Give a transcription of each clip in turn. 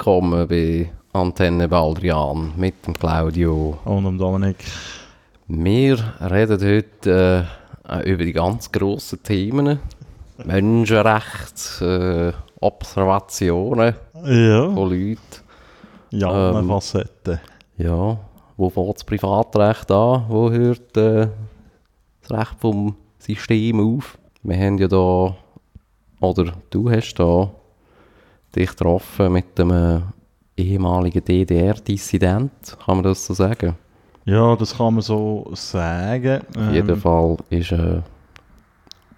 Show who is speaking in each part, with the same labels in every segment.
Speaker 1: Willkommen bei Antenne Baldrian mit dem Claudio.
Speaker 2: Und dem Dominik.
Speaker 1: Wir reden heute äh, über die ganz grossen Themen. Menschenrecht, äh, Observationen
Speaker 2: Ja,
Speaker 1: von Leuten.
Speaker 2: ja,
Speaker 1: Ähm,
Speaker 2: Facette.
Speaker 1: Ja, wo fängt das Privatrecht an? Wo hört äh, das Recht vom System auf? Wir haben ja da, oder du hast da dich getroffen mit einem ehemaligen DDR-Dissident, kann man das so sagen?
Speaker 2: Ja, das kann man so sagen.
Speaker 1: Auf jeden
Speaker 2: Ähm,
Speaker 1: Fall ist äh,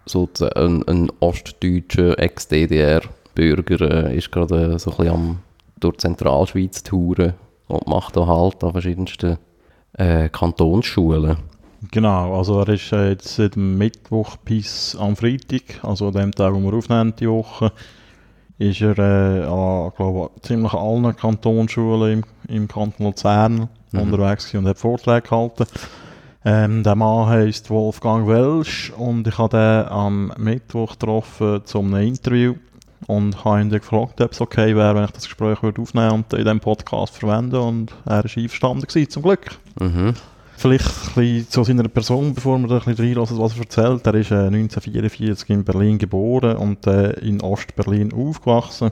Speaker 1: sozusagen ein, ein ostdeutscher Ex-DDR-Bürger äh, ist gerade äh, so ein bisschen am durch Zentralschweiz touren und macht da halt an verschiedensten äh, Kantonsschulen.
Speaker 2: Genau, also er ist jetzt seit Mittwoch bis am Freitag, also an dem Tag, wo wir aufnehmen die Woche, ist er äh, an, glaube ziemlich allen Kantonsschulen im, im Kanton Luzern
Speaker 1: Mhm.
Speaker 2: unterwegs und hat Vorträge gehalten. Ähm, der Mann heisst Wolfgang Welsch und ich habe den am Mittwoch getroffen zum Interview und habe ihn gefragt, ob es okay wäre, wenn ich das Gespräch würde aufnehmen und in diesem Podcast verwenden und er ist einverstanden gewesen, zum Glück.
Speaker 1: Mhm.
Speaker 2: Vielleicht ein zu seiner Person, bevor wir da ein bisschen reinlassen, was er erzählt. Er ist äh, 1944 in Berlin geboren und äh, in Ostberlin aufgewachsen.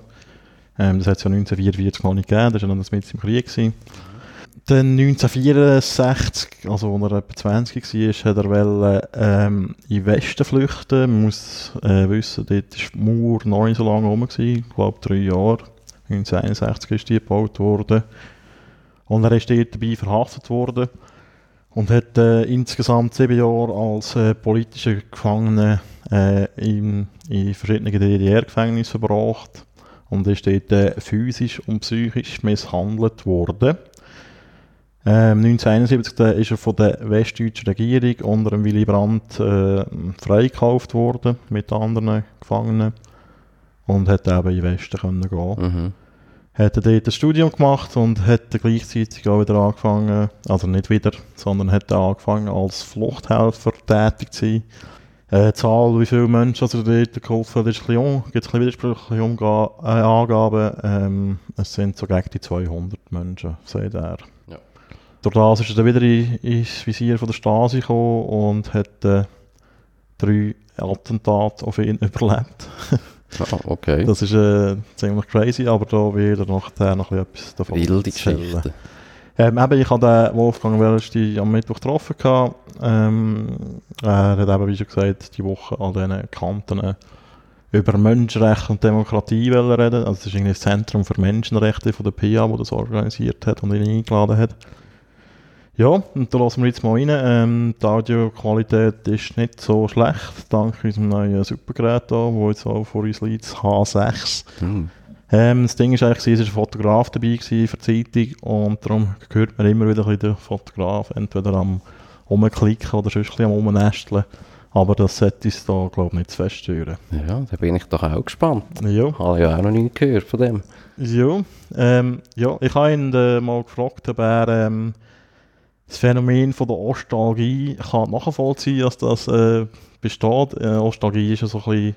Speaker 2: Ähm, das hat es ja 1944 noch nicht gegeben, das war dann mit im Krieg. Gewesen. Dann 1964, also als er etwa 20 war, hat er wollte, ähm, in den Westen flüchten. Man muss äh, wissen, dort war die Mauer noch nicht so lange rum, ich glaube drei Jahre. 1961 ist die gebaut worden. Und er ist dort dabei verhaftet worden und hat äh, insgesamt sieben Jahre als äh, politischer Gefangener äh, in, in verschiedenen DDR-Gefängnissen verbracht und ist dort äh, physisch und psychisch misshandelt worden. Ähm, 1971 äh, ist er von der westdeutschen Regierung unter dem Willy Brandt äh, freigekauft worden mit anderen Gefangenen und hat eben in den Westen gehen
Speaker 1: Mhm.
Speaker 2: Hat er dort ein Studium gemacht und hat gleichzeitig auch wieder angefangen, also nicht wieder, sondern hat angefangen als Fluchthelfer tätig zu sein. Äh, die Zahl, wie viele Menschen also dort geholfen hat, ist ein bisschen, un- gibt ein bisschen widersprüchliche Umga äh, Angaben. Ähm, es sind so gegen die 200 Menschen, sagt er.
Speaker 1: Ja.
Speaker 2: Durch das ist er dann wieder in, ins Visier von der Stasi gekommen und hat äh, drei Attentate auf ihn überlebt.
Speaker 1: Ah, okay.
Speaker 2: Das ist äh, ziemlich crazy, aber da wird er nachher noch ein bisschen etwas davon
Speaker 1: Wilde
Speaker 2: erzählen. Ähm, eben, ich habe den Wolfgang die am Mittwoch getroffen. Ähm, er hat eben, wie schon gesagt, die Woche an diesen Kanten äh, über Menschenrechte und Demokratie reden. Also das ist irgendwie das Zentrum für Menschenrechte von der PA, das das organisiert hat und ihn eingeladen hat. Ja, und da lassen wir jetzt mal rein. Ähm, die Audioqualität ist nicht so schlecht, dank unserem neuen Supergerät hier, wo jetzt auch vor uns liegt, das H6.
Speaker 1: Hm.
Speaker 2: Ähm, das Ding ist eigentlich, es war ein Fotograf dabei gewesen für die Zeitung und darum hört man immer wieder ein bisschen den Fotograf, entweder am Rumklicken oder sonst ein bisschen am Rumnesteln. Aber das sollte uns da, glaube ich, nicht zu fest stören.
Speaker 1: Ja, da bin ich doch auch gespannt.
Speaker 2: Ja,
Speaker 1: Habe ja auch noch nie gehört von dem.
Speaker 2: ja, ähm, ja ich habe ihn äh, mal gefragt, ob er ähm, das Phänomen von der Ostalgie kann nachvollziehen dass das äh, besteht. Äh, Ostalgie ist ja so ein bisschen,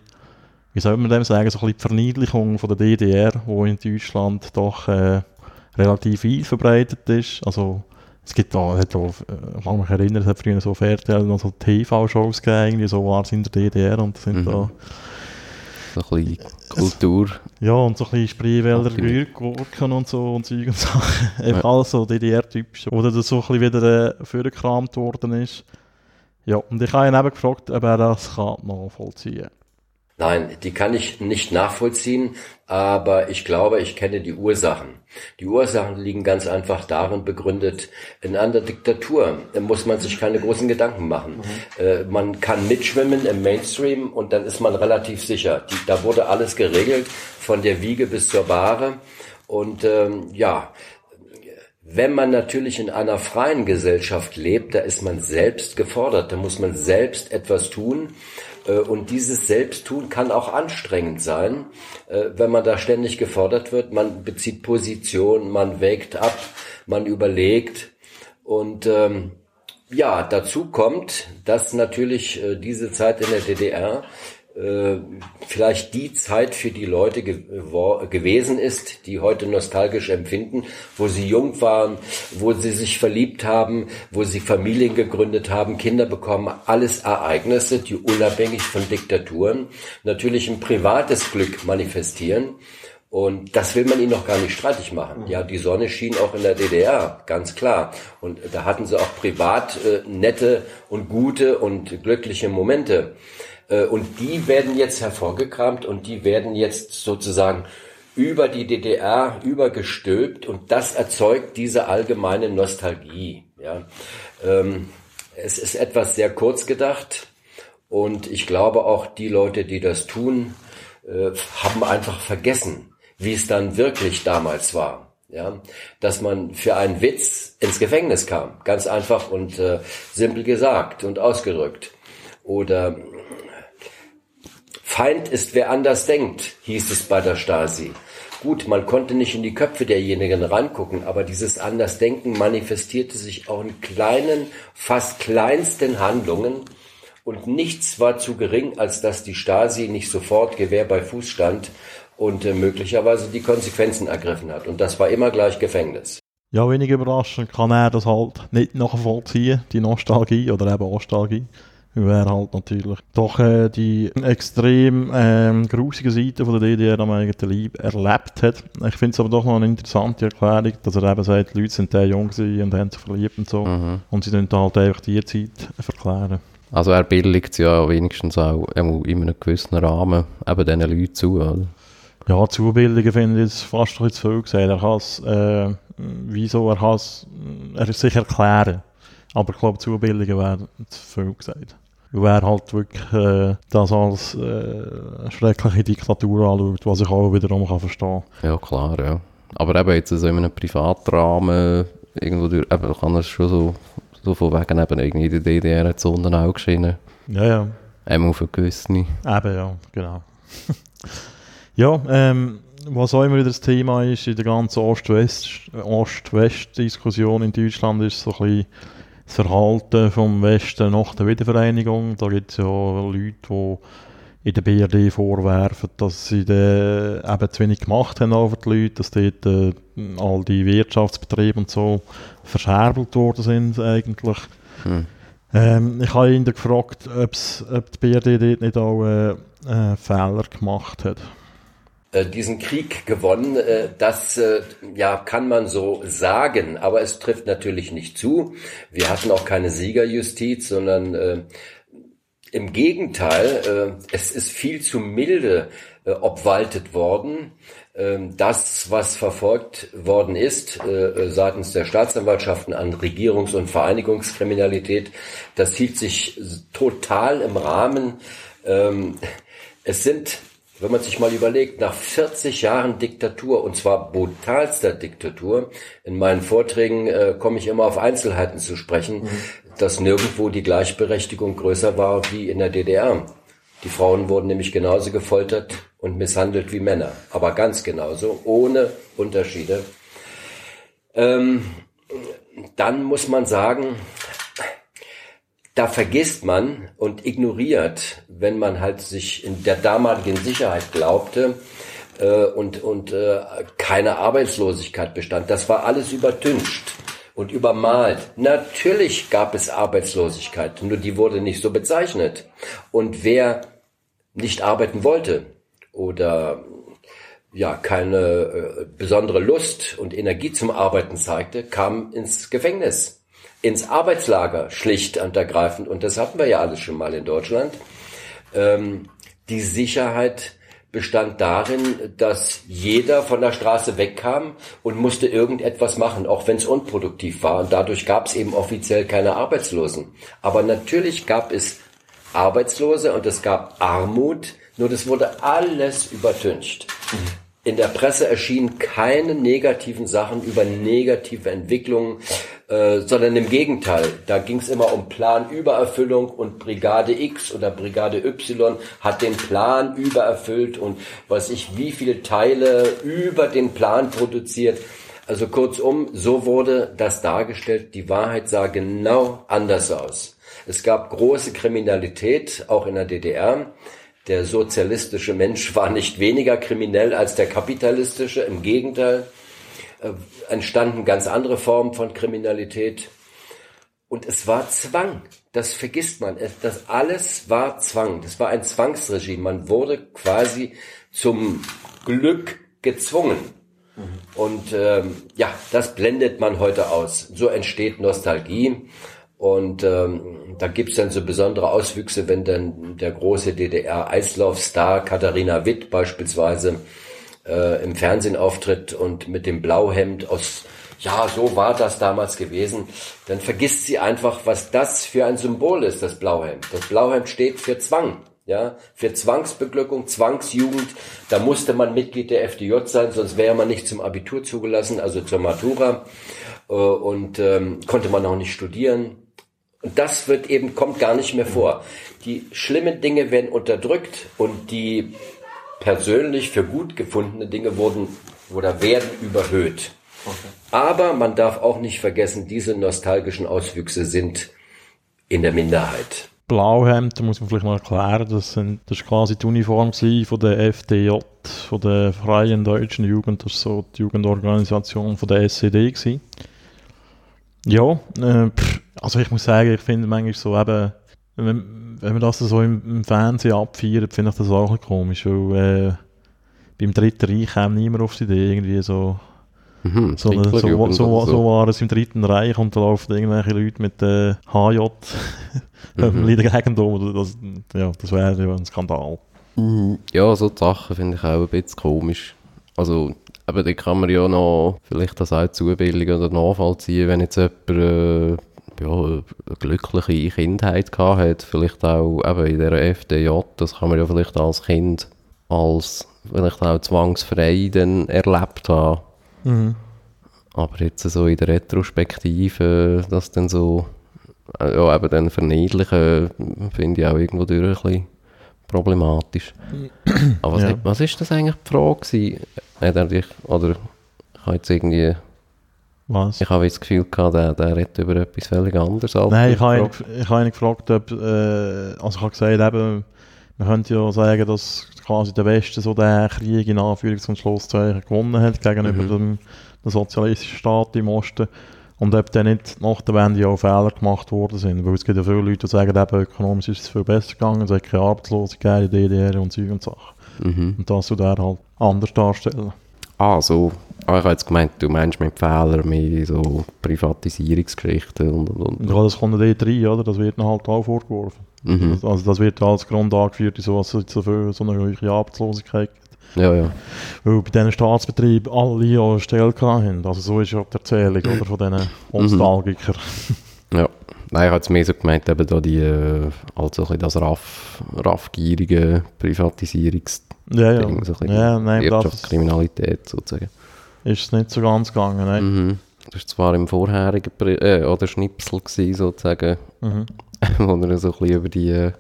Speaker 2: wie soll man dem sagen, so ein bisschen die Verniedlichung von der DDR, wo in Deutschland doch äh, relativ weit verbreitet ist. Also es gibt da, hat äh, ich kann mich erinnern, es hat früher so noch so TV-Shows gegeben, irgendwie so war es in der DDR und sind
Speaker 1: Mhm.
Speaker 2: da
Speaker 1: So ein bisschen Kultur.
Speaker 2: Ja, und so ein bisschen Spreewälder
Speaker 1: Absolut.
Speaker 2: Gurken und so und Zeug und Sachen. Eben
Speaker 1: Ja.
Speaker 2: alles so DDR-typisch. Oder das so ein bisschen wieder äh, vorgekramt worden ist. Ja, und ich habe ihn eben gefragt, ob er das kann nachvollziehen
Speaker 3: Nein, die kann ich nicht nachvollziehen, aber ich glaube, ich kenne die Ursachen. Die Ursachen liegen ganz einfach darin begründet, in einer Diktatur muss man sich keine großen Gedanken machen. Äh, man kann mitschwimmen im Mainstream und dann ist man relativ sicher. Die, da wurde alles geregelt, von der Wiege bis zur Bahre. Und ähm, ja, wenn man natürlich in einer freien Gesellschaft lebt, da ist man selbst gefordert, da muss man selbst etwas tun. Äh, Und dieses Selbsttun kann auch anstrengend sein, äh, wenn man da ständig gefordert wird. Man bezieht Position, man wägt ab, man überlegt. Und ähm, ja, dazu kommt, dass natürlich äh, diese Zeit in der DDR äh, vielleicht die Zeit für die Leute ge gewesen ist, die heute nostalgisch empfinden, wo sie jung waren, wo sie sich verliebt haben, wo sie Familien gegründet haben, Kinder bekommen, alles Ereignisse, die unabhängig von Diktaturen natürlich ein privates Glück manifestieren. Und das will man ihnen noch gar nicht streitig machen. Ja, die Sonne schien auch in der DDR, ganz klar. Und da hatten sie auch privat äh, nette und gute und glückliche Momente. Äh, und die werden jetzt hervorgekramt und die werden jetzt sozusagen über die DDR übergestülpt und das erzeugt diese allgemeine Nostalgie. Ja. Ähm, es ist etwas sehr kurz gedacht und ich glaube auch die Leute, die das tun, äh, haben einfach vergessen, wie es dann wirklich damals war. Ja, dass man für einen Witz ins Gefängnis kam, ganz einfach und äh, simpel gesagt und ausgedrückt. Oder Feind ist wer anders denkt, hieß es bei der Stasi. Gut, man konnte nicht in die Köpfe derjenigen rangucken, aber dieses Andersdenken manifestierte sich auch in kleinen, fast kleinsten Handlungen und nichts war zu gering, als dass die Stasi nicht sofort Gewehr bei Fuß stand und äh, möglicherweise die Konsequenzen ergriffen hat. Und das war immer gleich Gefängnis.
Speaker 2: Ja, wenig überraschend kann er das halt nicht nachvollziehen, die Nostalgie oder eben Nostalgie wäre halt natürlich doch äh, die extrem ähm, grusige Seite von der DDR am eigenen Leib erlebt hat. Ich finde es aber doch noch eine interessante Erklärung, dass er eben sagt, die Leute sind da jung und haben sich verliebt und so. Mhm. Und sie dann halt einfach die Zeit verklären.
Speaker 1: Also er billigt ja wenigstens auch in einem gewissen Rahmen eben diesen Leuten zu, oder?
Speaker 2: Ja, Zubilligen finde ich jetzt fast ein zu viel gesagt. Er kann es, äh, wieso, er kann es er sich erklären. Aber ich glaube, Zubilligen wäre zu viel gesagt wer halt wirklich äh, das als äh, schreckliche Diktatur anschaut, was ich auch wiederum kann verstehen
Speaker 1: Ja, klar, ja. Aber eben jetzt so in einem Privatrahmen irgendwo durch, eben kann es schon so, so von wegen eben irgendwie die DDR hat Sonne auch geschienen.
Speaker 2: Ja, ja.
Speaker 1: Eben auf eine gewisse. Eben,
Speaker 2: ja, genau. ja, ähm, was auch immer wieder das Thema ist in der ganzen Ost-West-Diskussion in Deutschland, ist so ein bisschen das Verhalten vom Westen nach der Wiedervereinigung. Da gibt es ja Leute, die in der BRD vorwerfen, dass sie eben zu wenig gemacht haben für die Leute, dass dort äh, all die Wirtschaftsbetriebe und so verscherbelt worden sind eigentlich. Hm. Ähm, ich habe ihn gefragt, ob die BRD dort nicht auch äh, äh, Fehler gemacht hat.
Speaker 3: Äh, diesen Krieg gewonnen. Äh, das äh, ja kann man so sagen, aber es trifft natürlich nicht zu. Wir hatten auch keine Siegerjustiz, sondern äh, im Gegenteil, äh, es ist viel zu milde äh, obwaltet worden. Ähm, das, was verfolgt worden ist seitens der Staatsanwaltschaften an Regierungs- und Vereinigungskriminalität, das hielt sich total im Rahmen. Ähm, es sind wenn man sich mal überlegt, nach 40 Jahren Diktatur, und zwar brutalster Diktatur, in meinen Vorträgen äh, komme ich immer auf Einzelheiten zu sprechen, mhm. dass nirgendwo die Gleichberechtigung größer war wie in der DDR. Die Frauen wurden nämlich genauso gefoltert und misshandelt wie Männer, aber ganz genauso, ohne Unterschiede. Ähm, dann muss man sagen, da vergisst man und ignoriert, wenn man halt sich in der damaligen Sicherheit glaubte äh, und, und äh, keine Arbeitslosigkeit bestand. Das war alles übertüncht und übermalt. Natürlich gab es Arbeitslosigkeit, nur die wurde nicht so bezeichnet. Und wer nicht arbeiten wollte oder ja keine äh, besondere Lust und Energie zum Arbeiten zeigte, kam ins Gefängnis ins Arbeitslager, schlicht und ergreifend. Und das hatten wir ja alles schon mal in Deutschland. Ähm, die Sicherheit bestand darin, dass jeder von der Straße wegkam und musste irgendetwas machen, auch wenn es unproduktiv war. Und dadurch gab es eben offiziell keine Arbeitslosen. Aber natürlich gab es Arbeitslose und es gab Armut, nur das wurde alles übertüncht. In der Presse erschienen keine negativen Sachen über negative Entwicklungen, äh, sondern im Gegenteil. Da ging es immer um Planübererfüllung und Brigade X oder Brigade Y hat den Plan übererfüllt und weiß ich wie viele Teile über den Plan produziert. Also kurzum, so wurde das dargestellt. Die Wahrheit sah genau anders aus. Es gab große Kriminalität, auch in der DDR. Der sozialistische Mensch war nicht weniger kriminell als der kapitalistische, im Gegenteil, äh, entstanden ganz andere Formen von Kriminalität. Und es war Zwang, das vergisst man. Das alles war Zwang, das war ein Zwangsregime. Man wurde quasi zum Glück gezwungen. Und ähm, ja, das blendet man heute aus. So entsteht Nostalgie. Und ähm, da gibt's dann so besondere Auswüchse, wenn dann der große DDR-Eislaufstar Katharina Witt beispielsweise äh, im Fernsehen auftritt und mit dem Blauhemd aus, ja, so war das damals gewesen, dann vergisst sie einfach, was das für ein Symbol ist, das Blauhemd. Das Blauhemd steht für Zwang ja, für Zwangsbeglückung, Zwangsjugend, da musste man Mitglied der FDJ sein, sonst wäre man nicht zum Abitur zugelassen, also zur Matura, äh, und ähm, konnte man auch nicht studieren. Und das wird eben, kommt gar nicht mehr vor. Die schlimmen Dinge werden unterdrückt und die persönlich für gut gefundene Dinge wurden oder werden überhöht. Okay. Aber man darf auch nicht vergessen, diese nostalgischen Auswüchse sind in der Minderheit.
Speaker 2: Blauhemd, da muss man vielleicht mal erklären, das, sind, das ist quasi die Uniform von der FDJ, von der Freien Deutschen Jugend, das war so die Jugendorganisation von der SED gewesen. Ja, äh, pff, also ich muss sagen, ich finde manchmal so eben, wenn, wenn man das so im, im Fernsehen abfeiert, finde ich das auch ein bisschen komisch, weil äh, beim Dritten Reich kam niemand auf die Idee, irgendwie so Mhm, so, so, so, so, so war es im Dritten Reich und da laufen irgendwelche Leute mit der äh, HJ mhm. Lieder um. Das, ja, das wäre ja ein Skandal.
Speaker 1: Mhm. Ja, so Sachen finde ich auch ein bisschen komisch. Also, aber da kann man ja noch vielleicht das auch zubilligen oder nachvollziehen, wenn jetzt jemand äh, ja, eine glückliche Kindheit gehabt hat, vielleicht auch eben in dieser FDJ, das kann man ja vielleicht als Kind als vielleicht auch zwangsfrei dann erlebt haben. Mhm. Aber jetzt so in der Retrospektive, das dann so, äh, ja, eben dann verniedlichen, finde ich auch irgendwo durch ein bisschen problematisch. Aber was, ja. was ist das eigentlich die Frage gewesen? Hat er dich, oder ich habe jetzt irgendwie, was? ich habe das Gefühl gehabt, der, der redet über etwas völlig anderes.
Speaker 2: Als Nein, ich habe, ihn, ich habe ihn gefragt, ob, äh, also ich habe gesagt, eben, man könnte ja sagen, dass quasi der Westen so den Krieg in Anführungs- und Schlusszeichen gewonnen hat gegenüber mhm. dem, dem sozialistischen Staat im Osten. Und ob dann nicht nach der Wende auch Fehler gemacht worden sind. Weil es gibt ja viele Leute, die sagen, eben, ökonomisch ist es viel besser gegangen, es hat keine Arbeitslosigkeit in der DDR und so und Sachen. Mhm. Und das soll er halt anders darstellen.
Speaker 1: Ah, so. Ah, ich habe jetzt gemeint, du meinst mit Fehlern mehr so Privatisierungsgeschichten und, und,
Speaker 2: und. Ja, das kommt nicht rein, oder? Das wird dann halt auch vorgeworfen. Mhm. Also das wird als Grund angeführt, wieso es so, viel, so eine hohe Arbeitslosigkeit gibt.
Speaker 1: Ja, ja.
Speaker 2: Weil bei diesen Staatsbetrieben alle ja eine Stelle haben. Also so ist ja die Erzählung oder, von diesen mhm. Nostalgikern.
Speaker 1: ja. Nein, ich habe jetzt mehr so gemeint, eben da die, äh, also das raff, raffgierige Privatisierungs-
Speaker 2: ja, ja.
Speaker 1: Ding, so
Speaker 2: ja,
Speaker 1: nein, Wirtschaftskriminalität sozusagen.
Speaker 2: Ist es nicht so ganz gegangen, nein.
Speaker 1: Mhm. Das war zwar im vorherigen äh, oder Schnipsel gewesen, sozusagen, mhm. wo er so ein bisschen über die,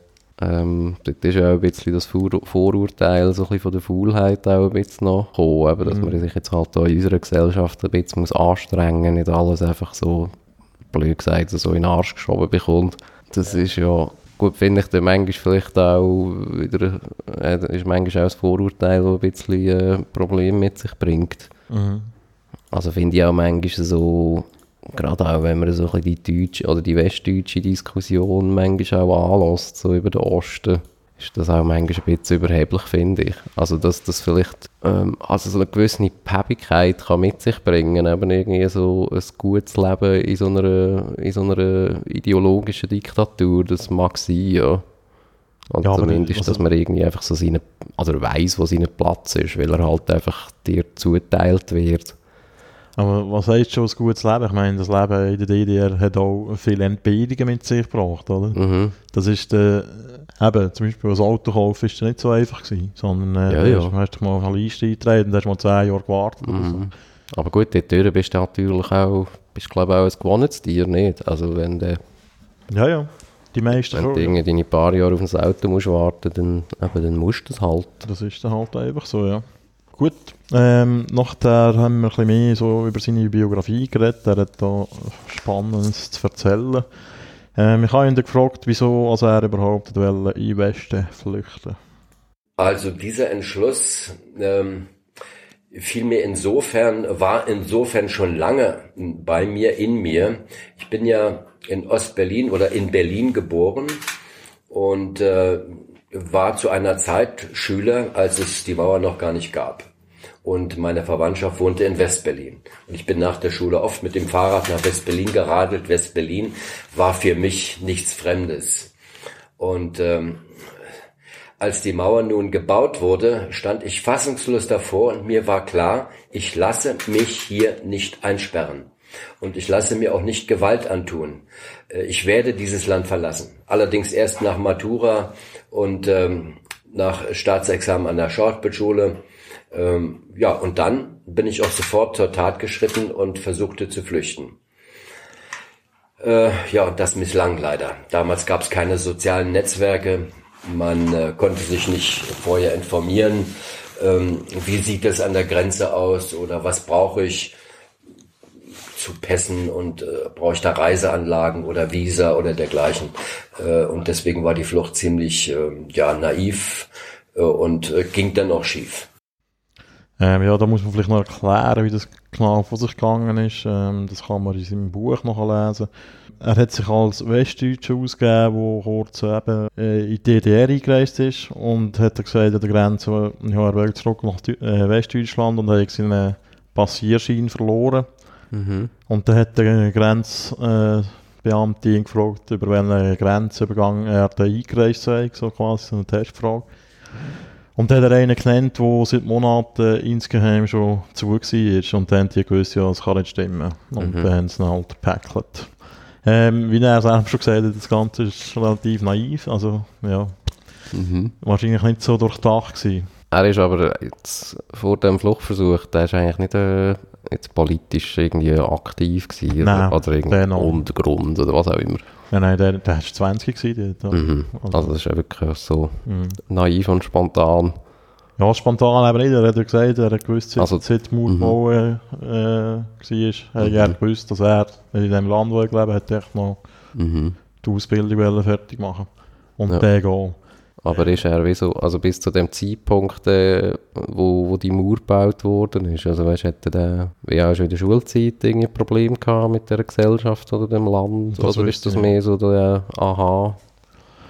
Speaker 1: ähm, dort ist ja auch ein bisschen das Vor Vorurteil so ein bisschen von der Faulheit auch ein bisschen noch gekommen, eben, dass mhm. man sich jetzt halt auch in unserer Gesellschaft ein bisschen muss anstrengen nicht alles einfach so, blöd gesagt, so in den Arsch geschoben bekommt. Das ist ja, gut finde ich dann manchmal vielleicht auch wieder, äh, ist manchmal auch das Vorurteil, das ein bisschen äh, Probleme mit sich bringt. Mhm. Also finde ich auch manchmal so, gerade auch wenn man so ein bisschen die deutsche oder die westdeutsche Diskussion manchmal auch anlässt, so über den Osten, ist das auch manchmal ein bisschen überheblich, finde ich. Also, dass das vielleicht ähm, also so eine gewisse Päbigkeit kann mit sich bringen, eben irgendwie so ein gutes Leben in so einer, in so einer ideologischen Diktatur, das mag sein, ja. Und ja, zumindest, also, dass man irgendwie einfach so seine, also weiss, wo sein Platz ist, weil er halt einfach dir zuteilt wird.
Speaker 2: Aber was heißt schon ein gutes Leben? Ich meine, das Leben in der DDR hat auch viele Entbehrungen mit sich gebracht, oder? Mhm. Das ist der, eben, zum Beispiel ein Auto kaufen ist nicht so einfach gewesen, sondern äh, ja, ja. hast du mal auf eine Liste eingetreten, hast mal zehn Jahre gewartet mhm.
Speaker 1: so. Aber gut, dort bist du natürlich auch, bist glaube auch ein gewohntes Tier, nicht? Also wenn du...
Speaker 2: Ja, ja. Die meisten
Speaker 1: Wenn du ja. deine paar Jahre auf ein Auto musst warten, dann, eben, dann musst du das halt.
Speaker 2: Das ist dann halt einfach so, ja. Gut, ähm, nachher haben wir ein mehr so über seine Biografie geredet. Er hat da Spannendes zu erzählen. Ähm, ich habe ihn gefragt, wieso also er überhaupt in den Westen flüchten
Speaker 3: Also dieser Entschluss ähm, fiel mir insofern, war insofern schon lange bei mir, in mir. Ich bin ja in Ostberlin oder in Berlin geboren und äh, war zu einer Zeit Schüler, als es die Mauer noch gar nicht gab. Und meine Verwandtschaft wohnte in Westberlin. Und ich bin nach der Schule oft mit dem Fahrrad nach Westberlin geradelt. Westberlin war für mich nichts Fremdes. Und ähm, als die Mauer nun gebaut wurde, stand ich fassungslos davor und mir war klar, ich lasse mich hier nicht einsperren. Und ich lasse mir auch nicht Gewalt antun. Äh, ich werde dieses Land verlassen. Allerdings erst nach Matura und ähm, nach Staatsexamen an der Shortbit-Schule. Ähm, ja, und dann bin ich auch sofort zur Tat geschritten und versuchte zu flüchten. Äh, ja, und das misslang leider. Damals gab es keine sozialen Netzwerke. Man äh, konnte sich nicht vorher informieren, ähm, wie sieht es an der Grenze aus oder was brauche ich zu Pässen und äh, brauche ich da Reiseanlagen oder Visa oder dergleichen. Äh, und deswegen war die Flucht ziemlich äh, ja, naiv äh, und äh, ging dann auch schief.
Speaker 2: Ähm, ja, da muss man vielleicht noch erklären, wie das genau vor sich gegangen ist. Ähm, das kann man in seinem Buch noch lesen. Er hat sich als Westdeutscher ausgegeben, der kurz eben äh, in die DDR eingereist ist und hat gesagt, an der Grenze, ja, er will zurück nach äh, Westdeutschland und hat seinen Passierschein verloren. Mhm. Und dann hat der Grenzbeamte ihn gefragt, über welchen Grenzübergang er da eingereist sei, so quasi eine Testfrage. Und dann hat er einen genannt, der seit Monaten insgeheim schon zu war. Und dann haben die gewusst, ja, das kann nicht stimmen. Und mhm. dann haben sie ihn halt gepackelt. Ähm, wie er selbst schon gesagt hat, das Ganze ist relativ naiv. Also, ja, mhm. wahrscheinlich nicht so durchdacht gewesen.
Speaker 1: Er ist aber jetzt vor dem Fluchtversuch, der ist eigentlich nicht äh, jetzt politisch irgendwie aktiv gewesen nein, oder, oder irgendwie Untergrund oder was auch immer.
Speaker 2: Ja, nein, der, der war 20 gewesen. Dort,
Speaker 1: mhm. also, also, das ist ja wirklich so mhm. naiv und spontan.
Speaker 2: Ja, spontan aber nicht. Er hat ja gesagt, er hat gewusst, seit, also, seit Mauerbau mhm. äh, war, hat er mhm. gewusst, dass er in dem Land, wo er gelebt hat, noch mhm. die Ausbildung fertig machen Und ja. der geht.
Speaker 1: Aber ist er wie so, also bis zu dem Zeitpunkt, äh, wo, wo die Mauer gebaut worden ist, also weißt, hätte der, ja, schon in der Schulzeit irgendwie Probleme gehabt mit der Gesellschaft oder dem Land, das oder ist das mehr so der, aha,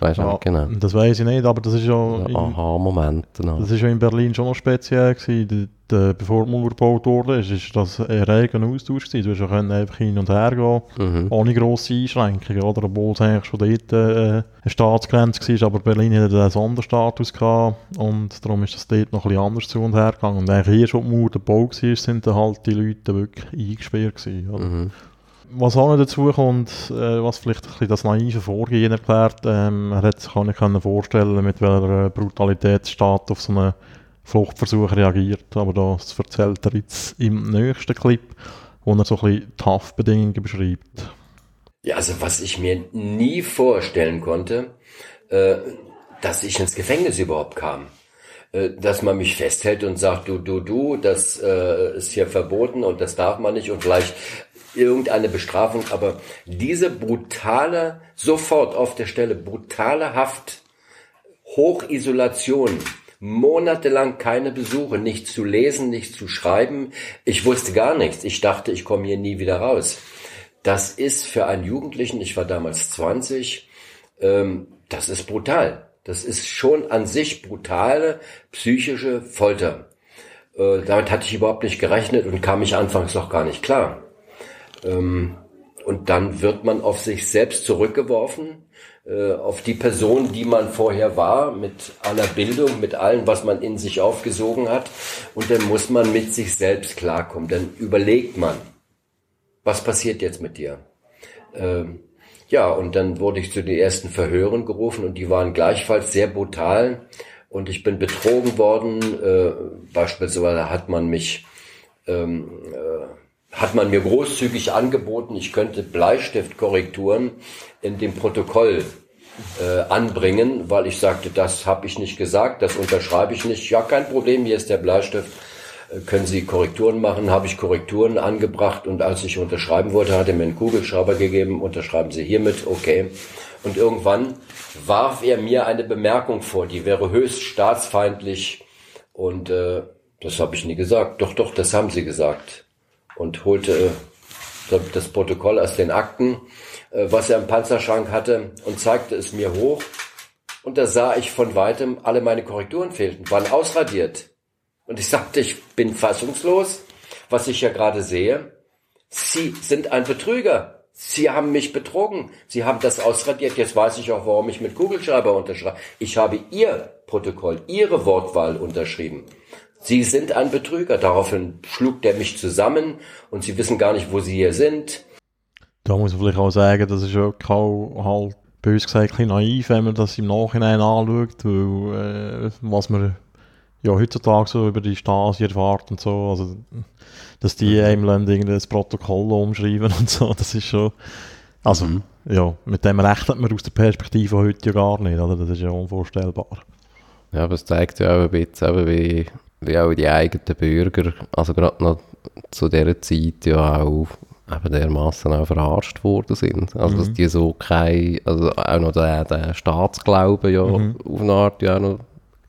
Speaker 2: Weißt ja, genau. Das weiß ich nicht, aber das ist ja.
Speaker 1: Aha-Moment.
Speaker 2: Das ist ja in Berlin schon noch speziell gewesen. De, bevor die Mauer gebaut wurde, ist, ist das ein reger Austausch gewesen. Du ja einfach hin und her gehen, mhm. ohne grosse Einschränkungen, oder? Obwohl es eigentlich schon dort äh, eine Staatsgrenze war, aber Berlin hatte einen Sonderstatus gehabt und darum ist das dort noch ein bisschen anders zu und her gegangen. Und eigentlich hier schon die Mauer gebaut war, sind dann halt die Leute wirklich eingesperrt gewesen, oder? Mhm was auch noch dazu kommt, äh, was vielleicht ein bisschen das naive Vorgehen erklärt, ähm, er hat sich auch nicht können vorstellen, mit welcher Brutalität der Staat auf so einen Fluchtversuch reagiert. Aber das erzählt er jetzt im nächsten Clip, wo er so ein bisschen die Haftbedingungen beschreibt.
Speaker 3: Ja, also was ich mir nie vorstellen konnte, äh, dass ich ins Gefängnis überhaupt kam äh, dass man mich festhält und sagt, du, du, du, das äh, ist hier verboten und das darf man nicht und vielleicht irgendeine Bestrafung, aber diese brutale, sofort auf der Stelle, brutale Haft, Hochisolation, monatelang keine Besuche, nichts zu lesen, nichts zu schreiben. Ich wusste gar nichts. Ich dachte, ich komme hier nie wieder raus. Das ist für einen Jugendlichen, ich war damals 20, ähm, das ist brutal. Das ist schon an sich brutale psychische Folter. Äh, damit hatte ich überhaupt nicht gerechnet und kam ich anfangs noch gar nicht klar. Ähm, und dann wird man auf sich selbst zurückgeworfen, äh, auf die Person, die man vorher war, mit aller Bildung, mit allem, was man in sich aufgesogen hat. Und dann muss man mit sich selbst klarkommen. Dann überlegt man, was passiert jetzt mit dir? Ähm, ja, und dann wurde ich zu den ersten Verhören gerufen und die waren gleichfalls sehr brutal. Und ich bin betrogen worden. Äh, beispielsweise hat man mich ähm, äh, hat man mir großzügig angeboten, ich könnte Bleistiftkorrekturen in dem Protokoll äh, anbringen, weil ich sagte, das habe ich nicht gesagt, das unterschreibe ich nicht. Ja, kein Problem, hier ist der Bleistift. äh, können Sie Korrekturen machen? Habe ich Korrekturen angebracht und als ich unterschreiben wollte, hat er mir einen Kugelschreiber gegeben, unterschreiben Sie hiermit, okay. Und irgendwann warf er mir eine Bemerkung vor, die wäre höchst staatsfeindlich und äh, das habe ich nie gesagt. Doch, doch, das haben Sie gesagt. Und holte äh, das Protokoll aus den Akten, äh, was er im Panzerschrank hatte und zeigte es mir hoch. Und da sah ich von weitem, alle meine Korrekturen fehlten, waren ausradiert. Und ich sagte, ich bin fassungslos, was ich ja gerade sehe. Sie sind ein Betrüger. Sie haben mich betrogen. Sie haben das ausradiert. Jetzt weiß ich auch, warum ich mit Kugelschreiber unterschreibe. Ich habe Ihr Protokoll, Ihre Wortwahl unterschrieben. Sie sind ein Betrüger. Daraufhin schlug der mich zusammen und Sie wissen gar nicht, wo Sie hier sind.
Speaker 2: Da muss man vielleicht auch sagen, das ist ja auch halt bös gesagt ein bisschen naiv, wenn man das im Nachhinein anschaut, weil, äh, was man ja heutzutage so über die Stasi erfahrt und so, also dass die
Speaker 1: Mhm.
Speaker 2: einem dann irgendwie das Protokoll umschreiben und so, das ist schon, also
Speaker 1: Mhm.
Speaker 2: ja, mit dem rechnet man aus der Perspektive heute ja gar nicht, oder? das ist ja unvorstellbar.
Speaker 1: Ja, aber es zeigt ja auch ein bisschen, wie, wie auch die eigenen Bürger, also gerade noch zu dieser Zeit ja auch eben dermassen auch verarscht worden sind. Also, dass die so kein, also auch noch der, der Staatsglauben ja auf eine Art ja auch noch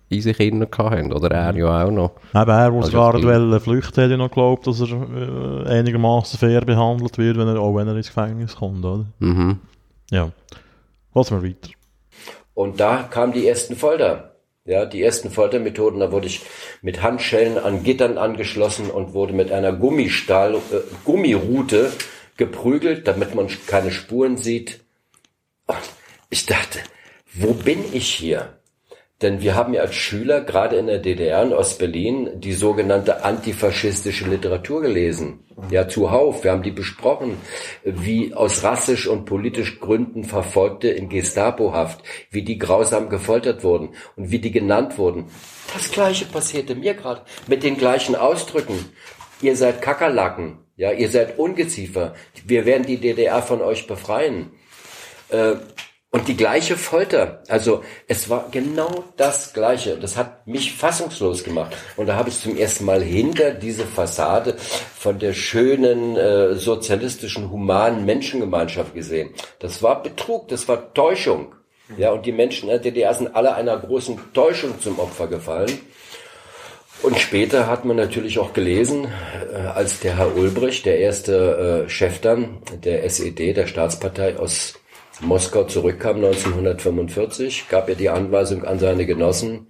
Speaker 1: in sich innen hatten. Oder er ja auch noch.
Speaker 2: Eben er, der
Speaker 1: Also die-
Speaker 2: wollte flüchten, hat ja noch geglaubt, dass er äh, einigermaßen fair behandelt wird, wenn er, auch wenn er ins Gefängnis kommt, oder?
Speaker 1: Mhm.
Speaker 2: Ja. Lassen wir weiter.
Speaker 3: Und da kamen die ersten Folter. Ja, die ersten Foltermethoden, da wurde ich mit Handschellen an Gittern angeschlossen und wurde mit einer Gummistahl, äh, Gummirute geprügelt, damit man keine Spuren sieht. Und ich dachte, wo bin ich hier? Denn wir haben ja als Schüler, gerade in der DDR in Ostberlin, die sogenannte antifaschistische Literatur gelesen. Ja, zuhauf. Wir haben die besprochen, wie aus rassisch und politisch Gründen Verfolgte in Gestapohaft, wie die grausam gefoltert wurden und wie die genannt wurden. Das Gleiche passierte mir gerade mit den gleichen Ausdrücken. Ihr seid Kakerlaken. Ja, ihr seid Ungeziefer. Wir werden die DDR von euch befreien. Äh, und die gleiche Folter. Also es war genau das Gleiche. Das hat mich fassungslos gemacht. Und da habe ich zum ersten Mal hinter diese Fassade von der schönen äh, sozialistischen, humanen Menschengemeinschaft gesehen. Das war Betrug, das war Täuschung. Ja, und die Menschen der DDR sind alle einer großen Täuschung zum Opfer gefallen. Und später hat man natürlich auch gelesen, äh, als der Herr Ulbricht, der erste äh, Chef dann der SED, der Staatspartei aus Moskau zurückkam 1945, gab er die Anweisung an seine Genossen,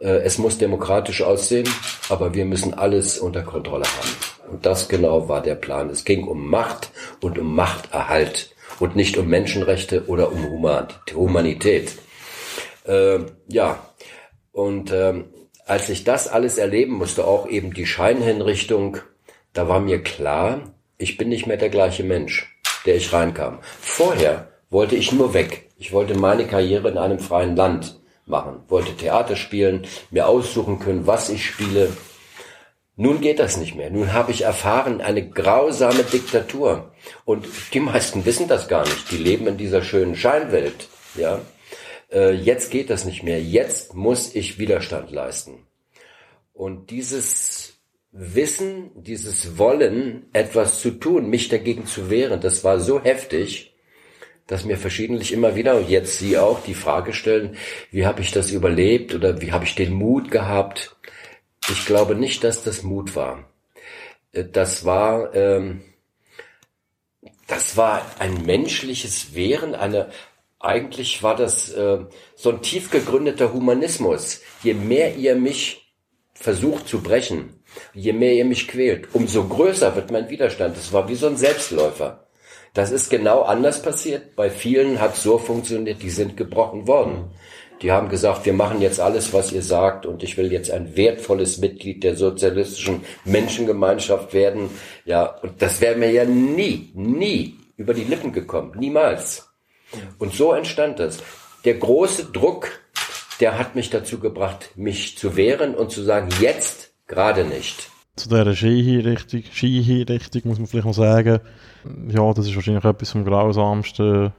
Speaker 3: äh, es muss demokratisch aussehen, aber wir müssen alles unter Kontrolle haben. Und das genau war der Plan. Es ging um Macht und um Machterhalt und nicht um Menschenrechte oder um Human Humanität. Äh, ja, und ähm, als ich das alles erleben musste, auch eben die Scheinhinrichtung, da war mir klar, ich bin nicht mehr der gleiche Mensch, der ich reinkam. Vorher wollte ich nur weg. Ich wollte meine Karriere in einem freien Land machen, wollte Theater spielen, mir aussuchen können, was ich spiele. Nun geht das nicht mehr. Nun habe ich erfahren, eine grausame Diktatur. Und die meisten wissen das gar nicht. Die leben in dieser schönen Scheinwelt. Ja, äh, jetzt geht das nicht mehr. Jetzt muss ich Widerstand leisten. Und dieses Wissen, dieses Wollen, etwas zu tun, mich dagegen zu wehren, das war so heftig, dass mir verschiedentlich immer wieder, und jetzt Sie auch, die Frage stellen, wie habe ich das überlebt oder wie habe ich den Mut gehabt? Ich glaube nicht, dass das Mut war. Äh, Das war, ähm, das war ein menschliches Wehren, eine, eigentlich war das äh, so ein tief gegründeter Humanismus. Je mehr ihr mich versucht zu brechen, je mehr ihr mich quält, umso größer wird mein Widerstand. Das war wie so ein Selbstläufer. Das ist genau anders passiert. Bei vielen hat so funktioniert, die sind gebrochen worden. Die haben gesagt, wir machen jetzt alles, was ihr sagt und ich will jetzt ein wertvolles Mitglied der sozialistischen Menschengemeinschaft werden. Ja, und das wäre mir ja nie, nie über die Lippen gekommen. Niemals. Und so entstand das. Der große Druck, der hat mich dazu gebracht, mich zu wehren und zu sagen, jetzt gerade nicht.
Speaker 2: Zu dieser Skihinrichtung, Skihinrichtung muss man vielleicht noch sagen, ja, das ist wahrscheinlich etwas vom grausamsten,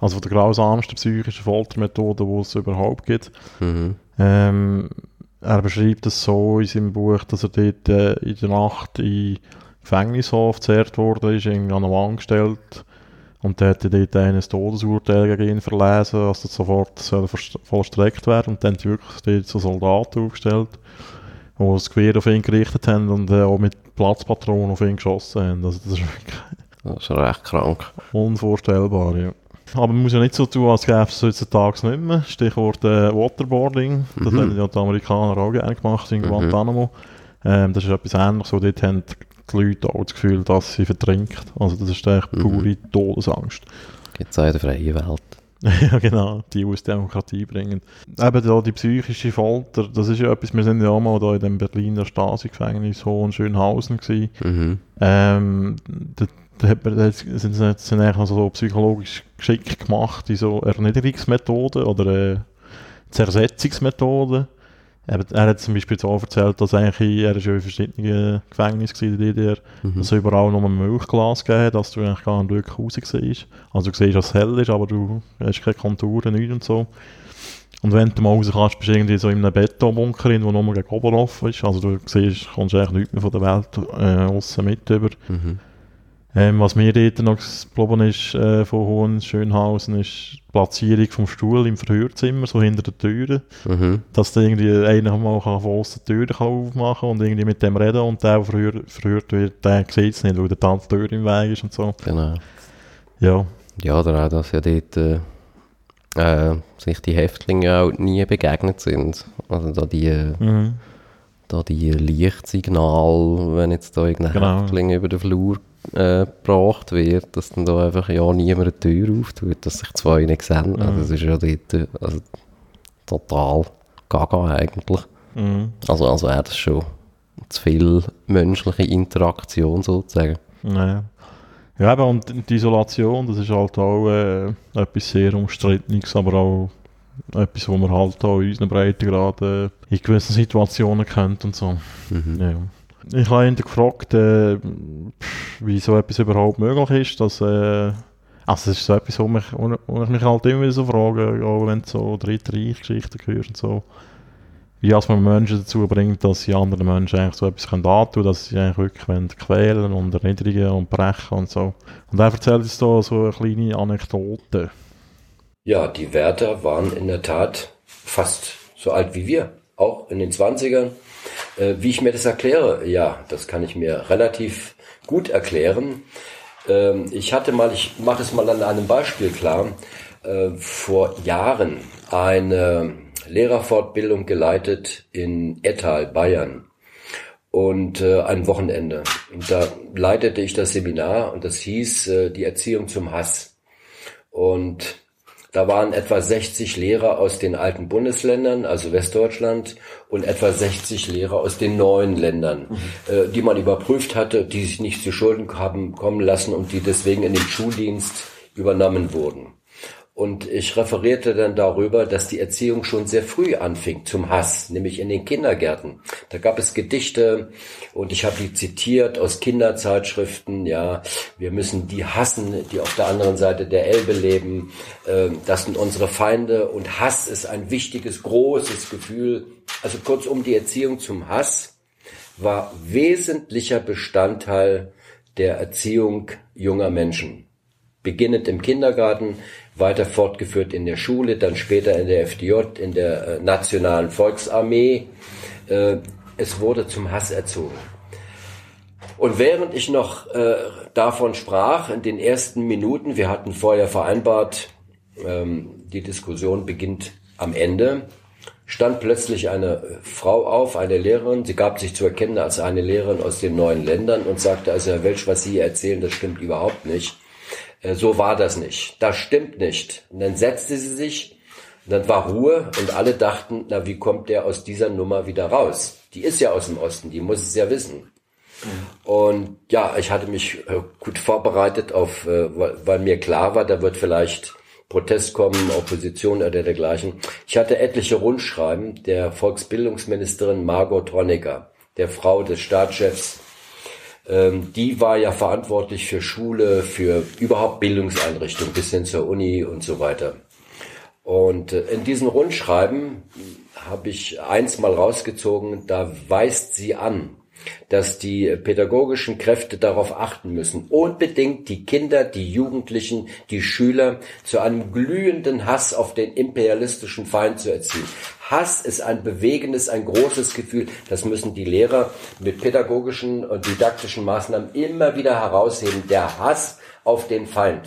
Speaker 2: also von der grausamsten psychischen Foltermethode, die es überhaupt gibt.
Speaker 1: Mhm.
Speaker 2: Ähm, er beschreibt es so in seinem Buch, dass er dort äh, in der Nacht in Gefängnishof gezerrt wurde, ist irgendwie an eine Wand gestellt und der hat dort ein Todesurteil gegen ihn verlesen, dass das sofort soll vollstreckt werden und dann die wirklich dort so Soldaten aufgestellt, die das Gewehr auf ihn gerichtet haben und äh, auch mit Platzpatronen auf ihn geschossen haben. Also das ist wirklich
Speaker 1: Das ist recht krank.
Speaker 2: unvorstellbar, ja. Aber man muss ja nicht so tun, als gäbe es heutzutage nicht mehr. Stichwort äh, Waterboarding. Das
Speaker 1: Mhm.
Speaker 2: haben ja die Amerikaner auch gerne gemacht in
Speaker 1: Mhm.
Speaker 2: Guantanamo. Ähm, das ist etwas ähnliches. Dort haben die Leute auch das Gefühl, dass sie vertrinkt. Also das ist echt
Speaker 1: Mhm.
Speaker 2: pure Todesangst.
Speaker 1: Gibt es auch in der freien Welt.
Speaker 2: ja, genau, die aus Demokratie bringen. Eben da die psychische Folter, das ist ja etwas, wir sind ja auch mal da in dem Berliner Stasi-Gefängnis Hohenschönhausen gewesen.
Speaker 1: Mhm.
Speaker 2: Ähm, da, da hat man, da sind, sind, sind eigentlich so psychologisch geschickt gemacht, in so Erniedrigungsmethoden oder äh, Zersetzungsmethoden. Eben, er hat zum Beispiel so erzählt, dass eigentlich, er ja in verschiedenen Gefängnissen in der DDR,
Speaker 1: Mhm.
Speaker 2: dass es überall nur ein Milchglas gegeben hat, dass du eigentlich gar nicht wirklich raus siehst. Also du siehst, dass es hell ist, aber du hast keine Konturen, nichts und so. Und wenn du mal raus kannst, bist du irgendwie so in einem Betonbunker, wo nur gegen oben offen ist. Also du siehst, kommst eigentlich nichts mehr von der Welt äh, aussen mit über.
Speaker 1: Mhm.
Speaker 2: Ähm, was mir dort noch geblieben ist äh, von Hohenschönhausen, ist die Platzierung vom Stuhl im Verhörzimmer, so hinter der Türe.
Speaker 1: Mhm.
Speaker 2: Dass da irgendwie einer mal kann von aussen die Tür kann aufmachen und irgendwie mit dem reden und der, der verhör, verhört wird, der sieht es nicht, weil der Tante Tür im Weg ist und so.
Speaker 1: Genau.
Speaker 2: Ja,
Speaker 1: Ja, oder auch, dass ja dort äh, äh, sich die Häftlinge auch nie begegnet sind. Also da die, äh,
Speaker 2: mhm.
Speaker 1: da die Lichtsignal, wenn jetzt da irgendein
Speaker 2: Genau.
Speaker 1: Häftling über den Flur äh, gebracht wird, dass dann da einfach ja niemand eine Tür auftut, dass sich zwei nicht sehen.
Speaker 2: Mhm.
Speaker 1: Also das ist ja dort also, total gaga eigentlich.
Speaker 2: Mhm.
Speaker 1: Also, also wäre das schon zu viel menschliche Interaktion sozusagen.
Speaker 2: Ja. ja, eben, und die Isolation, das ist halt auch äh, etwas sehr Umstrittenes, aber auch etwas, wo man halt auch in unseren Breitengraden in gewissen Situationen kennt und so.
Speaker 1: Mhm.
Speaker 2: Ja. Ich habe ihn gefragt, äh, wie so etwas überhaupt möglich ist, dass, äh, also es ist so etwas, wo, mich, wo ich mich halt immer wieder so frage, auch wenn du so Dritte Reich-Geschichten hörst und so, wie als man Menschen dazu bringt, dass sie anderen Menschen eigentlich so etwas können antun, dass sie eigentlich wirklich quälen und erniedrigen und brechen und so. Und er erzählt uns da so eine kleine Anekdote.
Speaker 3: Ja, die Wärter waren in der Tat fast so alt wie wir, auch in den 20ern. Äh, wie ich mir das erkläre, ja, das kann ich mir relativ gut erklären. Ähm, ich hatte mal, ich mache es mal an einem Beispiel klar, äh, vor Jahren eine Lehrerfortbildung geleitet in Ettal, Bayern und äh, ein Wochenende. Und da leitete ich das Seminar und das hieß äh, die Erziehung zum Hass. Und da waren etwa 60 Lehrer aus den alten Bundesländern, also Westdeutschland, und etwa 60 Lehrer aus den neuen Ländern, äh, die man überprüft hatte, die sich nicht zu Schulden haben kommen lassen und die deswegen in den Schuldienst übernommen wurden. Und ich referierte dann darüber, dass die Erziehung schon sehr früh anfing zum Hass, nämlich in den Kindergärten. Da gab es Gedichte und ich habe die zitiert aus Kinderzeitschriften. Ja, wir müssen die hassen, die auf der anderen Seite der Elbe leben. Ähm, Das sind unsere Feinde und Hass ist ein wichtiges, großes Gefühl. Also kurzum, die Erziehung zum Hass war wesentlicher Bestandteil der Erziehung junger Menschen beginnend im Kindergarten, weiter fortgeführt in der Schule, dann später in der FDJ, in der äh, Nationalen Volksarmee. Äh, es wurde zum Hass erzogen. Und während ich noch äh, davon sprach, in den ersten Minuten, wir hatten vorher vereinbart, ähm, die Diskussion beginnt am Ende, stand plötzlich eine Frau auf, eine Lehrerin, sie gab sich zu erkennen als eine Lehrerin aus den neuen Ländern und sagte, also Herr Welsch, was Sie hier erzählen, das stimmt überhaupt nicht. Äh, So war das nicht. Das stimmt nicht. Und dann setzte sie sich, und dann war Ruhe und alle dachten, na, wie kommt der aus dieser Nummer wieder raus? Die ist ja aus dem Osten, die muss es ja wissen. Und ja, ich hatte mich äh, gut vorbereitet auf, äh, weil, mir klar war, da wird vielleicht Protest kommen, Opposition oder dergleichen. Ich hatte etliche Rundschreiben der Volksbildungsministerin Margot Honecker, der Frau des Staatschefs. Ähm, die war ja verantwortlich für Schule, für überhaupt Bildungseinrichtungen bis hin zur Uni und so weiter. Und äh, in diesen Rundschreiben habe ich eins mal rausgezogen, da weist sie an, dass die pädagogischen Kräfte darauf achten müssen, unbedingt die Kinder, die Jugendlichen, die Schüler zu einem glühenden Hass auf den imperialistischen Feind zu erziehen. Hass ist ein bewegendes, ein großes Gefühl. Das müssen die Lehrer mit pädagogischen und didaktischen Maßnahmen immer wieder herausheben. Der Hass auf den Feind.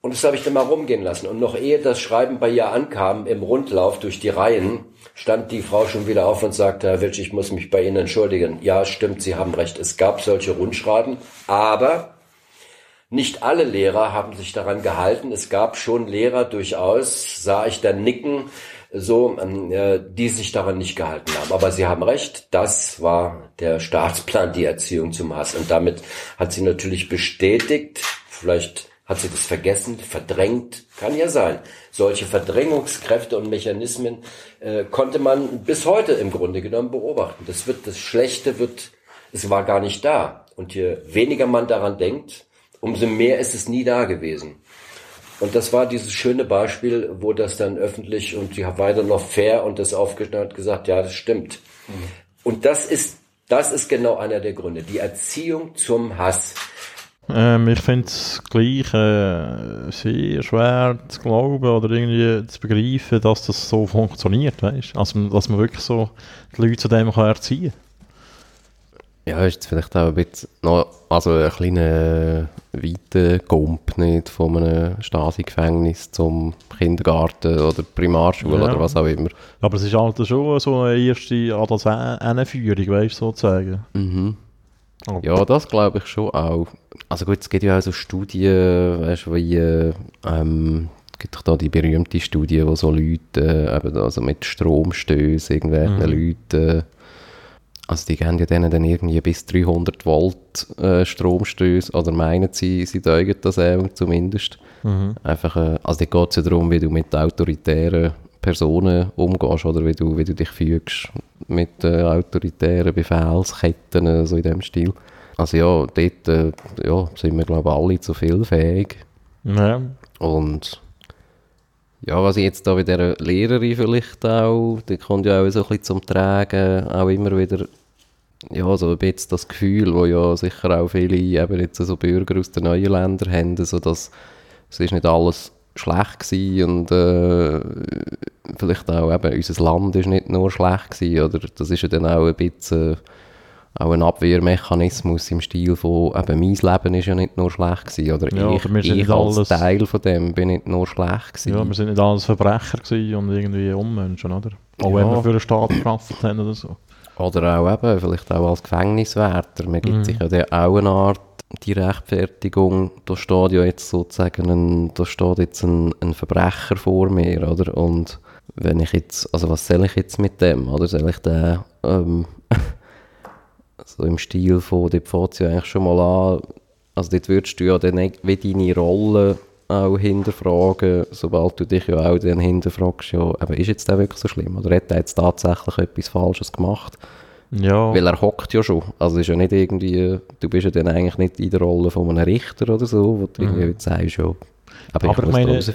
Speaker 3: Und das habe ich dann mal rumgehen lassen. Und noch ehe das Schreiben bei ihr ankam, im Rundlauf durch die Reihen, stand die Frau schon wieder auf und sagte, Herr Witsch, ich muss mich bei Ihnen entschuldigen. Ja, stimmt, Sie haben recht. Es gab solche Rundschreiben, aber nicht alle Lehrer haben sich daran gehalten. Es gab schon Lehrer durchaus, sah ich dann nicken, so, ähm, äh, die sich daran nicht gehalten haben. Aber Sie haben recht, das war der Staatsplan, die Erziehung zum Hass. Und damit hat sie natürlich bestätigt, vielleicht hat sie das vergessen, verdrängt? Kann ja sein. Solche Verdrängungskräfte und Mechanismen äh, konnte man bis heute im Grunde genommen beobachten. Das wird, das Schlechte wird, es war gar nicht da. Und je weniger man daran denkt, umso mehr ist es nie da gewesen. Und das war dieses schöne Beispiel, wo das dann öffentlich und hat weiter noch fair und das aufgestellt hat gesagt, ja, das stimmt. Mhm. Und das ist, das ist genau einer der Gründe. Die Erziehung zum Hass.
Speaker 2: Ähm, ich finde es gleich äh, sehr schwer zu glauben oder irgendwie zu begreifen, dass das so funktioniert, weißt? Also, dass man wirklich so die Leute zu dem kann erziehen kann.
Speaker 1: Ja, ist jetzt vielleicht auch ein bisschen noch, also ein kleiner weiter Gump nicht von einem Stasi-Gefängnis zum Kindergarten oder Primarschule ja. oder was auch immer.
Speaker 2: Aber es ist halt schon so eine erste Anführung, weißt du, sozusagen.
Speaker 1: Mhm. Okay. Ja, das glaube ich schon auch. Also gut, es gibt ja auch so Studien, weißt du, wie, ähm, gibt doch da die berühmte Studie, wo so Leute, äh, eben also mit Stromstößen, irgendwelchen mhm. Leuten, also die geben ja denen dann irgendwie bis 300 Volt äh, Stromstöße, oder meinen sie, sie deugen das auch zumindest. Mhm. Einfach, äh, also da geht es ja darum, wie du mit autoritären Personen umgehst oder wie du, wie du dich fügst mit äh, autoritären Befehlsketten, so in dem Stil. Also ja, dort äh, ja, sind wir glaube ich alle zu viel fähig. Ja. Und ja, was ich jetzt da bei dieser Lehrerin vielleicht auch, die kommt ja auch so ein bisschen zum Tragen, auch immer wieder ja, so ein bisschen das Gefühl, wo ja sicher auch viele eben jetzt so Bürger aus den neuen Ländern haben, so dass es ist nicht alles schlecht gewesen und äh, vielleicht auch eben unser Land ist nicht nur schlecht gewesen, oder das ist ja dann auch ein bisschen äh, auch ein Abwehrmechanismus im Stil von, eben mein Leben ist ja nicht nur schlecht gewesen, oder ja, ich, oder ich als alles, Teil von dem bin nicht nur schlecht gewesen.
Speaker 2: Ja, wir sind nicht alles Verbrecher gewesen und irgendwie Unmenschen, oder? Auch ja. wenn wir für einen Staat gearbeitet haben oder so.
Speaker 1: Oder auch eben, vielleicht auch als Gefängniswärter, man gibt mhm. sich ja auch eine Art die Rechtfertigung, da steht ja jetzt sozusagen ein, da steht jetzt ein, ein Verbrecher vor mir, oder? Und wenn ich jetzt, also was soll ich jetzt mit dem, oder? Soll ich den, ähm, so im Stil von, dort fängt es ja eigentlich schon mal an, also dort würdest du ja dann wie deine Rolle auch hinterfragen, sobald du dich ja auch dann hinterfragst, ja, aber ist jetzt der wirklich so schlimm, oder hat er jetzt tatsächlich etwas Falsches gemacht? Ja. Weil er hockt ja schon. Also ist ja nicht irgendwie, du bist ja dann eigentlich nicht in der Rolle von einem Richter oder so, wo du mhm. irgendwie sagst, ja,
Speaker 2: aber, aber ich, ich meine, es,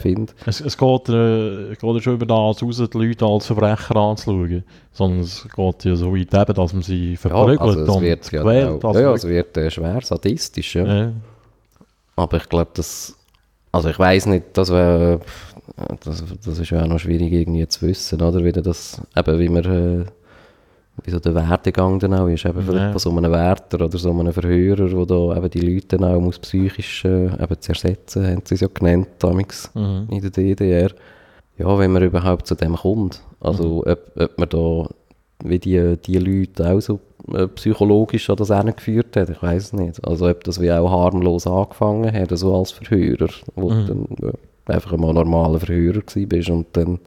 Speaker 2: es geht, äh, geht ja schon über das raus, die Leute als Verbrecher anzuschauen. Sondern es geht ja so weit eben, dass man sie verprügelt ja, also und
Speaker 1: wird, quält. Ja, ja, es wird äh, schwer sadistisch, ja. ja. Aber ich glaube, das... Also ich weiß nicht, das wäre... Das, das ist ja auch noch schwierig irgendwie zu wissen, oder? Wie das... Eben, wie man... Äh, wie so der Werdegang dann auch ist, eben vielleicht von so einem Wärter oder so einem Verhörer, der da eben die Leute dann auch muss psychisch äh, eben zu ersetzen, haben sie es ja genannt damals mhm. in der DDR. Ja, wenn man überhaupt zu dem kommt. Also mhm. ob, ob man da wie die, die Leute auch so äh, psychologisch an das geführt hat, ich weiß nicht. Also ob das wie auch harmlos angefangen hat, so als Verhörer, wo mhm. du dann äh, einfach mal normaler Verhörer bist und dann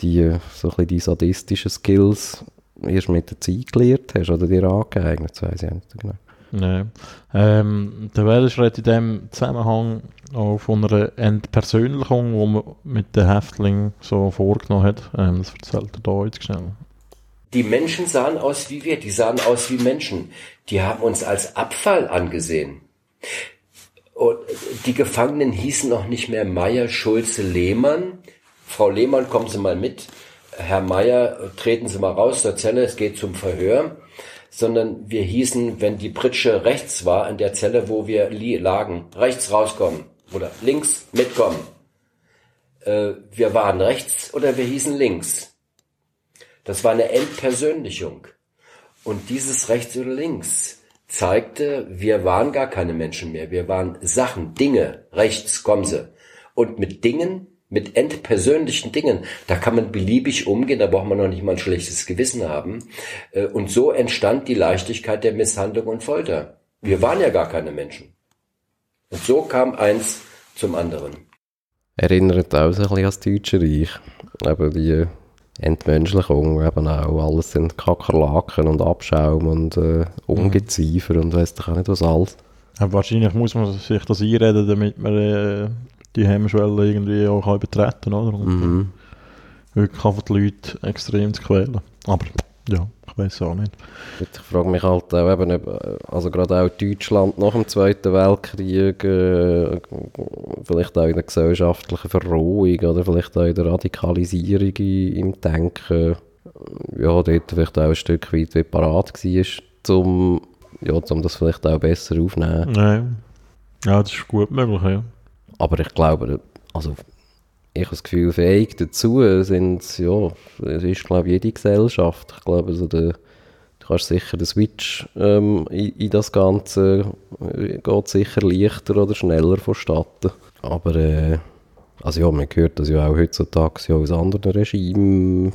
Speaker 1: die so ein bisschen die sadistischen Skills erst mit der Zeit gelernt hast oder dir angeeignet, das weiß ich nicht genau.
Speaker 2: Nein. Ähm, der Wels redet in diesem Zusammenhang auch von einer Entpersönlichung, die man mit den Häftlingen so vorgenommen hat. Ähm, das erzählt er da jetzt schnell.
Speaker 3: Die Menschen sahen aus wie wir, die sahen aus wie Menschen. Die haben uns als Abfall angesehen. Und die Gefangenen hießen noch nicht mehr Meier, Schulze, Lehmann, Frau Lehmann, kommen Sie mal mit. Herr Meier, treten Sie mal raus zur Zelle, es geht zum Verhör. Sondern wir hießen, wenn die Pritsche rechts war, in der Zelle, wo wir lagen, rechts rauskommen oder links mitkommen. Äh, wir waren rechts oder wir hießen links. Das war eine Entpersönlichung. Und dieses rechts oder links zeigte, wir waren gar keine Menschen mehr. Wir waren Sachen, Dinge. Rechts kommen sie. Und mit Dingen, mit entpersönlichen Dingen, da kann man beliebig umgehen, da braucht man noch nicht mal ein schlechtes Gewissen haben. Äh, und so entstand die Leichtigkeit der Misshandlung und Folter. Wir waren ja gar keine Menschen. Und so kam eins zum anderen.
Speaker 1: Erinnert auch so ein bisschen an das Deutsche Reich. Eben die Entmenschlichung, eben auch alles sind Kakerlaken und Abschaum und äh, Ungeziefer mhm. und weiss doch auch nicht was alles.
Speaker 2: Ja, wahrscheinlich muss man sich das einreden, damit man äh, die Hemmschwelle irgendwie auch kann betreten kann, oder? Und mhm. wirklich einfach die Leute extrem zu quälen. Aber ja, ich weiß auch nicht.
Speaker 1: Ich frage mich halt auch eben, also gerade auch Deutschland nach dem Zweiten Weltkrieg, äh, vielleicht auch in der gesellschaftlichen Verrohung oder vielleicht auch in der Radikalisierung im Denken, ja, dort vielleicht auch ein Stück weit wie parat war, um, ja, um das vielleicht auch besser aufzunehmen.
Speaker 2: Nein. Ja, das ist gut möglich, ja.
Speaker 1: Aber ich glaube, also ich habe das Gefühl, fähig dazu sind, ja, es ist, glaube ich, jede Gesellschaft. Ich glaube, also der, du kannst sicher den Switch ähm, in, in, das Ganze äh, geht sicher leichter oder schneller vonstatten. Aber, äh, also ja, man hört das ja auch heutzutage ja aus anderen Regimen.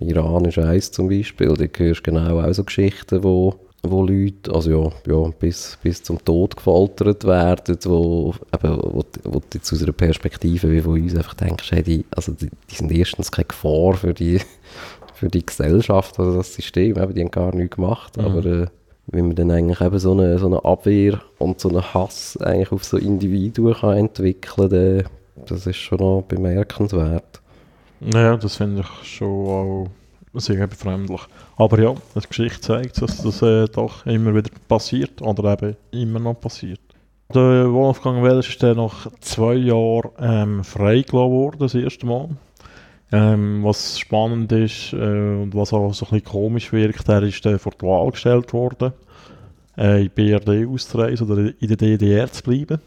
Speaker 1: Iran ist eins zum Beispiel, da hörst genau auch so Geschichten, wo wo Leute, also ja, ja bis, bis zum Tod gefoltert werden, wo, eben, wo, wo du jetzt aus einer Perspektive wie von uns einfach denkst, hey, die, also die, die sind erstens keine Gefahr für die, für die Gesellschaft, also das System, eben, die haben gar nichts gemacht, mhm. aber äh, wenn man dann eigentlich eben so eine, so eine Abwehr und so einen Hass eigentlich auf so Individuen kann entwickeln kann, das ist schon noch bemerkenswert.
Speaker 2: Naja, das finde ich schon auch sehr befremdlich. Aber ja, die Geschichte zeigt, dass das äh, doch immer wieder passiert oder eben immer noch passiert. Der Wolfgang Wels ist dann nach zwei Jahren ähm, freigelassen worden, das erste Mal. Ähm, was spannend ist äh, und was auch so ein bisschen komisch wirkt, er ist dann vor die Wahl gestellt worden, äh, in die BRD auszureisen oder in der DDR zu bleiben.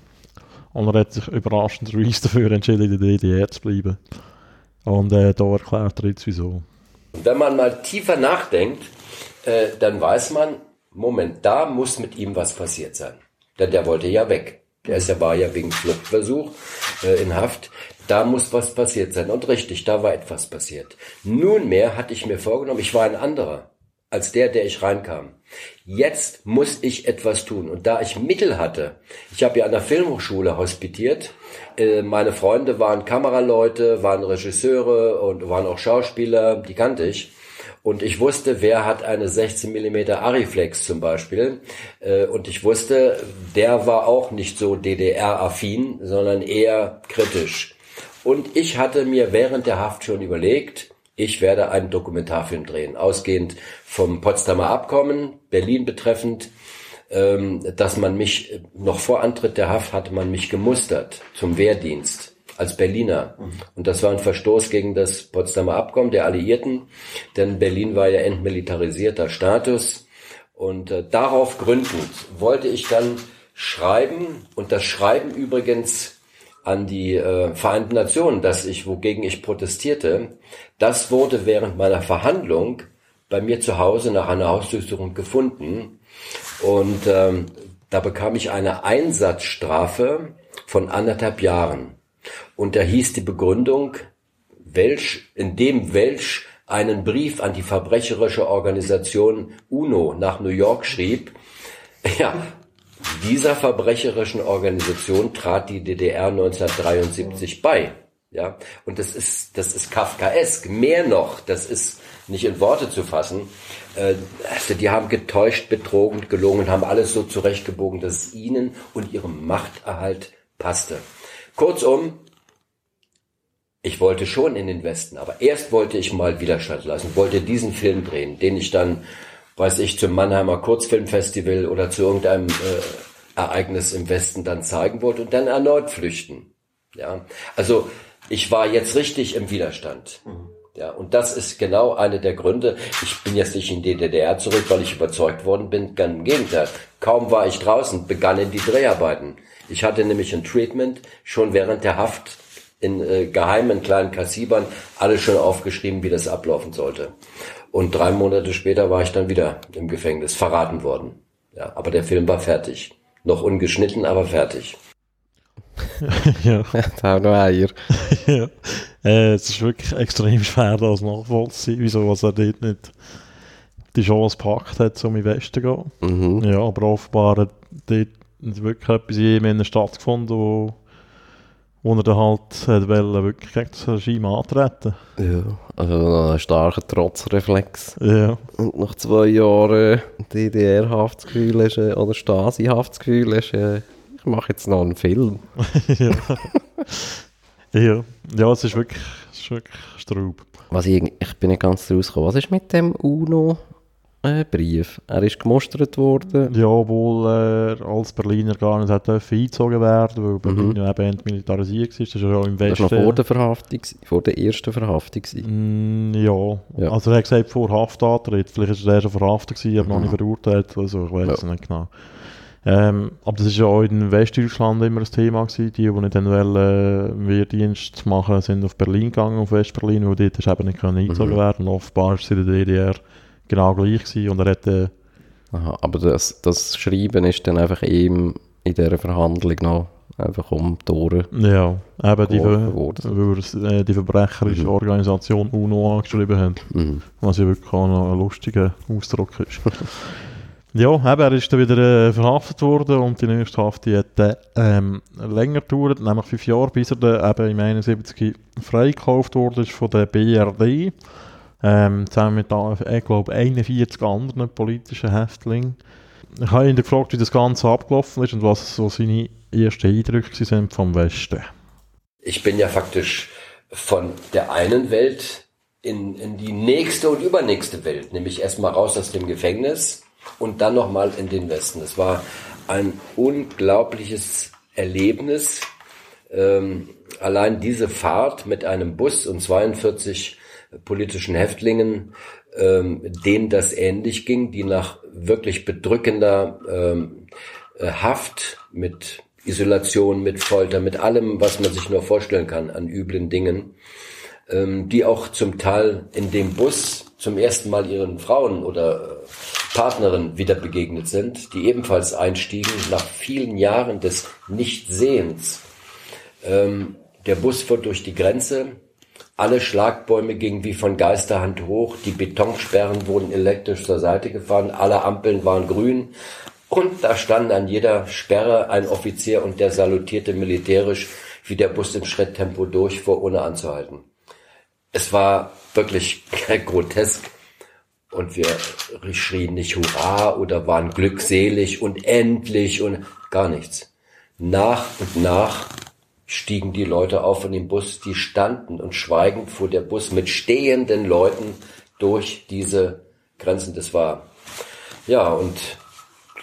Speaker 2: Und er hat sich überraschenderweise dafür entschieden, in der DDR zu bleiben. Und äh, da erklärt er jetzt wieso.
Speaker 3: Wenn man mal tiefer nachdenkt, äh, dann weiß man, Moment, da muss mit ihm was passiert sein. Denn der wollte ja weg. Der ist ja, war ja wegen Fluchtversuch äh, in Haft. Da muss was passiert sein. Und richtig, da war etwas passiert. Nunmehr hatte ich mir vorgenommen, ich war ein anderer als der, der ich reinkam. Jetzt muss ich etwas tun. Und da ich Mittel hatte, ich habe ja an der Filmhochschule hospitiert, äh, meine Freunde waren Kameraleute, waren Regisseure und waren auch Schauspieler, die kannte ich. Und ich wusste, wer hat eine 16 mm Ariflex zum Beispiel. Äh, und ich wusste, der war auch nicht so DDR-affin, sondern eher kritisch. Und ich hatte mir während der Haft schon überlegt, ich werde einen Dokumentarfilm drehen, ausgehend vom Potsdamer Abkommen, Berlin betreffend, ähm, dass man mich, noch vor Antritt der Haft hatte man mich gemustert zum Wehrdienst als Berliner. Und das war ein Verstoß gegen das Potsdamer Abkommen der Alliierten, denn Berlin war ja entmilitarisierter Status. Und äh, darauf gründend wollte ich dann schreiben, und das Schreiben übrigens an die äh, Vereinten Nationen, dass ich, wogegen ich protestierte, das wurde während meiner Verhandlung bei mir zu Hause nach einer Hausdurchsuchung gefunden. Und ähm, da bekam ich eine Einsatzstrafe von anderthalb Jahren. Und da hieß die Begründung, Welsch, in dem Welsch einen Brief an die verbrecherische Organisation UNO nach New York schrieb, ja, dieser verbrecherischen Organisation trat die DDR 1973 bei. Ja, und das ist, das ist Kafkaesk. Mehr noch, das ist nicht in Worte zu fassen. Äh, also die haben getäuscht, betrogen, gelogen und haben alles so zurechtgebogen, dass es ihnen und ihrem Machterhalt passte. Kurzum, ich wollte schon in den Westen, aber erst wollte ich mal Widerstand lassen, wollte diesen Film drehen, den ich dann weiß ich, zum Mannheimer Kurzfilmfestival oder zu irgendeinem äh, Ereignis im Westen dann zeigen wollte und dann erneut flüchten. Ja, also Ich war jetzt richtig im Widerstand. Ja, und das ist genau eine der Gründe. Ich bin jetzt nicht in die DDR zurück, weil ich überzeugt worden bin. Ganz im Gegenteil. Kaum war ich draußen, begannen die Dreharbeiten. Ich hatte nämlich ein Treatment schon während der Haft in äh, geheimen kleinen Kassibern alles schon aufgeschrieben, wie das ablaufen sollte. Und drei Monate später war ich dann wieder im Gefängnis, verraten worden. Ja, aber der Film war fertig. Noch ungeschnitten, aber fertig.
Speaker 2: ja.
Speaker 1: da noch Eier.
Speaker 2: ja. Äh, es ist wirklich extrem schwer, das nachvollziehen, wieso was er dort nicht die Chance gepackt hat, um in den Westen zu gehen.
Speaker 1: Mhm.
Speaker 2: Ja, aber offenbar hat dort nicht wirklich etwas in ihm stattgefunden, wo, wo er dann halt hat wollte, wirklich gegen das Regime antreten.
Speaker 1: Ja, also ein starker Trotzreflex.
Speaker 2: Ja.
Speaker 1: Und nach zwei Jahren DDR-Haftgefühl hast, äh, oder Stasi-Haftgefühl hast, äh, ich mache jetzt noch einen Film.
Speaker 2: ja. ja. Ja, es ist wirklich, es ist wirklich Straub.
Speaker 1: Was ich, ich bin nicht ganz rausgekommen. Was ist mit dem UNO-Brief? er ist gemustert worden.
Speaker 2: Ja, obwohl er als Berliner gar nicht hat eingezogen werden, weil Berlin ja eben entmilitarisiert war. Das ist ja auch im
Speaker 1: Das
Speaker 2: Westen.
Speaker 1: war noch vor der Verhaftung, vor der ersten Verhaftung.
Speaker 2: Mm, ja.
Speaker 1: Ja.
Speaker 2: also er hat gesagt vor Haftantritt, vielleicht war er schon verhaftet, aber noch nicht verurteilt, also ich weiß es nicht genau. Ähm, aber das ist ja auch in Westdeutschland immer ein Thema gewesen, die, die nicht dann wollen, äh, Wehrdienst machen, sind auf Berlin gegangen, auf Westberlin, weil dort ist eben nicht eingezogen werden und offenbar ist es in der DDR genau gleich gewesen und er hat äh,
Speaker 1: Aha, aber das, das Schreiben ist dann einfach ihm in dieser Verhandlung noch einfach um die Ohren.
Speaker 2: ja, eben die, Ver
Speaker 1: worden.
Speaker 2: weil äh, die verbrecherische Organisation UNO angeschrieben haben.
Speaker 1: Mhm.
Speaker 2: Was ja wirklich auch noch ein lustiger Ausdruck ist. ja, eben, er ist dann wieder äh, verhaftet worden und die nächste Haft die hat dann, ähm, länger gedauert, nämlich fünf Jahre, bis er dann eben im 71 freigekauft wurde ist von der BRD. Ähm, zusammen mit, ich glaube, 41 anderen politischen Häftlingen. Ich habe ihn gefragt, wie das Ganze abgelaufen ist und was so seine ersten Eindrücke sind vom Westen.
Speaker 3: Ich bin ja faktisch von der einen Welt in, in die nächste und übernächste Welt, nämlich erstmal raus aus dem Gefängnis und dann nochmal in den Westen. Es war ein unglaubliches Erlebnis. Ähm, allein diese Fahrt mit einem Bus und 42 politischen Häftlingen, ähm, denen das ähnlich ging, die nach wirklich bedrückender ähm, äh, Haft mit Isolation, mit Folter, mit allem, was man sich nur vorstellen kann an üblen Dingen, ähm, die auch zum Teil in dem Bus zum ersten Mal ihren Frauen oder äh, Partnerinnen wieder begegnet sind, die ebenfalls einstiegen nach vielen Jahren des Nichtsehens. Ähm, der Bus fuhr durch die Grenze, alle Schlagbäume gingen wie von Geisterhand hoch, die Betonsperren wurden elektrisch zur Seite gefahren, alle Ampeln waren grün und da stand an jeder Sperre ein Offizier und der salutierte militärisch, wie der Bus im Schritttempo durchfuhr, ohne anzuhalten. Es war wirklich grotesk und wir schrien nicht Hurra oder waren glückselig und endlich und gar nichts. Nach und nach stiegen die Leute auf in den Bus, die standen und schweigend vor der Bus mit stehenden Leuten durch diese Grenzen. Das war, ja, und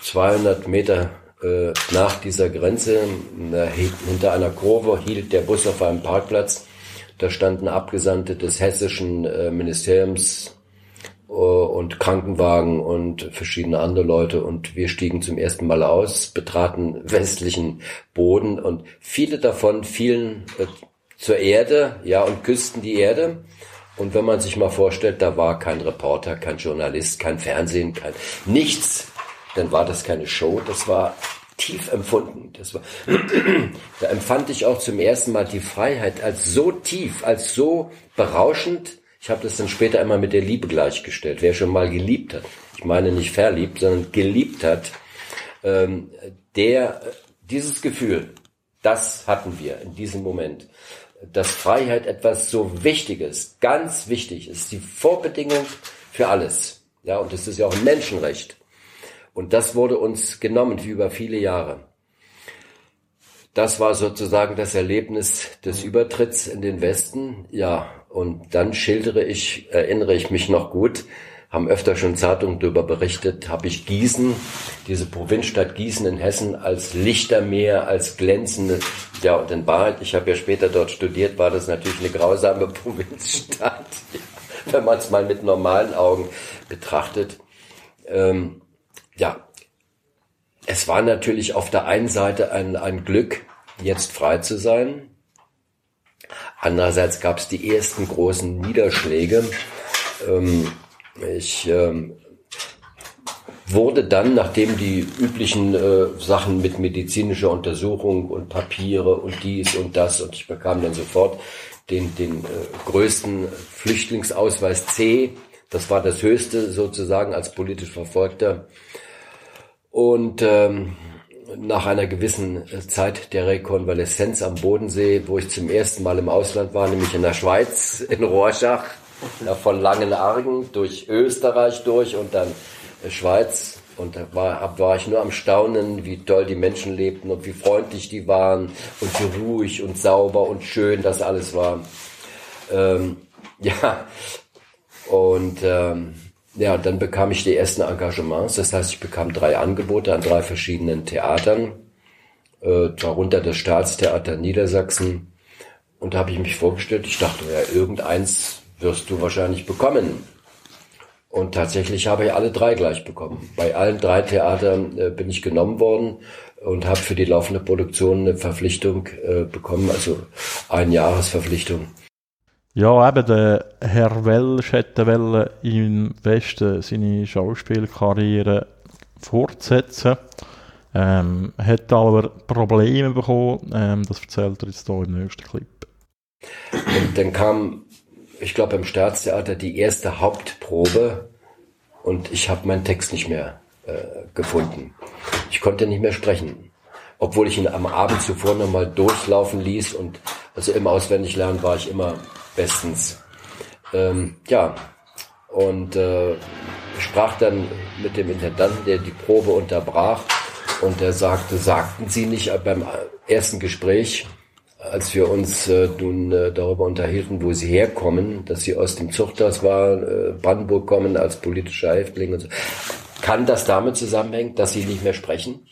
Speaker 3: 200 Meter äh, nach dieser Grenze, hinter einer Kurve, hielt der Bus auf einem Parkplatz. Da standen Abgesandte des hessischen äh, Ministeriums und Krankenwagen und verschiedene andere Leute und wir stiegen zum ersten Mal aus, betraten westlichen Boden und viele davon fielen äh, zur Erde, ja, und küssten die Erde. Und wenn man sich mal vorstellt, da war kein Reporter, kein Journalist, kein Fernsehen, kein nichts, dann war das keine Show, das war tief empfunden. Das war, da empfand ich auch zum ersten Mal die Freiheit als so tief, als so berauschend. Ich habe das dann später immer mit der Liebe gleichgestellt. Wer schon mal geliebt hat, ich meine nicht verliebt, sondern geliebt hat, ähm, der dieses Gefühl, das hatten wir in diesem Moment, dass Freiheit etwas so Wichtiges, ganz wichtig ist, die Vorbedingung für alles. Ja, und das ist ja auch ein Menschenrecht. Und das wurde uns genommen wie über viele Jahre. Das war sozusagen das Erlebnis des Übertritts in den Westen. Ja, und dann schildere ich, erinnere ich mich noch gut, haben öfter schon Zeitungen darüber berichtet, habe ich Gießen, diese Provinzstadt Gießen in Hessen, als Lichtermeer, als glänzende, ja und in Wahrheit, ich habe ja später dort studiert, war das natürlich eine grausame Provinzstadt, wenn man es mal mit normalen Augen betrachtet. Ähm, ja, es war natürlich auf der einen Seite ein, ein Glück, jetzt frei zu sein. Andererseits gab es die ersten großen Niederschläge. Ähm, ich ähm, wurde dann, nachdem die üblichen äh, Sachen mit medizinischer Untersuchung und Papiere und dies und das und ich bekam dann sofort den, den äh, größten Flüchtlingsausweis C, das war das höchste sozusagen als politisch Verfolgter. Und ähm, nach einer gewissen Zeit der Rekonvaleszenz am Bodensee, wo ich zum ersten Mal im Ausland war, nämlich in der Schweiz, in Rorschach, von Langenargen durch Österreich durch und dann Schweiz. Und da war, war ich nur am Staunen, wie toll die Menschen lebten und wie freundlich die waren und wie ruhig und sauber und schön das alles war. Ähm, ja, und ähm, ja, dann bekam ich die ersten Engagements. Das heißt, ich bekam drei Angebote an drei verschiedenen Theatern, äh, darunter das Staatstheater Niedersachsen. Und da habe ich mich vorgestellt, ich dachte, ja, irgendeins wirst du wahrscheinlich bekommen. Und tatsächlich habe ich alle drei gleich bekommen. Bei allen drei Theatern äh, bin ich genommen worden und habe für die laufende Produktion eine Verpflichtung äh, bekommen, also eine Jahresverpflichtung.
Speaker 2: Ja, eben der Herr Welsch hätte im Westen seine Schauspielkarriere fortsetzen. Ähm, hat aber Probleme bekommen. Ähm, das erzählt er jetzt hier im nächsten Clip.
Speaker 3: Und dann kam ich glaube, im Staatstheater die erste Hauptprobe und ich habe meinen Text nicht mehr äh, gefunden. Ich konnte nicht mehr sprechen, obwohl ich ihn am Abend zuvor nochmal durchlaufen ließ und also im Auswendiglernen war ich immer bestens. Ähm, ja, und äh, sprach dann mit dem Intendanten, der die Probe unterbrach und der sagte, sagten Sie nicht beim ersten Gespräch, als wir uns äh, nun äh, darüber unterhielten, wo sie herkommen, dass sie aus dem Zuchthaus waren, äh, Brandenburg kommen als politischer Häftling und so. Kann das damit zusammenhängen, dass sie nicht mehr sprechen?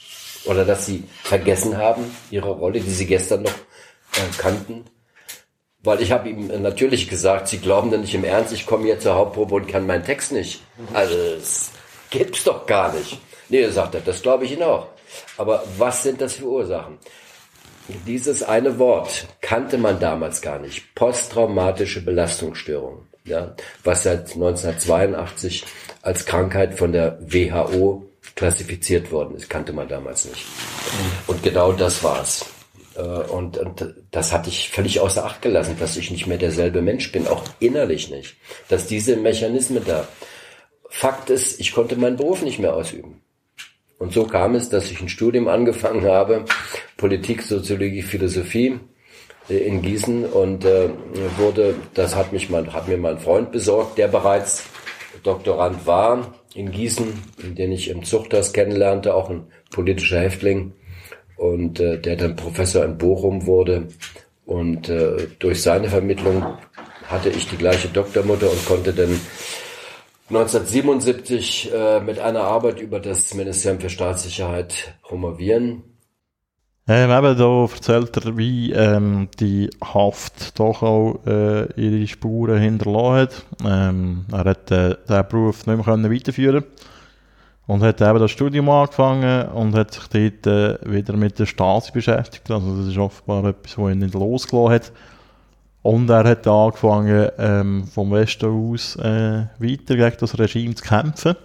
Speaker 3: Oder dass sie vergessen haben, ihre Rolle, die sie gestern noch äh, kannten? Weil ich habe ihm natürlich gesagt, sie glauben denn nicht im Ernst, ich komme hier zur Hauptprobe und kann meinen Text nicht. Also das gibt's doch gar nicht. Nee, sagt er, das glaube ich Ihnen auch. Aber was sind das für Ursachen? Dieses eine Wort kannte man damals gar nicht. Posttraumatische Belastungsstörung. Ja, was seit 1982 als Krankheit von der WHO klassifiziert worden ist, kannte man damals nicht. Und genau das war's. Äh, und, und das hatte ich völlig außer Acht gelassen, dass ich nicht mehr derselbe Mensch bin, auch innerlich nicht. Dass diese Mechanismen da. Fakt ist, ich konnte meinen Beruf nicht mehr ausüben. Und so kam es, dass ich ein Studium angefangen habe, Politik, Soziologie, Philosophie äh, in Gießen und äh, wurde, das hat mich mein, hat mir mein Freund besorgt, der bereits Doktorand war in Gießen, den ich im Zuchthaus kennenlernte, auch ein politischer Häftling und äh, der dann Professor in Bochum wurde und äh, durch seine Vermittlung hatte ich die gleiche Doktormutter und konnte dann 1977 äh, mit einer Arbeit über das Ministerium für Staatssicherheit promovieren.
Speaker 2: Ähm, eben, da erzählt er, wie ähm, die Haft doch auch äh, ihre Spuren hinterlassen hat. Ähm, er hat äh, diesen Beruf nicht mehr können weiterführen und hat eben das Studium angefangen und hat sich dort äh, wieder mit der Stasi beschäftigt. Also das ist offenbar etwas, was ihn nicht losgelassen hat. Und er hat angefangen, ähm, vom Westen aus äh, weiter gegen das Regime zu kämpfen,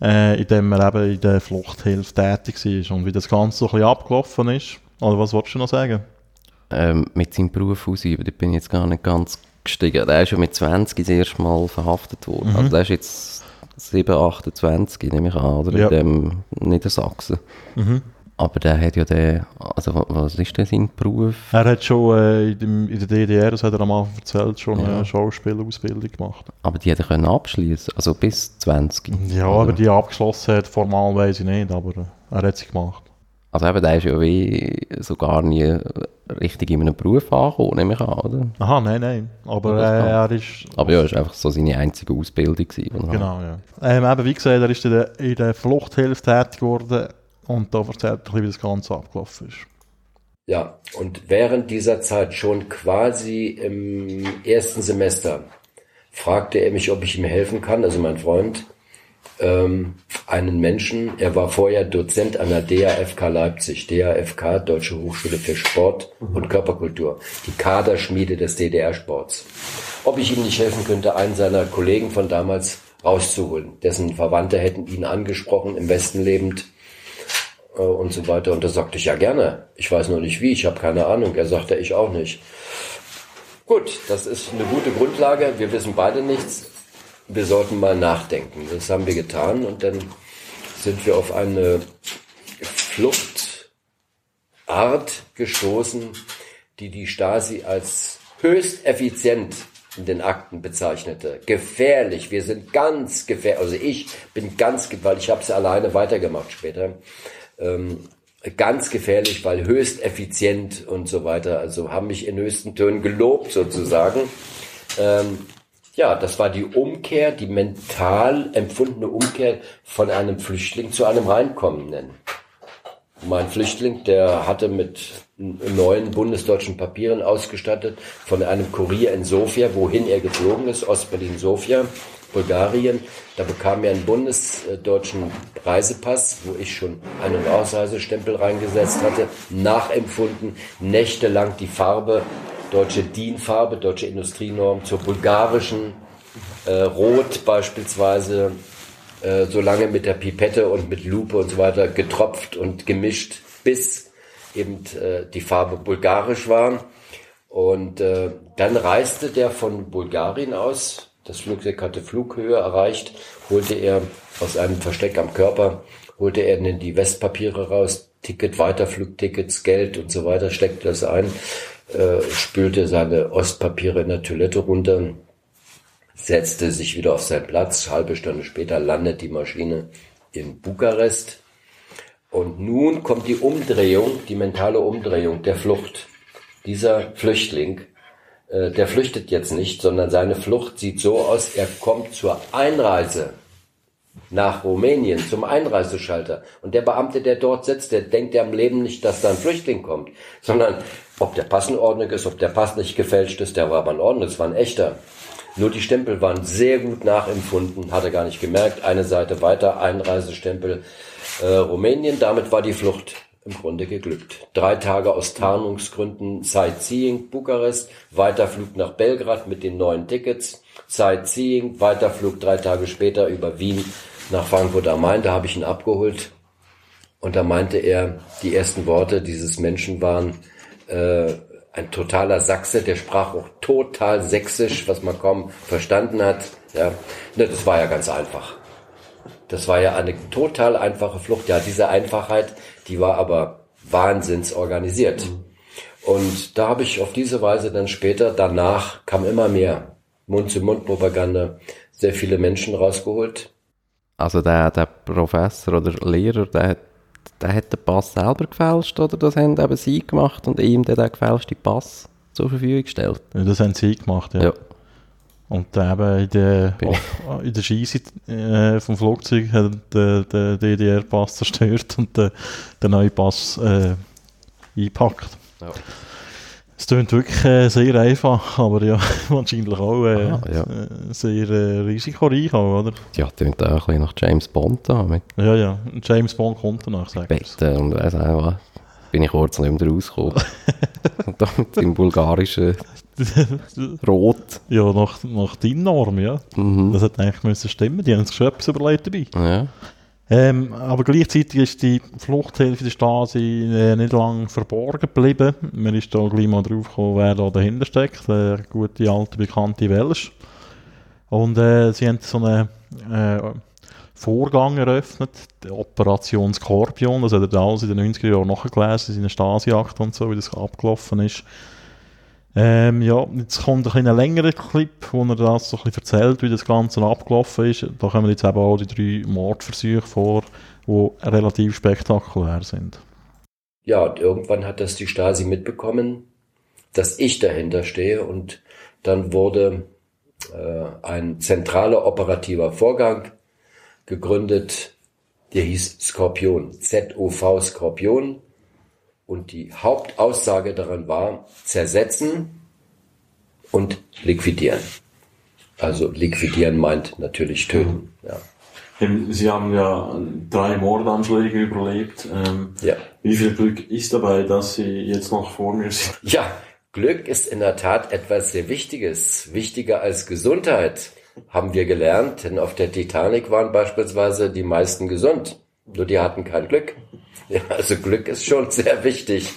Speaker 2: äh, indem er eben in der Fluchthilfe tätig war. Und wie das Ganze so ein bisschen abgelaufen ist, oder was wolltest du noch sagen?
Speaker 1: Ähm, mit seinem Beruf ausüben, da bin ich jetzt gar nicht ganz gestiegen. Der ist schon mit 20 das erste Mal verhaftet worden. Mhm. Also der ist jetzt 7, 28, nehme ich an, oder? Ja. In dem Niedersachsen. Mhm. Aber der hat ja den, also was ist denn sein Beruf?
Speaker 2: Er hat schon äh, in, der DDR, das hat er am Anfang erzählt, schon ja. eine Schauspielausbildung gemacht.
Speaker 1: Aber die hätte er können abschließen, also bis 20.
Speaker 2: Ja, oder? aber die abgeschlossen hat, formal weiß ich nicht, aber er hat sie gemacht.
Speaker 1: Also eben, der ist ja wie so gar nie richtig in einem Beruf angekommen, nehme ich an, oder?
Speaker 2: Aha, nein, nein. Aber äh, er ist...
Speaker 1: Aber ja, das war einfach so seine einzige Ausbildung. Gewesen.
Speaker 2: Genau, ja. Ähm, eben, wie gesagt, er ist in der, in der Fluchthilfe tätig geworden und da erzählt er ein bisschen, wie das Ganze abgelaufen ist.
Speaker 3: Ja, und während dieser Zeit schon quasi im ersten Semester fragte er mich, ob ich ihm helfen kann, also mein Freund, ähm, einen Menschen, er war vorher Dozent an der DAFK Leipzig, DAFK, Deutsche Hochschule für Sport und Körperkultur, die Kaderschmiede des DDR-Sports. Ob ich ihm nicht helfen könnte, einen seiner Kollegen von damals rauszuholen, dessen Verwandte hätten ihn angesprochen, im Westen lebend, äh, und so weiter. Und da sagte ich, ja gerne. Ich weiß nur nicht wie, ich habe keine Ahnung. Er sagte, ich auch nicht. Gut, das ist eine gute Grundlage. Wir wissen beide nichts. Wir sollten mal nachdenken. Das haben wir getan und dann sind wir auf eine Fluchtart gestoßen, die die Stasi als höchst effizient in den Akten bezeichnete. Gefährlich, wir sind ganz gefährlich. Also ich bin ganz, weil ich habe es alleine weitergemacht später ähm, ganz gefährlich, weil höchst effizient und so weiter. Also haben mich in höchsten Tönen gelobt sozusagen. Ähm, ja, das war die Umkehr, die mental empfundene Umkehr von einem Flüchtling zu einem Reinkommenden. Mein Flüchtling, der hatte mit neuen bundesdeutschen Papieren ausgestattet von einem Kurier in Sofia, wohin er geflogen ist, Ostberlin-Sofia, Bulgarien. Da bekam er einen bundesdeutschen Reisepass, wo ich schon einen Ausreisestempel reingesetzt hatte, nachempfunden, nächtelang die Farbe, deutsche DIN-Farbe, deutsche Industrienorm zur bulgarischen äh, Rot beispielsweise, äh, so lange mit der Pipette und mit Lupe und so weiter getropft und gemischt, bis eben äh, die Farbe bulgarisch war. Und äh, dann reiste der von Bulgarien aus, das Flugzeug hatte Flughöhe erreicht, holte er aus einem Versteck am Körper, holte er dann die Westpapiere raus, Ticket, Weiterflugtickets, Geld und so weiter, steckte das ein, äh, spülte seine Ostpapiere in der Toilette runter, setzte sich wieder auf seinen Platz. Halbe Stunde später landet die Maschine in Bukarest. Und nun kommt die Umdrehung, die mentale Umdrehung der Flucht. Dieser Flüchtling, äh, der flüchtet jetzt nicht, sondern seine Flucht sieht so aus, er kommt zur Einreise nach Rumänien zum Einreiseschalter. Und der Beamte, der dort sitzt, der denkt ja im Leben nicht, dass da ein Flüchtling kommt, sondern ob der Pass in Ordnung ist, ob der Pass nicht gefälscht ist, der war aber in Ordnung, das war ein echter. Nur die Stempel waren sehr gut nachempfunden, hatte gar nicht gemerkt. Eine Seite weiter, Einreisestempel äh, Rumänien. Damit war die Flucht im Grunde geglückt. Drei Tage aus Tarnungsgründen Sightseeing Bukarest, Weiterflug nach Belgrad mit den neuen Tickets, Sightseeing, Weiterflug drei Tage später über Wien nach Frankfurt am Main. Da habe ich ihn abgeholt und da meinte er, die ersten Worte dieses Menschen waren, äh, ein totaler Sachse, der sprach auch total sächsisch, was man kaum verstanden hat. Ja, ne, das war ja ganz einfach. Das war ja eine total einfache Flucht. Ja, diese Einfachheit, die war aber wahnsinns organisiert. Und da habe ich auf diese Weise dann später, danach kam immer mehr Mund-zu-Mund-Propaganda, sehr viele Menschen rausgeholt.
Speaker 1: Also der, der Professor oder Lehrer, der, hat- der hat den Pass selber gefälscht oder das haben eben sie gemacht und ihm dann den gefälschten Pass zur Verfügung gestellt?
Speaker 2: Ja, Das haben sie gemacht, ja.
Speaker 1: Ja.
Speaker 2: Und eben in der, oh, in der Scheisse äh, vom Flugzeug hat der, der DDR-Pass zerstört und der, der neue Pass äh, eingepackt.
Speaker 1: Ja.
Speaker 2: Es klingt wirklich äh, sehr einfach, aber ja, wahrscheinlich auch äh,
Speaker 1: Ah, ja.
Speaker 2: äh, sehr äh, risikoreich, auch, oder?
Speaker 1: Ja, tönt auch ein bisschen nach James Bond da, mit
Speaker 2: Ja, ja, James Bond kommt danach, sag ich.
Speaker 1: Und weiss auch was. Bin ich kurz nicht mehr rausgekommen. und dann mit dem bulgarischen Rot.
Speaker 2: Ja, nach, nach deiner Norm, ja.
Speaker 1: Mhm.
Speaker 2: Das hätte eigentlich müssen stimmen, die haben sich schon etwas überlegt dabei.
Speaker 1: Ja.
Speaker 2: Ähm, aber gleichzeitig ist die Fluchthilfe der Stasi äh, nicht lange verborgen geblieben. Man ist da gleich mal drauf gekommen, wer da dahinter steckt. Der gute, alte, bekannte Welsch. Und äh, sie haben so einen äh, Vorgang eröffnet, die Operation Skorpion. Das hat er alles in den 90er Jahren nachgelesen, in seinen Stasi-Akten und so, wie das abgelaufen ist. Ähm, ja, jetzt kommt ein, längerer Clip, wo er das so ein bisschen erzählt, wie das Ganze abgelaufen ist. Da kommen jetzt eben auch die drei Mordversuche vor, die relativ spektakulär sind.
Speaker 3: Ja, und irgendwann hat das die Stasi mitbekommen, dass ich dahinter stehe und dann wurde äh, ein zentraler operativer Vorgang gegründet, der hieß Skorpion, Z-O-V Skorpion. Und die Hauptaussage daran war, zersetzen und liquidieren. Also liquidieren meint natürlich töten. Ja.
Speaker 4: Sie haben ja drei Mordanschläge überlebt. Ähm,
Speaker 3: ja.
Speaker 4: Wie viel Glück ist dabei, dass Sie jetzt noch vor mir sind?
Speaker 3: Ja, Glück ist in der Tat etwas sehr Wichtiges. Wichtiger als Gesundheit, haben wir gelernt. Denn auf der Titanic waren beispielsweise die meisten gesund. Nur die hatten kein Glück. Ja, also Glück ist schon sehr wichtig.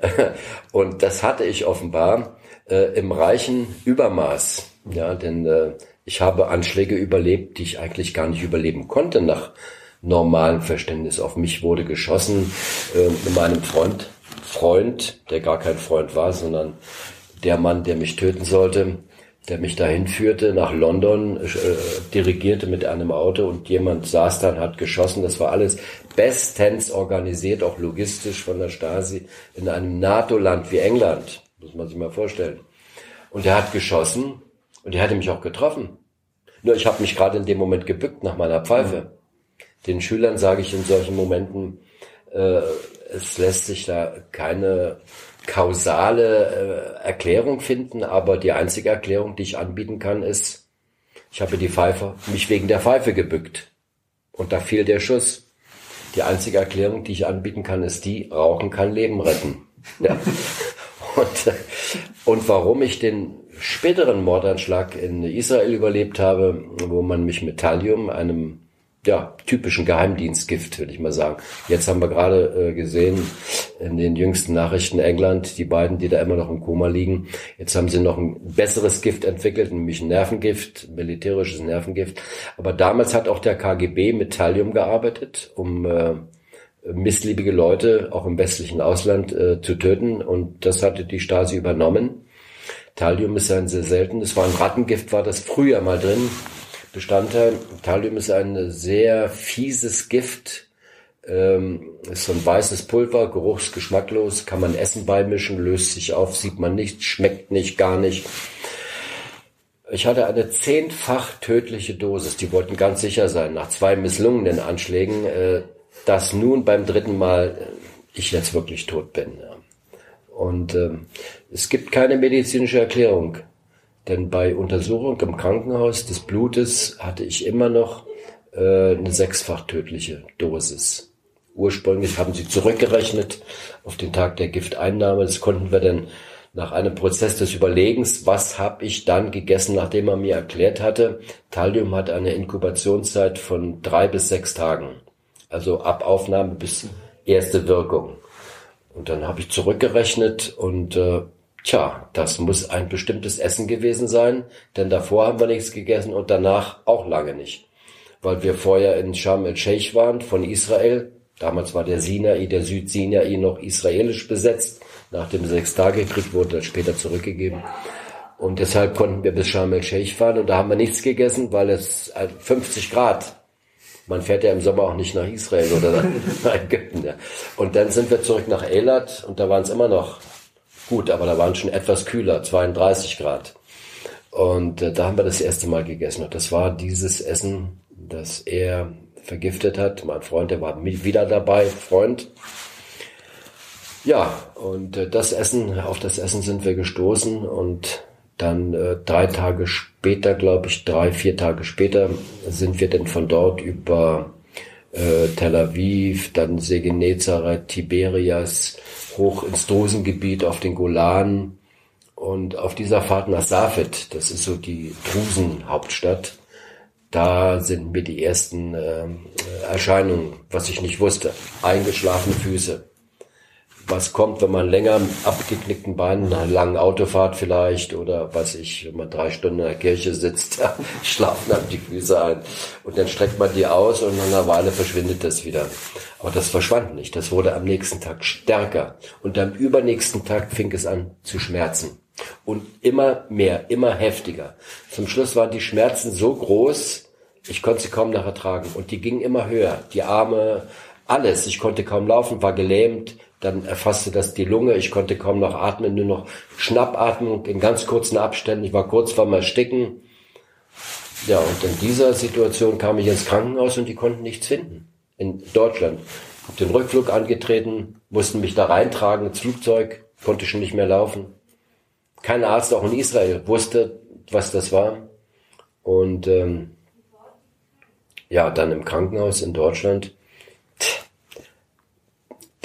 Speaker 3: Und das hatte ich offenbar äh, im reichen Übermaß. Ja, denn äh, ich habe Anschläge überlebt, die ich eigentlich gar nicht überleben konnte nach normalem Verständnis. Auf mich wurde geschossen äh, mit meinem Freund, Freund, der gar kein Freund war, sondern der Mann, der mich töten sollte, der mich dahin führte nach London, äh, dirigierte mit einem Auto und jemand saß dann, hat geschossen. Das war alles bestens organisiert, auch logistisch von der Stasi in einem NATO-Land wie England, muss man sich mal vorstellen. Und er hat geschossen und er hatte mich auch getroffen. Nur ich habe mich gerade in dem Moment gebückt nach meiner Pfeife. Den Schülern sage ich in solchen Momenten, äh, es lässt sich da keine kausale äh, Erklärung finden, aber die einzige Erklärung, die ich anbieten kann, ist, ich habe die Pfeife, mich wegen der Pfeife gebückt. Und da fiel der Schuss. Die einzige Erklärung, die ich anbieten kann, ist die, Rauchen kann Leben retten. Ja. Und, und warum ich den späteren Mordanschlag in Israel überlebt habe, wo man mich mit Thallium, einem ja, typischen Geheimdienstgift, würde ich mal sagen. Jetzt haben wir gerade äh, gesehen in den jüngsten Nachrichten England, die beiden, die da immer noch im Koma liegen. Jetzt haben sie noch ein besseres Gift entwickelt, nämlich ein Nervengift, militärisches Nervengift. Aber damals hat auch der KGB mit Thallium gearbeitet, um äh, missliebige Leute auch im westlichen Ausland äh, zu töten. Und das hatte die Stasi übernommen. Thallium ist ein sehr selten, es war ein Rattengift, war das früher mal drin. Bestandteil. Thallium ist ein sehr fieses Gift, ähm, ist so ein weißes Pulver, geruchsgeschmacklos, kann man Essen beimischen, löst sich auf, sieht man nicht, schmeckt nicht, gar nicht. Ich hatte eine zehnfach tödliche Dosis. Die wollten ganz sicher sein, nach zwei misslungenen Anschlägen, äh, dass nun beim dritten Mal äh, ich jetzt wirklich tot bin. Ja. Und ähm, es gibt keine medizinische Erklärung. Denn bei Untersuchung im Krankenhaus des Blutes hatte ich immer noch äh, eine sechsfach tödliche Dosis. Ursprünglich haben sie zurückgerechnet auf den Tag der Gifteinnahme. Das konnten wir dann nach einem Prozess des Überlegens, was habe ich dann gegessen, nachdem er mir erklärt hatte, Thallium hat eine Inkubationszeit von drei bis sechs Tagen. Also ab Aufnahme bis erste Wirkung. Und dann habe ich zurückgerechnet und äh, tja, das muss ein bestimmtes Essen gewesen sein, denn davor haben wir nichts gegessen und danach auch lange nicht. Weil wir vorher in Sharm el-Sheikh waren von Israel. Damals war der Sinai, der Südsinai noch israelisch besetzt. Nach dem Sechstagekrieg wurde das später zurückgegeben. Und deshalb konnten wir bis Sharm el-Sheikh fahren und da haben wir nichts gegessen, weil es 50 Grad man fährt ja im Sommer auch nicht nach Israel oder nach Ägypten. Ja. Und dann sind wir zurück nach Eilat und da waren es immer noch gut, aber da waren schon etwas kühler, 32 Grad. Und äh, da haben wir das erste Mal gegessen. Und das war dieses Essen, das er vergiftet hat. Mein Freund, der war wieder dabei, Freund. Ja, und äh, das Essen, auf das Essen sind wir gestoßen und dann äh, drei Tage später, glaube ich, drei, vier Tage später sind wir dann von dort über äh, Tel Aviv, dann Sege Genezareth, Tiberias, hoch ins Drusengebiet auf den Golan und auf dieser Fahrt nach Safed, das ist so die Drusenhauptstadt, da sind mir die ersten äh, Erscheinungen, was ich nicht wusste. Eingeschlafene Füße was kommt, wenn man länger abgeknickten Beinen, einer langen Autofahrt vielleicht oder was ich, wenn man drei Stunden in der Kirche sitzt, schlafen dann die Füße ein und dann streckt man die aus und nach einer Weile verschwindet das wieder. Aber das verschwand nicht, das wurde am nächsten Tag stärker und am übernächsten Tag fing es an zu schmerzen und immer mehr, immer heftiger. Zum Schluss waren die Schmerzen so groß, ich konnte sie kaum noch ertragen und die gingen immer höher. Die Arme, Alles. Ich konnte kaum laufen, war gelähmt. Dann erfasste das die Lunge. Ich konnte kaum noch atmen, nur noch Schnappatmung in ganz kurzen Abständen. Ich war kurz vorm Ersticken. Ja, und in dieser Situation kam ich ins Krankenhaus und die konnten nichts finden. In Deutschland. Hab den Rückflug angetreten, mussten mich da reintragen ins Flugzeug, konnte schon nicht mehr laufen. Kein Arzt, auch in Israel, wusste, was das war. Und ähm, ja, dann im Krankenhaus in Deutschland.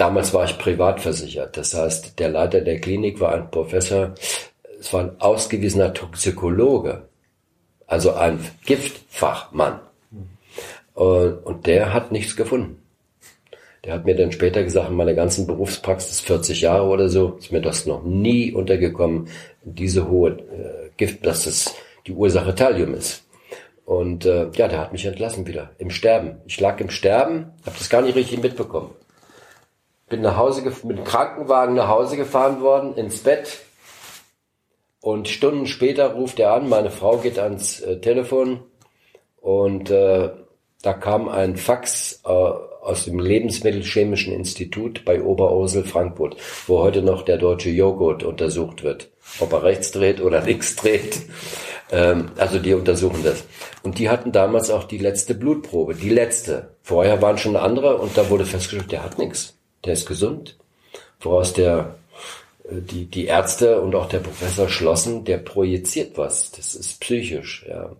Speaker 3: Damals war ich privat versichert. Das heißt, der Leiter der Klinik war ein Professor, es war ein ausgewiesener Toxikologe, also ein Giftfachmann. Und, der hat nichts gefunden. Der hat mir dann später gesagt, in meiner ganzen Berufspraxis, 40 Jahre oder so, ist mir das noch nie untergekommen, diese hohe äh, Gift, dass das die Ursache Thallium ist. Und äh, ja, der hat mich entlassen wieder, im Sterben. Ich lag im Sterben, habe das gar nicht richtig mitbekommen. Bin nach Hause mit dem Krankenwagen nach Hause gefahren worden, ins Bett. Und Stunden später ruft er an, meine Frau geht ans äh, Telefon und äh, da kam ein Fax äh, aus dem Lebensmittelchemischen Institut bei Oberursel Frankfurt, wo heute noch der deutsche Joghurt untersucht wird. Ob er rechts dreht oder links dreht. Ähm, also die untersuchen das. Und die hatten damals auch die letzte Blutprobe, die letzte. Vorher waren schon andere und da wurde festgestellt, der hat nichts. Der ist gesund. Woraus der äh, die, die Ärzte und auch der Professor schlossen, der projiziert was. Das ist psychisch, ja.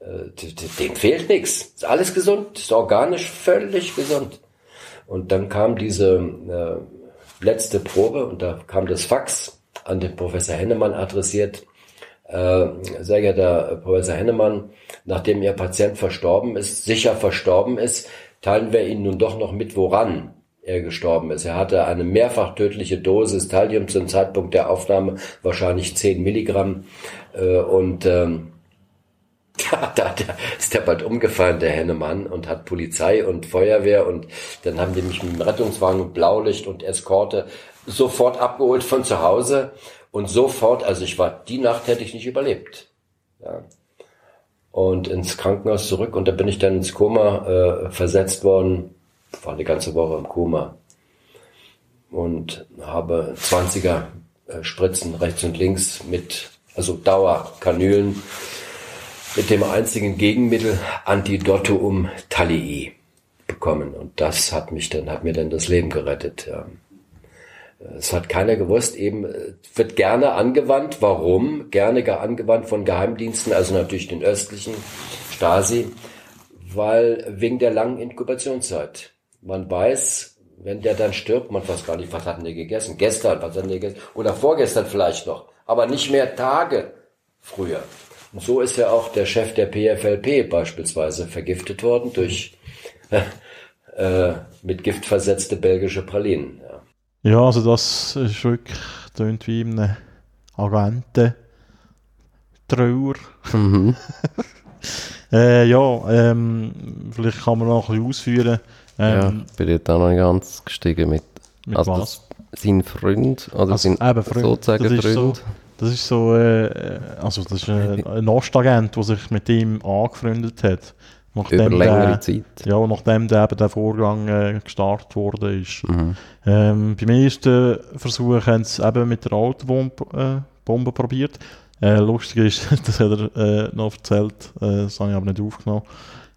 Speaker 3: Äh, dem fehlt nichts. Ist alles gesund, ist organisch völlig gesund. Und dann kam diese äh, letzte Probe und da kam das Fax an den Professor Hennemann adressiert. Äh, sehr geehrter Professor Hennemann, nachdem Ihr Patient verstorben ist, sicher verstorben ist, teilen wir Ihnen nun doch noch mit, woran er gestorben ist. Er hatte eine mehrfach tödliche Dosis Thallium zum Zeitpunkt der Aufnahme, wahrscheinlich 10 Milligramm. Äh, und ähm, da, da, da ist der bald umgefallen, der Hennemann, und hat Polizei und Feuerwehr und dann haben die mich mit dem Rettungswagen Blaulicht und Eskorte sofort abgeholt von zu Hause und sofort, also ich war, die Nacht hätte ich nicht überlebt. Ja. Und ins Krankenhaus zurück und da bin ich dann ins Koma äh, versetzt worden, war eine ganze Woche im Koma und habe 20er äh, Spritzen rechts und links mit, also Dauerkanülen mit dem einzigen Gegenmittel Antidotum Tallii bekommen. Und das hat mich dann, hat mir dann das Leben gerettet. Es hat keiner gewusst, eben wird gerne angewandt. Warum? Gerne angewandt von Geheimdiensten, also natürlich den östlichen Stasi, weil wegen der langen Inkubationszeit. Man weiß, wenn der dann stirbt, man weiß gar nicht, was hat der gegessen? Gestern, was hat denn der gegessen? Oder vorgestern vielleicht noch. Aber nicht mehr Tage früher. Und so ist ja auch der Chef der PFLP beispielsweise vergiftet worden durch äh, mit Gift versetzte belgische Pralinen.
Speaker 2: Ja, ja also das ist wirklich tönt wie ein Agenten. Trauer.
Speaker 1: Mhm.
Speaker 2: äh, ja, ähm, vielleicht kann man noch ein bisschen ausführen.
Speaker 1: Ja,
Speaker 2: Ähm,
Speaker 1: ich bin jetzt auch noch nicht ganz gestiegen mit,
Speaker 2: mit
Speaker 1: also
Speaker 2: was?
Speaker 1: sein Freund, oder
Speaker 2: Also,
Speaker 1: sein
Speaker 2: eben, Freund.
Speaker 1: sozusagen
Speaker 2: Das
Speaker 1: Freund.
Speaker 2: so- Das ist so, äh, also das ist ein, ein Ostagent, der sich mit ihm angefreundet hat.
Speaker 1: über
Speaker 2: Nachdem
Speaker 1: längere
Speaker 2: der,
Speaker 1: Zeit.
Speaker 2: ja, nachdem der, eben der Vorgang äh, gestartet wurde. Ist.
Speaker 1: Mhm.
Speaker 2: Ähm, beim ersten Versuch haben sie eben mit der Autobombe äh, Bombe probiert. Äh, lustig ist, das hat er äh, noch erzählt, äh, das habe ich aber nicht aufgenommen.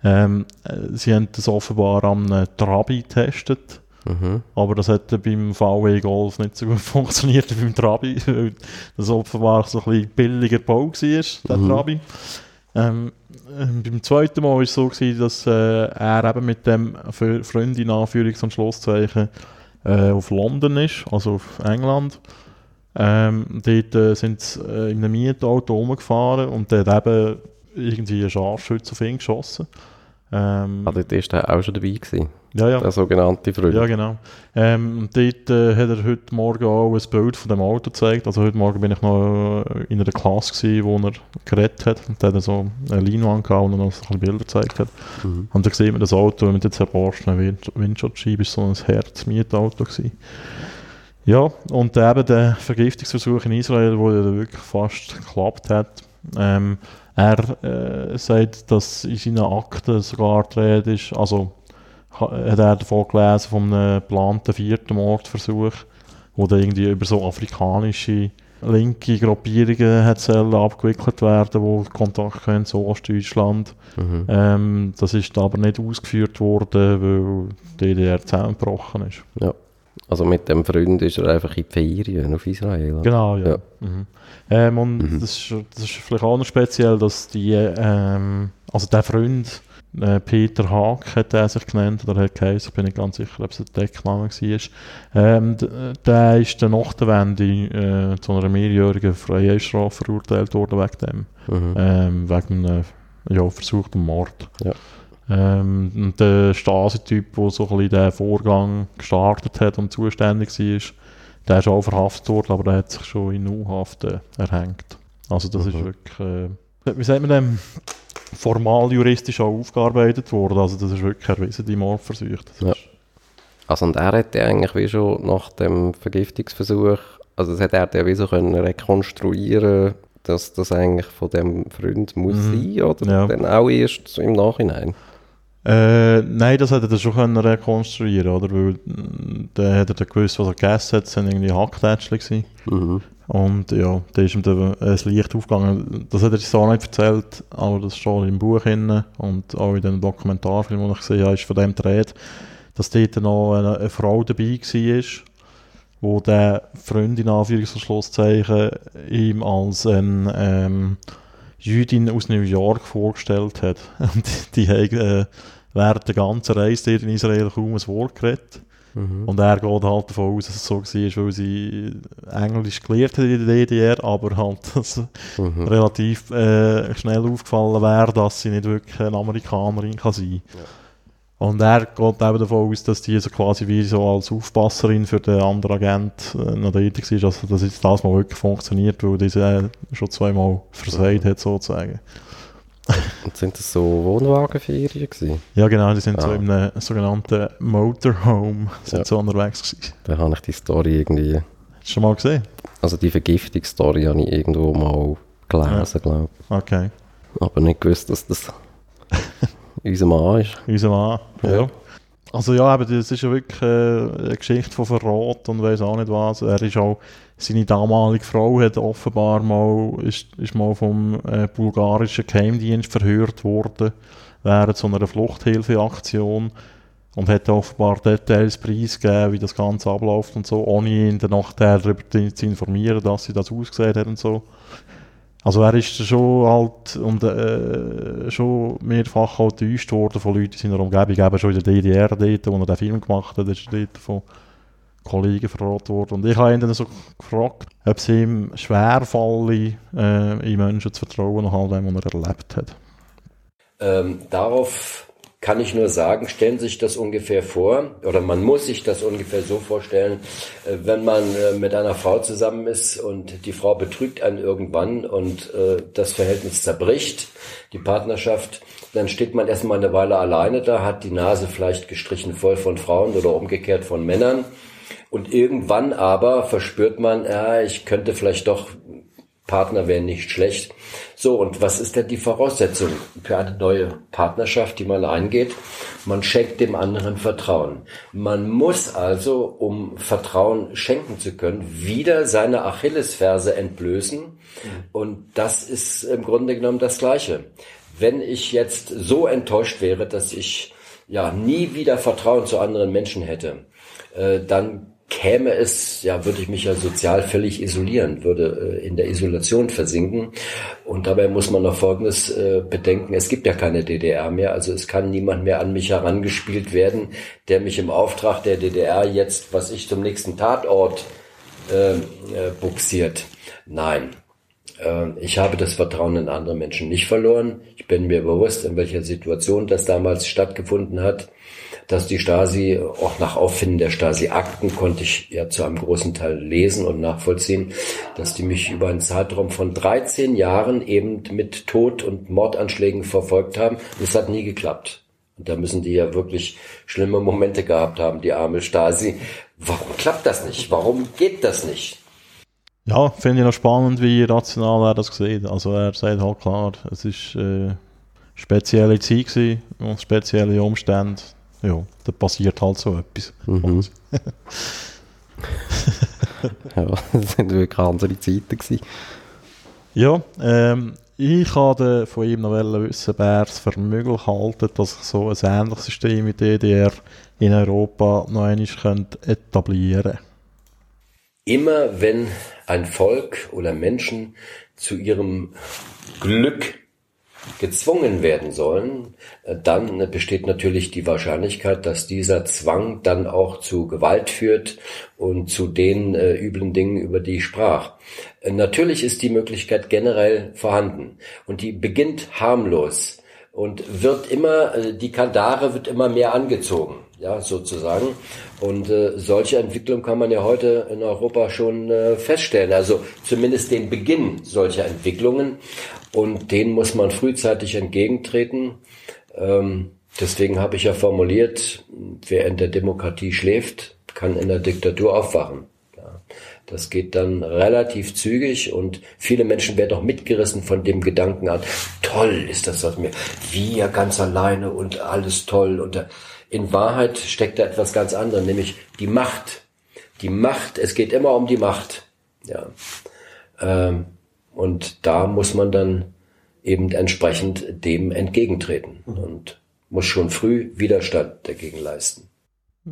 Speaker 2: Ähm, äh, sie haben das offenbar am äh, Trabi getestet.
Speaker 1: Mhm.
Speaker 2: Aber das hat beim VW Golf nicht so gut funktioniert wie beim Trabi, weil das offenbar so ein bisschen billiger Bau war, der
Speaker 1: Mhm.
Speaker 2: Trabi. Ähm, ähm, beim zweiten Mal war es so, gewesen, dass äh, er eben mit dem Fre- Freund in Anführungs- und Schlusszeichen äh, auf London ist, also auf England. Ähm, dort äh, sind sie äh, in einem Mietauto rumgefahren und der hat eben irgendwie einen Scharfschütze auf ihn geschossen. Ähm,
Speaker 1: Ah, dort ist er auch schon dabei gewesen,
Speaker 2: ja, ja.
Speaker 1: der sogenannte Freund.
Speaker 2: Ja, genau. Ähm, und dort äh, hat er heute Morgen auch ein Bild von dem Auto gezeigt. Also heute Morgen bin ich noch äh, in einer Klasse gewesen, wo er geredet hat. Und da hat er so eine Leinwand gehabt und noch so Bilder gezeigt hat.
Speaker 1: Mhm.
Speaker 2: Und da sieht man das Auto mit der zerborstenen Wind Windschutzscheibe, ist so ein Herz-Mietauto gewesen. Ja, und eben der Vergiftungsversuch in Israel, wo ja wirklich fast geklappt hat. Ähm, er äh, sagt, dass in seinen Akten sogar die Rede ist, also ha- hat er davon gelesen, von einem geplanten vierten Mordversuch, wo dann irgendwie über so afrikanische linke Gruppierungen hat sollen abgewickelt werden, wo Kontakt haben zu Ostdeutschland.
Speaker 1: Mhm.
Speaker 2: Ähm, das ist aber nicht ausgeführt worden, weil die DDR zusammengebrochen ist.
Speaker 1: Ja. Also mit dem Freund ist er einfach in die Ferien auf Israel.
Speaker 2: Genau, ja.
Speaker 1: Ja.
Speaker 2: Mhm. Ähm, und
Speaker 1: Mhm.
Speaker 2: das, ist, das ist vielleicht auch noch speziell, dass die, ähm, also der Freund, äh, Peter Haag hat er sich genannt, oder hat geheißen, ich bin nicht ganz sicher, ob es ein Deckname war. Ähm, der ist dann nach der Wende äh, zu einer mehrjährigen Freiheitsstrafe verurteilt worden wegen dem.
Speaker 1: Mhm.
Speaker 2: Ähm, wegen einem ja, versuchten Mord.
Speaker 1: Ja.
Speaker 2: Ähm, und der Stasi-Typ, der so ein bisschen den Vorgang gestartet hat und zuständig war, der ist auch verhaftet worden, aber der hat sich schon in U-Haft äh, erhängt. Also das ist
Speaker 1: Mhm.
Speaker 2: wirklich, äh, wie sagt man dem, formal juristisch auch aufgearbeitet worden. Also das ist wirklich erwiesen, die Mordversuche.
Speaker 1: Ja.
Speaker 2: ist-
Speaker 1: Also und er hätte eigentlich wie schon nach dem Vergiftungsversuch, also das hätte er ja wie so können rekonstruieren, dass das eigentlich von dem Freund muss
Speaker 2: Mhm.
Speaker 1: sein, oder
Speaker 2: Ja.
Speaker 1: dann auch erst im Nachhinein.
Speaker 2: Äh, nein, das hätte er schon können rekonstruieren oder? Weil mm, dann hätte er dann gewusst, was er gegessen hat. Das waren irgendwie Hacktätschchen.
Speaker 1: Mhm.
Speaker 2: Und ja, da ist ihm dann das Licht aufgegangen. Das hat er uns auch nicht erzählt, aber das steht im Buch drin und auch in dem Dokumentarfilm, den ich gesehen habe, ist von dem Rede, dass dort noch eine, eine Frau dabei war, wo der Freund in Anführungs- und Schlusszeichen ihm als eine ähm, Jüdin aus New York vorgestellt hat. Und die, die haben äh, während der ganzen Reise in Israel kaum ein Wort geredet.
Speaker 1: Mhm.
Speaker 2: Und er geht halt davon aus, dass es so war, weil sie Englisch gelernt hat in der DDR, aber halt dass
Speaker 1: Mhm.
Speaker 2: relativ äh, schnell aufgefallen wäre, dass sie nicht wirklich eine Amerikanerin kann sein
Speaker 1: Ja.
Speaker 2: Und er geht eben davon aus, dass die so quasi wie so als Aufpasserin für den anderen Agent äh, noch tätig war, also dass jetzt das mal wirklich funktioniert, weil diese äh, schon zweimal versagt hat sozusagen.
Speaker 1: Und sind das so Wohnwagenferien gewesen?
Speaker 2: Ja genau, die sind so
Speaker 1: Ah.
Speaker 2: in einem sogenannten Motorhome sind
Speaker 1: Ja.
Speaker 2: so unterwegs gewesen.
Speaker 1: Da habe ich die Story irgendwie,
Speaker 2: Hast du schon mal gesehen?
Speaker 1: also die Vergiftungsstory habe ich irgendwo mal gelesen, glaube
Speaker 2: Okay.
Speaker 1: ich. Aber nicht gewusst, dass das unser Mann ist.
Speaker 2: Unser Mann. Ja.
Speaker 1: Ja.
Speaker 2: Also ja, aber das ist ja wirklich äh, eine Geschichte von Verrat und weiß auch nicht was. Er ist auch, seine damalige Frau hat offenbar mal, ist, ist mal vom äh, bulgarischen Geheimdienst verhört worden während so einer Fluchthilfeaktion und hat offenbar Details preisgegeben, wie das Ganze abläuft und so, ohne ihn dann nachher darüber zu informieren, dass sie das ausgesehen hat und so. Also er ist schon halt und, äh, schon mehrfach auch getäuscht worden von Leuten in seiner Umgebung, eben schon in der DDR dort, wo er den Film gemacht hat, ist dort von Kollegen verraten worden. Und ich habe ihn dann so gefragt, ob es ihm schwerfalle, äh, in Menschen zu vertrauen, nach all dem, was er erlebt hat.
Speaker 3: Ähm, darauf kann ich nur sagen, stellen Sie sich das ungefähr vor, oder man muss sich das ungefähr so vorstellen, äh, wenn man äh, mit einer Frau zusammen ist und die Frau betrügt einen irgendwann und äh, das Verhältnis zerbricht, die Partnerschaft, dann steht man erstmal eine Weile alleine da, hat die Nase vielleicht gestrichen voll von Frauen oder umgekehrt von Männern. Und irgendwann aber verspürt man, ja, ich könnte vielleicht doch Partner wäre nicht schlecht. So, und was ist denn die Voraussetzung für eine neue Partnerschaft, die man eingeht? Man schenkt dem anderen Vertrauen. Man muss also, um Vertrauen schenken zu können, wieder seine Achillesferse entblößen. Und das ist im Grunde genommen das Gleiche. Wenn ich jetzt so enttäuscht wäre, dass ich ja nie wieder Vertrauen zu anderen Menschen hätte, äh, dann käme es, ja, würde ich mich ja sozial völlig isolieren, würde äh, in der Isolation versinken. Und dabei muss man noch Folgendes äh, bedenken, es gibt ja keine DDR mehr, also es kann niemand mehr an mich herangespielt werden, der mich im Auftrag der DDR jetzt, was ich zum nächsten Tatort äh, äh, buxiert. Nein. Äh, Ich habe das Vertrauen in andere Menschen nicht verloren. Ich bin mir bewusst, in welcher Situation das damals stattgefunden hat dass die Stasi, auch nach Auffinden der Stasi-Akten konnte ich ja zu einem großen Teil lesen und nachvollziehen, dass die mich über einen Zeitraum von 13 Jahren eben mit Tod- und Mordanschlägen verfolgt haben. Und es hat nie geklappt. Und da müssen die ja wirklich schlimme Momente gehabt haben, die arme Stasi. Warum klappt das nicht? Warum geht das nicht?
Speaker 2: Ja, finde ich noch spannend, wie rational er das sieht. Also er sagt halt klar, es ist äh, spezielle Zeit und spezielle Umstände. Ja, da passiert halt so etwas.
Speaker 1: Mhm. ja, das sind wirklich andere Zeiten gewesen.
Speaker 2: Ja, ähm, ich wollte von ihm noch wissen, wer es für möglich halten, dass sich so ein ähnliches System wie DDR in Europa noch einmal könnte etablieren
Speaker 3: Immer wenn ein Volk oder Menschen zu ihrem Glück gezwungen werden sollen, äh, dann besteht natürlich die Wahrscheinlichkeit, dass dieser Zwang dann auch zu Gewalt führt und zu den äh, üblen Dingen, über die ich sprach. Äh, natürlich ist die Möglichkeit generell vorhanden und die beginnt harmlos und wird immer, äh, die Kandare wird immer mehr angezogen, ja, sozusagen. Und äh, solche Entwicklung kann man ja heute in Europa schon äh, feststellen. Also zumindest den Beginn solcher Entwicklungen. Und denen muss man frühzeitig entgegentreten. Ähm, deswegen habe ich ja formuliert, wer in der Demokratie schläft, kann in der Diktatur aufwachen. Ja, das geht dann relativ zügig und viele Menschen werden auch mitgerissen von dem Gedanken an, toll ist das, was mir, wir ganz alleine und alles toll. Und in Wahrheit steckt da etwas ganz anderes, nämlich die Macht. Die Macht, es geht immer um die Macht. Ja. Ähm, und da muss man dann eben entsprechend dem entgegentreten und muss schon früh Widerstand dagegen leisten.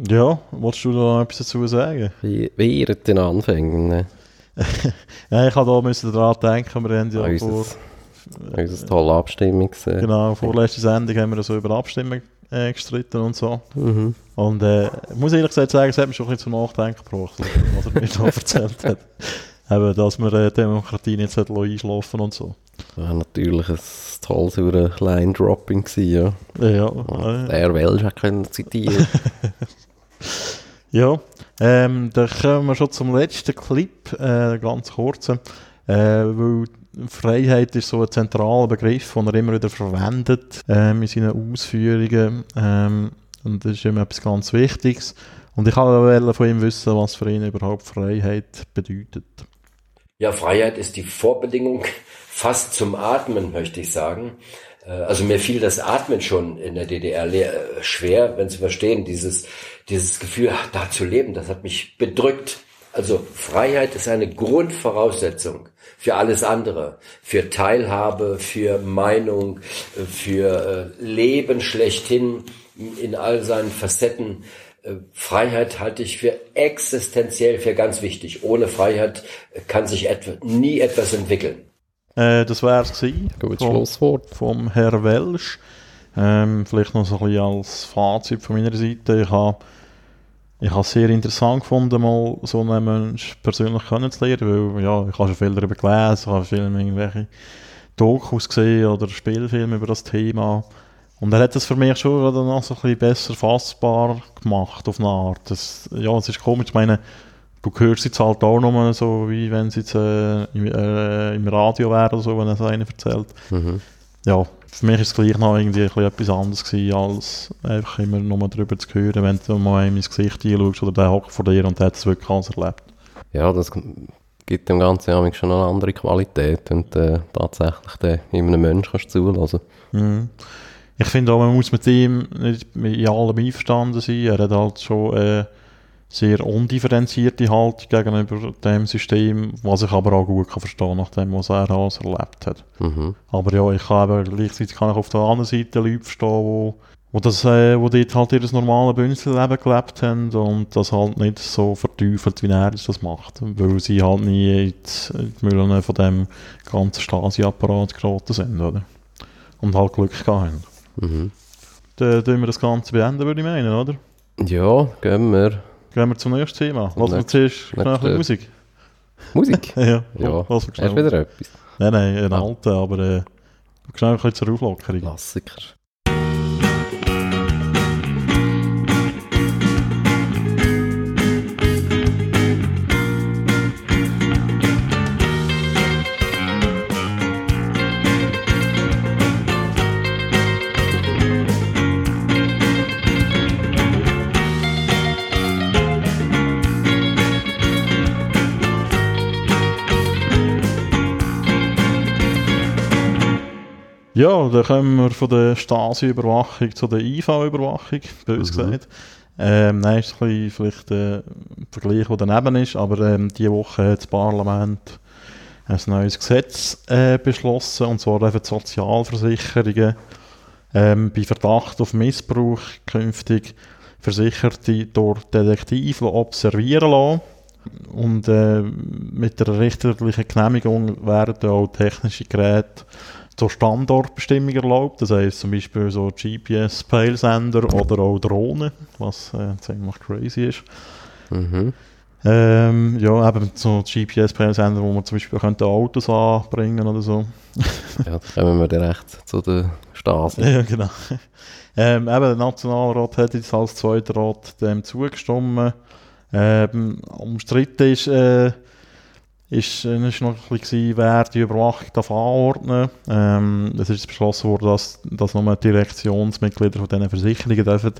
Speaker 2: Ja, wolltest du da etwas dazu sagen?
Speaker 1: Wie, wie in den Anfängen. Ne?
Speaker 2: ja, ich habe da müssen daran denken, wir haben ja
Speaker 1: An
Speaker 2: vor,
Speaker 1: unser, unser tolle Abstimmungs... Äh,
Speaker 2: genau, vorletzte Sendung haben wir so über Abstimmung äh, gestritten und so.
Speaker 1: Mhm.
Speaker 2: Und äh, ich muss ehrlich gesagt sagen, es hat mich schon ein bisschen zum Nachdenken gebracht, was er mir da erzählt hat. Eben, dass wir äh, Demokratie nicht einschlafen und so.
Speaker 1: Das war natürlich ein tolles Line-Dropping gewesen, ja.
Speaker 2: Ja,
Speaker 1: Der Welsch hat können zitieren.
Speaker 2: ja. Ähm, dann kommen wir schon zum letzten Clip, äh, ganz kurzen. Äh, weil Freiheit ist so ein zentraler Begriff, den er immer wieder verwendet ähm, in seinen Ausführungen. Ähm, und das ist immer etwas ganz Wichtiges. Und ich wollte von ihm wissen, was für ihn überhaupt Freiheit bedeutet.
Speaker 3: Ja, Freiheit ist die Vorbedingung fast zum Atmen, möchte ich sagen. Äh, Also mir fiel das Atmen schon in der DDR äh, schwer, wenn Sie verstehen, dieses, dieses Gefühl, da zu leben, das hat mich bedrückt. Also Freiheit ist eine Grundvoraussetzung für alles andere, für Teilhabe, für Meinung, äh, für Leben schlechthin in all seinen Facetten. Äh, Freiheit halte ich für existenziell, für ganz wichtig. Ohne Freiheit kann sich etwa, nie etwas entwickeln.
Speaker 2: Äh, das wäre es vom-
Speaker 1: Schlusswort.
Speaker 2: vom Herr Welsch. Ähm, vielleicht noch so ein bisschen als Fazit von meiner Seite. Ich habe ich habe es sehr interessant gefunden, mal so einen Mensch persönlich kennenzulernen, weil ja, ich habe schon viel darüber gelesen, ich habe viel irgendwelche Dokus gesehen oder Spielfilme über das Thema. Und er hat das für mich schon wieder noch so ein bisschen besser fassbar gemacht, auf eine Art. Das, ja, es ist komisch, ich meine, du hörst jetzt halt auch nochmal so, wie wenn es jetzt äh, im, äh, im Radio wäre oder so, wenn es einer erzählt
Speaker 1: Mhm.
Speaker 2: ja, für mich ist es gleich noch irgendwie ein bisschen etwas anderes gewesen, als einfach immer nur darüber zu hören, wenn du mal ihm ins Gesicht einschaust oder der hockt vor dir und der hat es wirklich alles erlebt.
Speaker 1: Ja, das gibt dem Ganzen ja schon eine andere Qualität und äh, tatsächlich den in einem Menschen kannst du zulassen.
Speaker 2: Mhm. Ich finde auch, man muss mit ihm nicht in allem einverstanden sein. Er hat halt schon eine sehr undifferenzierte Haltung gegenüber dem System, was ich aber auch gut kann verstehen nach dem, was er alles erlebt hat.
Speaker 1: Mhm.
Speaker 2: Aber ja, ich kann eben, gleichzeitig kann ich auf der anderen Seite Leute verstehen, wo, wo, das, äh, wo dort halt ihr normale Bündelleben gelebt haben und das halt nicht so verteufelt, wie er das macht. Weil sie halt nie in die, in die Mühlen von dem ganzen Stasi-Apparat geraten sind, oder? Und halt Glück gehabt haben.
Speaker 1: Mhm.
Speaker 2: Dann tun wir das Ganze beenden, würde ich meinen, oder?
Speaker 1: Ja, gehen wir.
Speaker 2: Gehen wir zum nächsten Thema.
Speaker 1: Nächst-
Speaker 2: zuerst schnell ein bisschen
Speaker 1: nächste-
Speaker 2: Musik.
Speaker 1: Musik?
Speaker 2: ja,
Speaker 1: ja,
Speaker 2: lass uns
Speaker 1: hast wieder etwas?
Speaker 2: Nein, nein, ein
Speaker 1: Ah.
Speaker 2: alter, aber äh, schnell ein bisschen zur Auflockerung.
Speaker 1: Klassiker.
Speaker 2: Ja, dann kommen wir von der Stasi-Überwachung zu der IV-Überwachung, bös
Speaker 1: Mhm.
Speaker 2: gesagt. Ähm, nein, ist ein bisschen vielleicht äh, ein Vergleich, der daneben ist, aber ähm, diese Woche hat das Parlament ein neues Gesetz äh, beschlossen, und zwar dürfen die Sozialversicherungen ähm, bei Verdacht auf Missbrauch künftig Versicherte durch Detektive observieren lassen. Und äh, mit der richterlichen Genehmigung werden auch technische Geräte zur Standortbestimmung erlaubt. Das heisst zum Beispiel so GPS-Peilsender oder auch Drohnen, was äh, ziemlich crazy ist.
Speaker 1: Mhm.
Speaker 2: Ähm, ja, eben so GPS-Peilsender, wo man zum Beispiel könnte Autos anbringen oder so.
Speaker 1: Ja, kommen wir direkt zu der Stasi.
Speaker 2: Ja, genau. Ähm, eben, der Nationalrat hat jetzt als zweiter Rat dem zugestimmt. Ähm, umstritten ist, äh, ist, äh, ist noch ein bisschen, wer die Überwachung darf anordnen ähm, Es ist beschlossen worden, dass, dass nur die Direktionsmitglieder von diesen Versicherungen dürfen.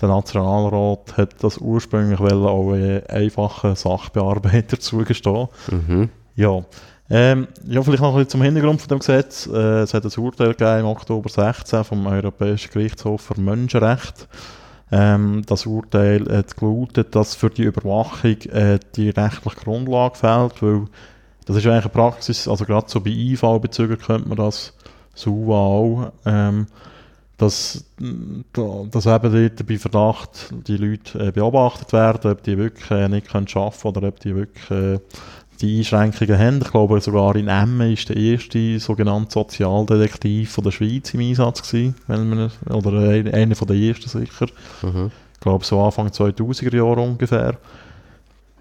Speaker 2: Der Nationalrat hat das ursprünglich wollen, auch äh, einfachen Sachbearbeiter zugestehen.
Speaker 1: Mhm.
Speaker 2: Ja. Ähm, ja, vielleicht noch ein bisschen zum Hintergrund von dem Gesetz. Äh, es hat ein Urteil gegeben im Oktober 16 vom Europäischen Gerichtshof für Menschenrechte. Ähm, das Urteil hat gelautet, dass für die Überwachung äh, die rechtliche Grundlage fehlt, weil das ist eigentlich eine Praxis, also gerade so bei IV-Bezügern könnte man das so auch, ähm, dass, da- dass eben dort bei Verdacht die Leute äh, beobachtet werden, ob die wirklich äh, nicht können arbeiten oder ob die wirklich äh, die Einschränkungen haben. Ich glaube, sogar in Emmen ist der erste sogenannte Sozialdetektiv von der Schweiz im Einsatz gewesen, wenn man, oder ein- einer von den ersten sicher.
Speaker 1: Mhm.
Speaker 2: Ich glaube, so Anfang 2000er Jahre ungefähr.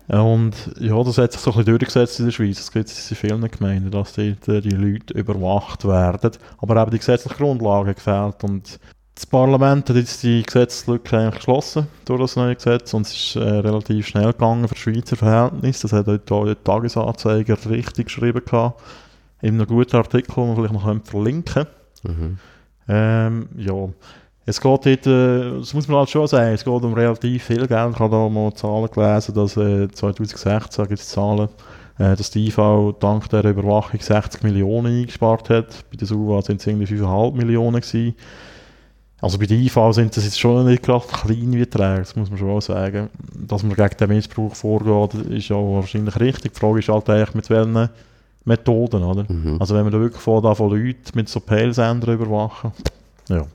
Speaker 2: Und ja, das hat sich so ein bisschen durchgesetzt in der Schweiz. Es gibt es in vielen Gemeinden, dass äh, die Leute überwacht werden. Aber eben die gesetzliche Grundlage gefällt. Und das Parlament hat jetzt die Gesetzeslücke eigentlich geschlossen durch das neue Gesetz und es ist äh, relativ schnell gegangen für Schweizer Verhältnisse. Das hat heute auch der Tagesanzeiger richtig geschrieben gehabt. In einem guten Artikel, den wir vielleicht noch können verlinken
Speaker 1: Mhm.
Speaker 2: ähm, ja, es geht dort, äh, das muss man halt schon sagen, es geht um relativ viel Geld. Ich habe da mal Zahlen gelesen, dass äh, 2016 gibt es Zahlen, äh, dass die IV dank der Überwachung 60 Millionen eingespart hat. Bei der SUVA sind es irgendwie 5,5 Millionen gewesen. Also bei der IV sind das jetzt schon nicht gerade kleine Beträge, das muss man schon sagen. Dass man gegen den Missbrauch vorgeht, ist ja wahrscheinlich richtig. Die Frage ist halt eigentlich, mit welchen Methoden, oder?
Speaker 1: Mhm.
Speaker 2: Also wenn man da wirklich von, Leuten mit so Peilsender überwachen. Ja.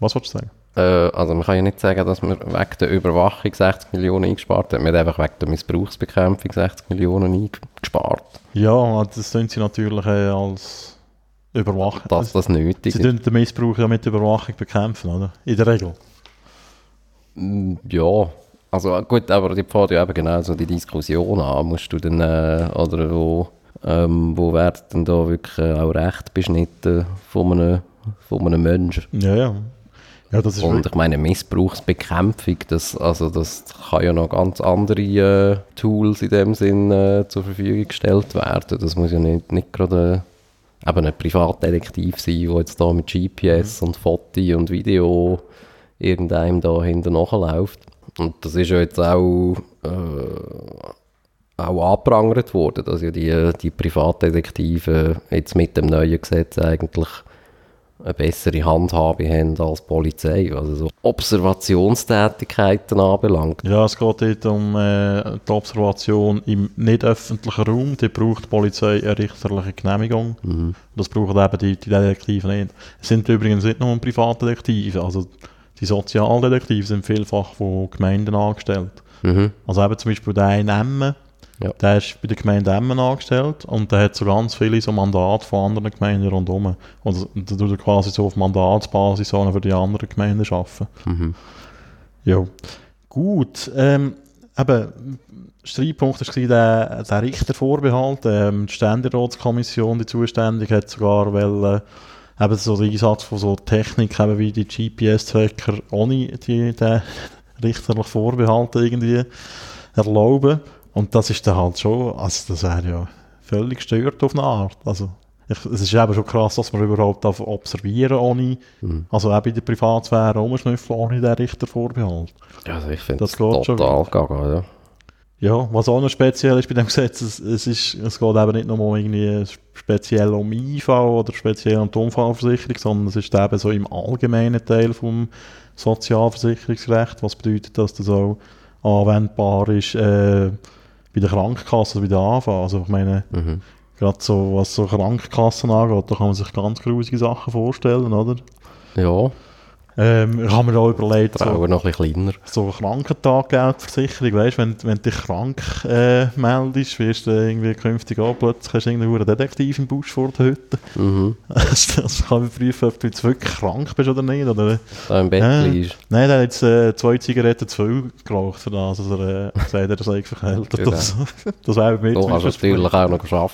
Speaker 2: Was wolltest du sagen?
Speaker 1: Äh, also man kann ja nicht sagen, dass wir wegen der Überwachung 60 Millionen eingespart haben. Wir haben einfach wegen der Missbrauchsbekämpfung 60 Millionen eingespart.
Speaker 2: Ja, das tun sie natürlich äh, als Überwachung.
Speaker 1: Dass das nötig
Speaker 2: sie
Speaker 1: ist.
Speaker 2: den Missbrauch ja mit Überwachung bekämpfen, oder? In der Regel.
Speaker 1: Mm, Ja, also gut, aber die fährt ja eben genau so die Diskussion an. Musst du dann, äh, oder wo, ähm, wo wird denn da wirklich äh, auch Recht beschnitten von einem, von einem Menschen?
Speaker 2: Ja, ja. Ja, das ist
Speaker 1: Und ich meine, Missbrauchsbekämpfung, das, also das kann ja noch ganz andere äh, Tools in dem Sinn äh, zur Verfügung gestellt werden. Das muss ja nicht, nicht gerade äh, eben ein Privatdetektiv sein, der jetzt da mit GPS und Foto und Video irgendeinem da hinten nachläuft. Und das ist ja jetzt auch, äh, auch angeprangert worden, dass ja die, die Privatdetektive jetzt mit dem neuen Gesetz eigentlich eine bessere Handhabe haben als die Polizei, was so Observationstätigkeiten anbelangt.
Speaker 2: ja, es geht dort um äh, die Observation im nicht öffentlichen Raum. Da braucht die Polizei eine richterliche Genehmigung.
Speaker 1: Mhm.
Speaker 2: Das brauchen eben die, die Detektive nicht. Es sind übrigens nicht nur Privatdetektive, also die Sozialdetektive sind vielfach von Gemeinden angestellt.
Speaker 1: Mhm.
Speaker 2: Also eben zum Beispiel der in Emmen,
Speaker 1: Ja.
Speaker 2: der ist bei der Gemeinde Emmen angestellt und der hat so ganz viele so Mandate von anderen Gemeinden rundherum. Und da tut er quasi so auf Mandatsbasis für die anderen Gemeinden arbeiten.
Speaker 1: Mhm.
Speaker 2: Ja. Gut, ähm, eben, Streitpunkt war der, der Richtervorbehalt. Ähm, die Ständeratskommission, die zuständig, hat sogar wollen, eben so den Einsatz von so Technik eben wie die GPS-Tracker ohne die, den richterlichen Vorbehalt irgendwie erlauben. Und das ist dann halt schon, also das wäre ja völlig gestört auf eine Art. Also ich, es ist eben schon krass, dass man überhaupt observieren ohne,
Speaker 1: Mhm.
Speaker 2: also auch bei der Privatsphäre rumschnüffeln ohne den Richtervorbehalt.
Speaker 1: Also ich finde
Speaker 2: Das geht schon
Speaker 1: total gaga, ja.
Speaker 2: Ja, was auch noch speziell ist bei dem Gesetz, es, es, ist, es geht eben nicht nur um irgendwie speziell um IV oder speziell um die Unfallversicherung, sondern es ist eben so im allgemeinen Teil vom Sozialversicherungsrecht, was bedeutet, dass das auch anwendbar ist äh, bei der Krankenkasse, bei der AV. Also ich meine,
Speaker 1: Mhm.
Speaker 2: gerade so, was so Krankenkassen angeht, da kann man sich ganz grusige Sachen vorstellen, oder?
Speaker 1: Ja,
Speaker 2: Ähm, ich habe mir auch überlegt, so,
Speaker 1: Frauen noch ein kleiner.
Speaker 2: so Krankentaggeldversicherung, weißt wenn, wenn du dich krank äh, meldest, wirst du irgendwie künftig auch plötzlich hast du irgendeinen Detektiv im Busch vor der Hütte.
Speaker 1: Mhm.
Speaker 2: Das kann überprüfen, ob du jetzt wirklich krank bist oder nicht. Oder,
Speaker 1: Da im Bett
Speaker 2: Äh,
Speaker 1: liegst.
Speaker 2: nein, der hat jetzt äh, zwei Zigaretten zu viel geraucht für das, also er äh, sagt, er sei verkältet.
Speaker 1: Genau.
Speaker 2: Das, das wäre mit
Speaker 1: Du kannst natürlich auch noch arbeiten.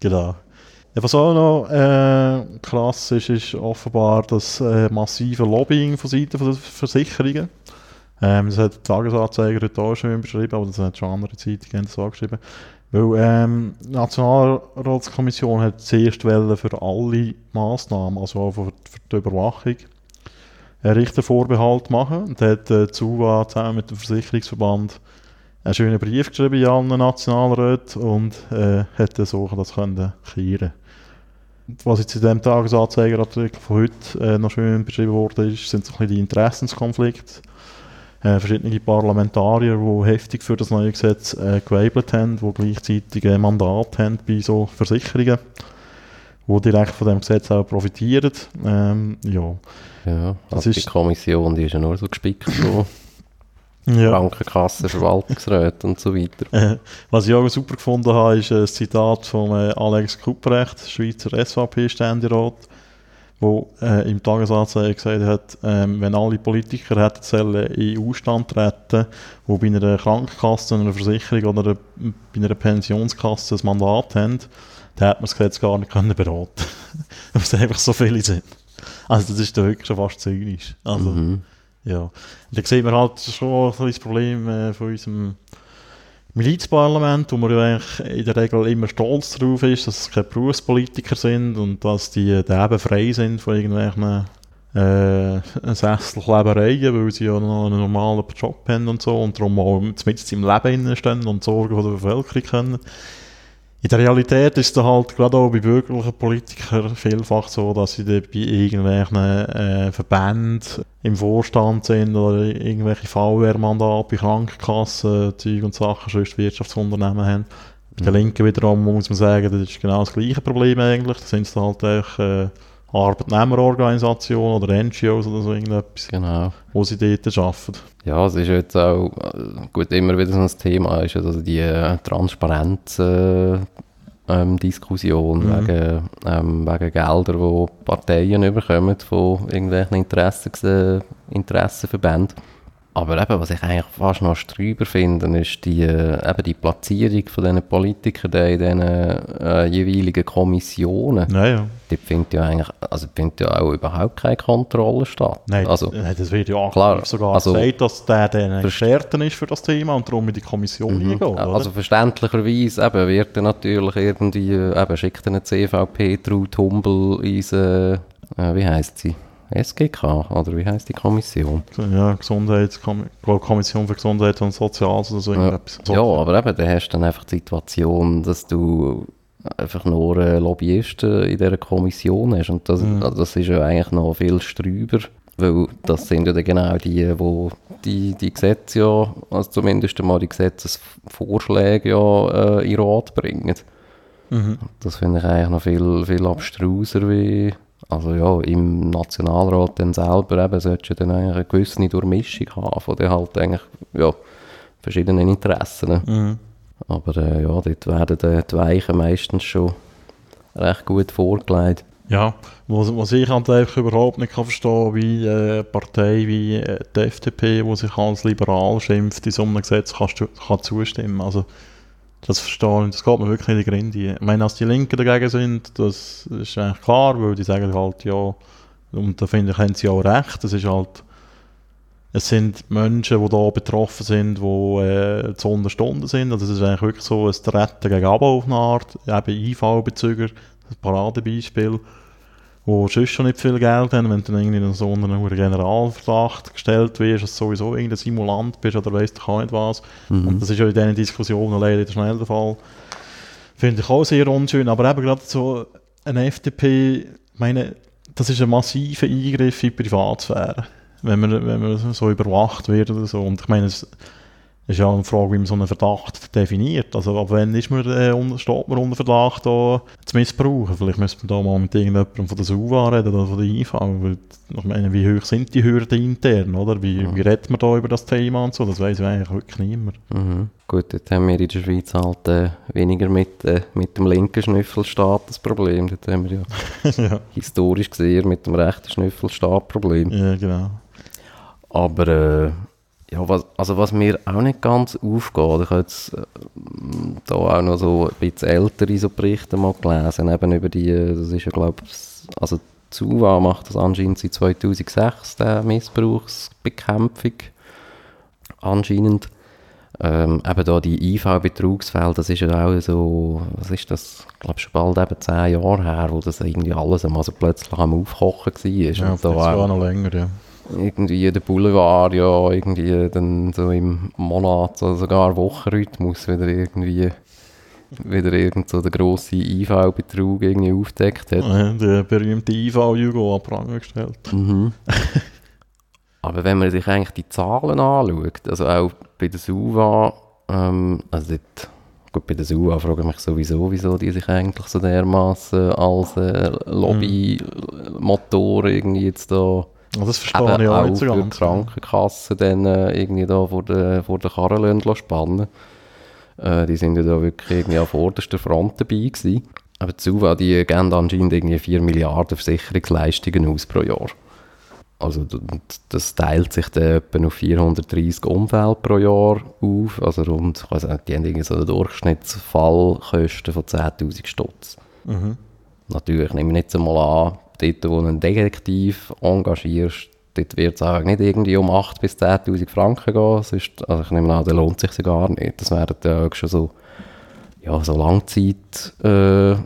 Speaker 2: Genau. Was auch noch äh, krass ist, ist offenbar das äh, massive Lobbying von Seiten der Versicherungen. Ähm, das hat die Tagesanzeiger heute auch schon beschrieben, aber das hat schon andere Zeitungen das geschrieben. Weil ähm, die Nationalratskommission hat zuerst für alle Massnahmen, also auch für, für die Überwachung, einen Richtervorbehalt machen. Und da hat äh, SUVA zusammen mit dem Versicherungsverband einen schönen Brief geschrieben an alle Nationalräte und äh, hätte so das können kehren. Was jetzt in dem Tagesanzeigerartikel von heute äh, noch schön beschrieben worden ist, sind so ein bisschen die Interessenskonflikte. Äh, verschiedene Parlamentarier, die heftig für das neue Gesetz äh, geweibelt haben, die gleichzeitig ein Mandat haben bei so Versicherungen, die direkt von dem Gesetz auch profitieren. Ähm, ja.
Speaker 1: Ja,
Speaker 2: Das
Speaker 1: also die
Speaker 2: ist-
Speaker 1: Kommission, die ist ja nur so gespickt von
Speaker 2: ja.
Speaker 1: Krankenkassen, Verwaltungsräten und so weiter.
Speaker 2: Was ich auch super gefunden habe, ist ein Zitat von äh, Alex Kupprecht, Schweizer SVP-Ständerat, wo äh, im Tagesanzeiger gesagt hat, ähm, wenn alle Politiker hätten sollen in Ausstand treten, wo bei einer Krankenkasse, einer Versicherung oder einer, bei einer Pensionskasse ein Mandat haben, dann hätte man das Gesetz gar nicht können beraten Weil es einfach so viele sind. Also das ist doch wirklich schon fast zynisch. Also,
Speaker 1: Mhm.
Speaker 2: Ja. Und da sieht man halt schon bisschen das Problem äh, von unserem Milizparlament, wo man ja eigentlich in der Regel immer stolz darauf ist, dass es keine Berufspolitiker sind und dass die äh, eben frei sind von irgendwelchen äh, Sesselklebereien, weil sie ja noch einen normalen Job haben und so und darum auch mit im Leben stehen und Sorgen von der Bevölkerung können. In der Realität ist es halt gerade auch bei bürgerlichen Politikern vielfach so, dass sie bei irgendwelchen äh, Verbänden im Vorstand sind oder irgendwelche VR-Mandate bei Krankenkassen, Zeug und Sachen, sonst Wirtschaftsunternehmen haben. Bei den Linken wiederum muss man sagen, das ist genau das gleiche Problem eigentlich. Da sind dann halt auch äh, Arbeitnehmerorganisationen oder NGOs oder so irgendetwas,
Speaker 1: Genau.
Speaker 2: wo sie dort arbeiten.
Speaker 1: Ja, es ist jetzt auch äh, gut, immer wieder so ein Thema, ist also die äh, Transparenz äh, ähm, Diskussion
Speaker 2: Mhm.
Speaker 1: wegen, ähm, wegen Gelder, die Parteien bekommen von irgendwelchen Interessen, äh, Interessenverbänden. Aber eben, was ich eigentlich fast noch strüber finde, ist die, äh, eben die Platzierung von diesen Politikern in diesen äh, jeweiligen Kommissionen.
Speaker 2: Naja.
Speaker 1: Dort findet ja eigentlich, also findet ja auch überhaupt keine Kontrolle statt.
Speaker 2: Nein,
Speaker 1: also,
Speaker 2: nein, das wird ja
Speaker 1: klar,
Speaker 2: sogar
Speaker 1: also-
Speaker 2: gesagt, dass der dann Experten ist für das Thema und darum in die Kommission
Speaker 1: Mhm.
Speaker 2: eingeht. oder?
Speaker 1: Also verständlicherweise eben, wird dann natürlich irgendwie, äh, eben, schickt eine CVP Traut Humbel äh, äh, wie heisst sie? SGK, oder wie heisst die Kommission?
Speaker 2: ja, Gesundheits Kommission für Gesundheit und Soziales oder so
Speaker 1: Ja.
Speaker 2: So.
Speaker 1: ja aber eben, dann hast du dann einfach die Situation, dass du einfach nur äh, Lobbyisten in dieser Kommission hast und das,
Speaker 2: Mhm.
Speaker 1: also das ist ja eigentlich noch viel strüber, weil das sind ja dann genau die, wo die, die Gesetze ja, also zumindest einmal die Gesetzesvorschläge ja äh, in Rat bringen.
Speaker 2: Mhm.
Speaker 1: Das finde ich eigentlich noch viel, viel abstruser wie, also ja, im Nationalrat dann selber eben, solltest du dann eigentlich eine gewisse Durchmischung haben von den halt eigentlich, ja, verschiedenen Interessen.
Speaker 2: Mhm.
Speaker 1: Aber äh, ja, dort werden die, die Weichen meistens schon recht gut vorgelegt.
Speaker 2: Ja, was, was ich halt einfach überhaupt nicht kann verstehen wie äh, eine Partei wie äh, die FDP, die sich als liberal schimpft, in so einem Gesetz kannst du, kann zustimmen. Also, das verstehe ich, das geht mir wirklich in die Grinde. Ich meine, dass die Linken dagegen sind, das ist eigentlich klar, weil die sagen halt, ja, und da finde ich, haben sie auch recht, es ist halt, es sind Menschen, die da betroffen sind, die äh, zu Unterstunden sind, also es ist eigentlich wirklich so ein Treten gegen Abo auf eine Art, eben IV-Bezüger, ein Paradebeispiel. Die sonst schon nicht viel Geld haben, wenn du dann irgendwie in so einen Generalverdacht gestellt wirst, dass du sowieso irgendein Simulant bist oder weißt du auch nicht was.
Speaker 1: Mhm.
Speaker 2: Und das ist ja in diesen Diskussionen leider schnell der Fall. Finde ich auch sehr unschön, aber eben gerade so eine FDP, ich meine, das ist ein massiver Eingriff in die Privatsphäre, wenn man, wenn man so überwacht wird oder so. Und ich meine, es ist ja eine Frage, wie man so einen Verdacht definiert. Also ab wann ist man, äh, unter, steht man unter Verdacht, da zu missbrauchen? Vielleicht müsste man da mal mit irgendjemandem von der SUVA reden oder von der IV. Weil, ich meine, wie hoch sind die Hürden intern, oder? Wie, wie redet man da über das Thema und so? Das weiß eigentlich wirklich niemand.
Speaker 1: Mhm. Gut, dort haben wir in der Schweiz halt äh, weniger mit, äh, mit dem linken Schnüffelstaat das Problem. Dort haben wir ja
Speaker 2: ja.
Speaker 1: historisch gesehen mit dem rechten Schnüffelstaat Problem.
Speaker 2: ja, genau.
Speaker 1: Aber äh, ja, was, also was mir auch nicht ganz aufgeht, ich habe jetzt äh, da auch noch so ein bisschen ältere so Berichte mal gelesen, eben über die, das ist ja glaube ich, also SUVA macht das anscheinend seit 2006, der Missbrauchsbekämpfung anscheinend. Ähm, eben da die IV-Betrugsfälle, das ist ja auch so, was ist das, ich glaube schon bald eben zehn Jahre her, wo das irgendwie alles einmal so plötzlich am Aufkochen war.
Speaker 2: Ja,
Speaker 1: Und da
Speaker 2: das
Speaker 1: auch-
Speaker 2: noch länger, ja.
Speaker 1: Irgendwie der Boulevard ja irgendwie dann so im Monat oder sogar Wochenrhythmus wieder irgendwie wieder irgend so der grosse IV-Betrug irgendwie aufdeckt hat.
Speaker 2: Ja, Der berühmte IV-Jugo an Pranger gestellt.
Speaker 1: Mhm. Aber wenn man sich eigentlich die Zahlen anschaut, also auch bei der SUVA, ähm, also dort, gut, bei der SUVA frage ich mich sowieso, wieso die sich eigentlich so dermaßen als äh, Lobbymotor irgendwie jetzt da
Speaker 2: das verstehe ich auch
Speaker 1: auch
Speaker 2: nicht so
Speaker 1: für die
Speaker 2: ganz.
Speaker 1: Krankenkassen dann äh, irgendwie da vor der, vor der Karre lassen spannen. Äh, die sind ja da wirklich irgendwie an vorderster Front dabei gewesen. Aber die SUVA, die geben anscheinend irgendwie 4 Milliarden Versicherungsleistungen aus pro Jahr. Also das teilt sich dann etwa auf 430 Unfälle pro Jahr auf. Also rund, ich weiss nicht, die haben irgendwie so eine Durchschnittsfallkosten von 10'000 Stutz.
Speaker 2: Mhm.
Speaker 1: Natürlich nehmen wir jetzt einmal an, dort, wo du einen Detektiv engagierst, dort wird es auch nicht irgendwie um 8.000 bis 10'000 Franken gehen. Sonst, also ich nehme an, der lohnt sich gar nicht. Das wären ja schon so, ja, so Langzeit, äh,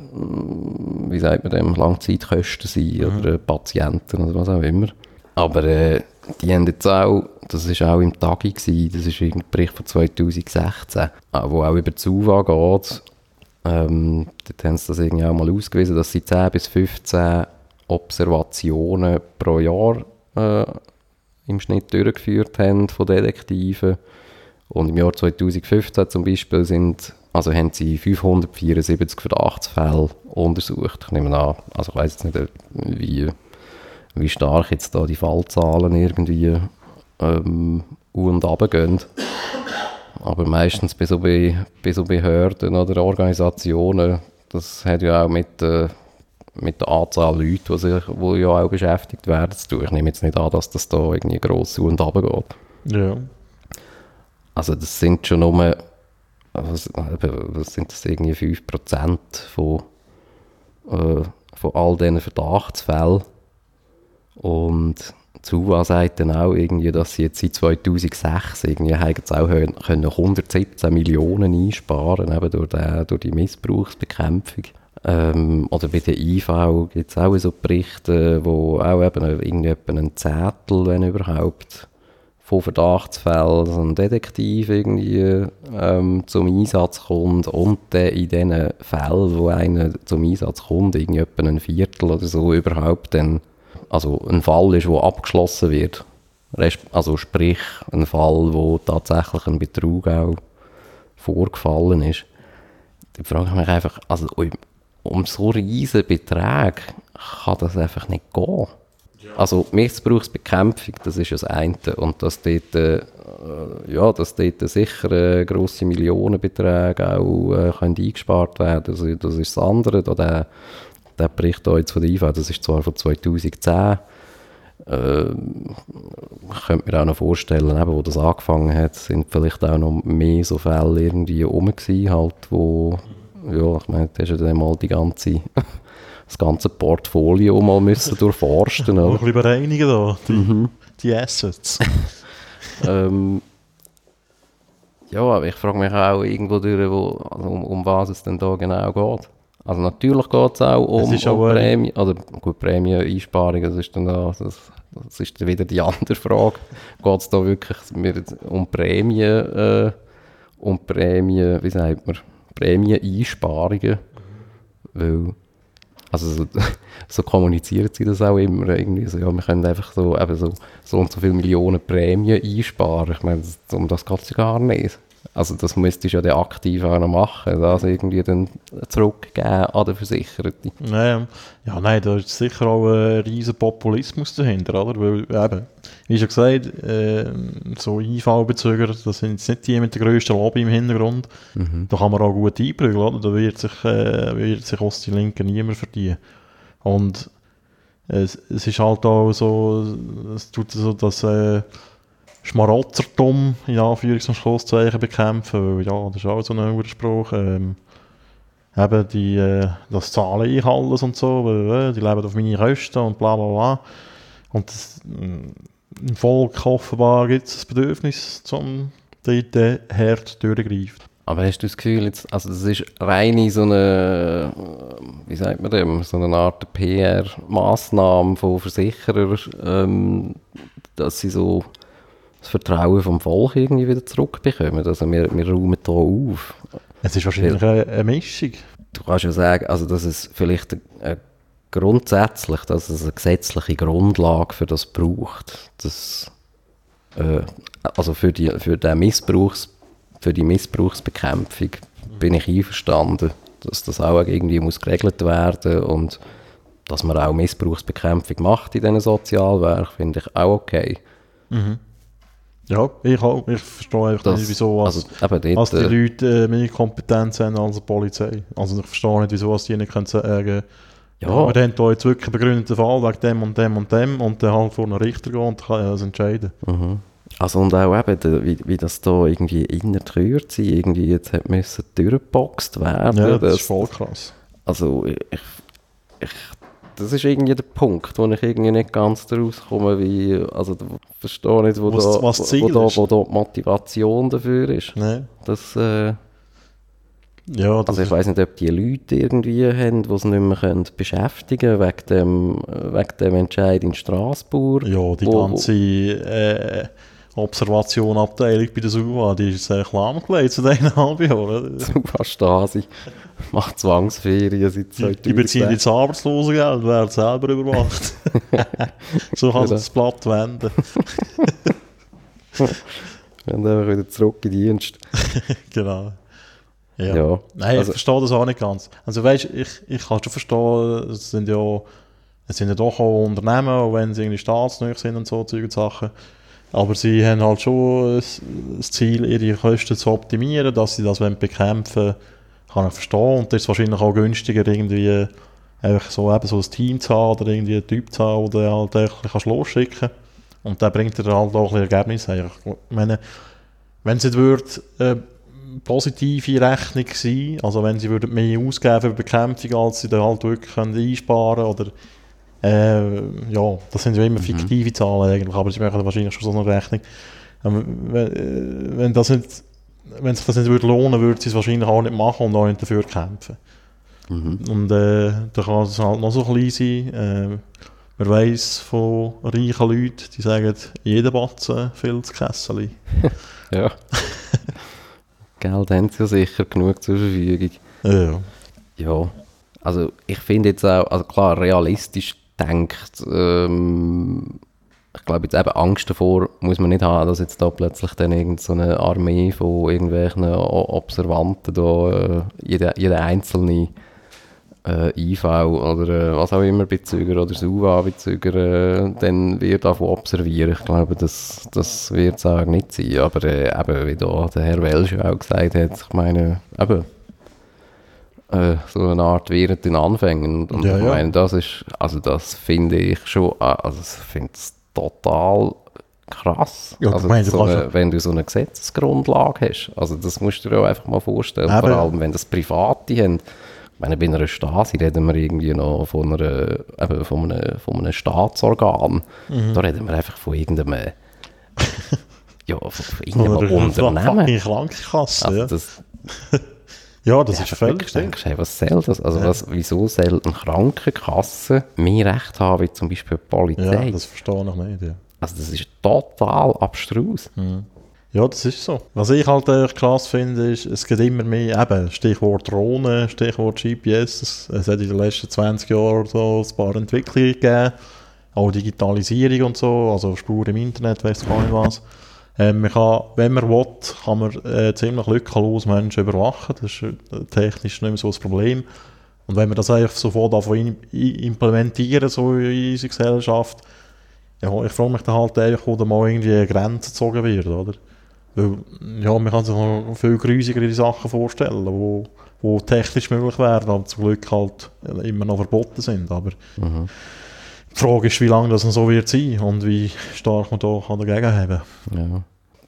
Speaker 1: wie sagt man dem, Langzeitkosten sein oder äh, Patienten oder was auch immer. Aber äh, die haben jetzt auch, das ist auch im Tagi gewesen, das ist ein Bericht von 2016, äh, wo auch über die SUVA geht. Ähm, dort haben sie das irgendwie auch mal ausgewiesen, dass sie 10 bis 15 Observationen pro Jahr äh, im Schnitt durchgeführt haben von Detektiven. Und im Jahr 2015 zum Beispiel sind, also haben sie 574 Verdachtsfälle untersucht. Ich nehme an, also ich weiß jetzt nicht, wie, wie stark jetzt da die Fallzahlen irgendwie ähm, und runter gehen. Aber meistens bei so, Be bei so Behörden oder Organisationen, das hat ja auch mit, äh, mit der Anzahl Leute, die, sich, die ja auch beschäftigt werden, zu tun. Ich nehme jetzt nicht an, dass das da irgendwie gross auf und runter geht.
Speaker 2: Ja.
Speaker 1: Also das sind schon nur, was, was sind das, irgendwie 5% von, äh, von all diesen Verdachtsfällen. Und Zuwa sagt dann auch irgendwie, dass sie jetzt seit 2006 irgendwie haben auch können 117 Millionen einsparen, eben durch, den, durch die Missbrauchsbekämpfung. Ähm, oder bei der IV gibt es auch so Berichte, wo auch eben irgendwie ein Zettel, wenn überhaupt, von Verdachtsfällen, so ein Detektiv irgendwie ähm, zum Einsatz kommt und dann in diesen Fällen, wo einer zum Einsatz kommt, irgendwie ein Viertel oder so überhaupt dann, also ein Fall ist, wo abgeschlossen wird. Also sprich, ein Fall, wo tatsächlich ein Betrug auch vorgefallen ist. Da frage ich mich einfach, also um, so riesige Beträge kann das einfach nicht gehen. Also Missbrauchsbekämpfung, das ist das eine. Und dass dort, äh, ja, dass dort sicher äh, grosse Millionenbeträge auch äh, können eingespart werden also, das ist das andere. Da der, der Bericht da jetzt von der IV, das ist zwar von 2010, äh, ich könnte mir auch noch vorstellen, eben, wo das angefangen hat, sind vielleicht auch noch mehr so Fälle irgendwie rum gewesen, halt, wo, ja, ich meine, da hast du dann mal die ganze, das ganze Portfolio mal müssen durchforsten,
Speaker 2: ein bisschen bereinigen da, die,
Speaker 1: Mhm.
Speaker 2: die Assets.
Speaker 1: ähm, ja, aber ich frage mich auch irgendwo durch, wo, also um, um was es denn da genau geht. Also natürlich geht es auch um,
Speaker 2: Es
Speaker 1: um Prämie, oder gut, Prämie-Einsparungen, das ist dann auch, das, das ist dann wieder die andere Frage. geht es da wirklich um Prämie, äh, um Prämie, wie sagt man, Prämie-Einsparungen? Weil, also so, so kommunizieren sie das auch immer irgendwie, so, ja, wir können einfach so, eben so, so und so viele Millionen Prämien einsparen. Ich meine, um das geht es ja gar nicht. Also das müsstest du ja dann aktiv auch noch machen, das irgendwie dann zurückgeben an den Versicherten.
Speaker 2: Ja, ja, nein, da ist sicher auch ein riesen Populismus dahinter, oder? Weil, eben, wie schon gesagt, äh, so IV-Bezüger, das sind jetzt nicht die mit der grössten Lobby im Hintergrund. Da kann man auch gut einprügeln, oder? Da wird sich, äh, wird sich aus die Linken niemand verdienen. Und es, es ist halt auch so, es tut so das äh, Schmarotzertum in Anführungs- und Schlusszeichen bekämpfen, weil ja, das ist auch so ein Urspruch. Ähm, eben die, äh, das zahle ich alles und so, weil äh, die leben auf meine Kosten und bla bla bla. Und das, mh, im Volk offenbar gibt es das Bedürfnis, zum dort äh, hart durchgreifen.
Speaker 1: Aber hast du das Gefühl, jetzt, also das ist reine so eine, äh, wie sagt man dem, so eine Art PR-Massnahme von Versicherern, ähm, dass sie so das Vertrauen vom Volk irgendwie wieder zurückbekommen. Also wir, wir räumen da auf.
Speaker 2: Es ist wahrscheinlich eine, eine Mischung.
Speaker 1: Du kannst ja sagen, also dass es vielleicht eine, grundsätzlich, dass es eine gesetzliche Grundlage für das braucht. Das, äh, also für die, für den Missbrauchs, für die Missbrauchsbekämpfung bin ich einverstanden, dass das auch irgendwie muss geregelt werden und dass man auch Missbrauchsbekämpfung macht in diesen Sozialwerken, finde ich auch okay.
Speaker 2: Ja, ich auch. Ich verstehe einfach
Speaker 1: Das-
Speaker 2: nicht, wieso was,
Speaker 1: also dort,
Speaker 2: die
Speaker 1: äh,
Speaker 2: Leute äh, mehr Kompetenz haben als die Polizei. Also ich verstehe nicht, wieso was die nicht können sagen
Speaker 1: Ja.
Speaker 2: ja, wir haben hier jetzt wirklich einen begründeten Fall wegen dem und dem und dem und dann halt vor einen Richter gehen und kann das entscheiden.
Speaker 1: Also und auch eben, wie, wie das da irgendwie innerhalb rührt sie irgendwie jetzt hat müssen durchgeboxt werden.
Speaker 2: Ja, das ist
Speaker 1: das-
Speaker 2: voll krass.
Speaker 1: Also ich, ich, das ist irgendwie der Punkt, wo ich irgendwie nicht ganz daraus komme, wie, also ich verstehe nicht, wo,
Speaker 2: Was-
Speaker 1: da,
Speaker 2: was
Speaker 1: wo, da, wo da die Motivation dafür ist.
Speaker 2: Nee.
Speaker 1: Das, äh,
Speaker 2: Ja, das
Speaker 1: also ich weiß nicht, ob die Leute irgendwie haben, die es nicht mehr können beschäftigen wegen dem, äh, wegen dem Entscheid in Straßburg.
Speaker 2: Ja, die
Speaker 1: wo-
Speaker 2: ganze äh, Observationabteilung bei der SUVA, die ist sehr lahmgelegt zu diesen halb Jahren.
Speaker 1: Super Stasi macht Zwangsferien seit
Speaker 2: Die, die beziehen
Speaker 1: 2010.
Speaker 2: jetzt Arbeitslosengeld und werden selber überwacht. so kann sich
Speaker 1: Ja.
Speaker 2: das Blatt wenden.
Speaker 1: Haben einfach wieder zurück in den Dienst.
Speaker 2: genau. Ja.
Speaker 1: Ja.
Speaker 2: Nein,
Speaker 1: Also-
Speaker 2: ich verstehe das auch nicht ganz. Also weißt, ich, ich kann schon verstehen, es sind ja, es sind ja doch auch Unternehmen, auch wenn sie irgendwie staatsnah sind und so Zeug und Sachen. Aber sie haben halt schon das Ziel, ihre Kosten zu optimieren, dass sie das wollen bekämpfen kann ich verstehen. Und das ist wahrscheinlich auch günstiger, irgendwie einfach so, eben so ein Team zu haben oder irgendwie einen Typ zu haben, den halt kannst losschicken kannst. Und der bringt dir halt auch ein Ergebnis. Ich meine, wenn es würde, äh, positive Rechnung sein, also wenn sie mehr ausgeben für Bekämpfung, als sie dann halt wirklich können einsparen oder äh, ja, das sind ja immer fiktive Zahlen eigentlich, aber sie machen wahrscheinlich schon so eine Rechnung. Ähm, wenn, äh, wenn, das nicht, wenn sich das nicht würde lohnen, würden sie es wahrscheinlich auch nicht machen und auch nicht dafür kämpfen. Und äh, da kann es halt noch so klein sein. Äh, man weiss von reichen Leuten, die sagen, jeder Batzen viel zu Kessel.
Speaker 1: Ja. Geld haben sie ja sicher genug zur Verfügung.
Speaker 2: Ja.
Speaker 1: Ja, also ich finde jetzt auch, also klar, realistisch denkt, ähm, ich glaube jetzt eben Angst davor muss man nicht haben, dass jetzt da plötzlich dann irgend so Armee von irgendwelchen Observanten da, äh, jeder, jeder einzelne äh, IV oder äh, was auch immer Bezüger oder SUVA-Bezüger äh, dann wird davon observieren. Ich glaube, das, das wird es auch nicht sein. Aber äh, eben, wie da der Herr Welsch auch gesagt hat, ich meine, eben, äh, so eine Art während den Anfängen. Und
Speaker 2: Ja,
Speaker 1: ich
Speaker 2: ja.
Speaker 1: meine, das ist, also das finde ich schon, äh, also ich finde es total krass.
Speaker 2: Ja,
Speaker 1: also
Speaker 2: meine,
Speaker 1: so eine,
Speaker 2: ja-
Speaker 1: wenn du so eine Gesetzesgrundlage hast. Also das musst du dir auch einfach mal vorstellen.
Speaker 2: Eben.
Speaker 1: Vor allem, wenn das Private haben. Ich meine, bei einer Stasi reden wir irgendwie noch von, einer, eben von, einem, von einem Staatsorgan.
Speaker 2: Mhm.
Speaker 1: Da reden wir einfach von irgendeinem, ja, von, irgendeinem
Speaker 2: Oder
Speaker 1: Unternehmen.
Speaker 2: fucking Krankenkasse.
Speaker 1: Also
Speaker 2: ja.
Speaker 1: das,
Speaker 2: Ja, das ist völlig
Speaker 1: denkst, hey, was soll das? Also
Speaker 2: Ja.
Speaker 1: was, wieso soll eine Krankenkasse mehr Recht haben, wie zum Beispiel die Polizei?
Speaker 2: Ja, das verstehe ich nicht. Ja.
Speaker 1: also das ist total abstrus.
Speaker 2: Ja, das ist so. Was ich halt äh, krass finde, ist, es gibt immer mehr, eben, Stichwort Drohnen, Stichwort GPS, es, es hat in den letzten 20 Jahren so ein paar Entwicklungen gegeben, auch Digitalisierung und so, also Spuren im Internet, weiss gar nicht was. Ähm, man kann, wenn man will, kann man äh, ziemlich lückenlos Menschen überwachen, das ist äh, technisch nicht mehr so ein Problem. Und wenn wir das einfach sofort davon implementieren, so in unsere Gesellschaft, ja, ich frage mich dann halt einfach, wo da mal irgendwie eine Grenze gezogen wird, oder? Weil, ja, man kann sich noch viel grusigere Sachen vorstellen, wo, wo technisch möglich wären, aber zum Glück halt immer noch verboten sind. Aber die Frage ist, wie lange das so wird sein und wie stark man da kann dagegen haben
Speaker 1: Ja.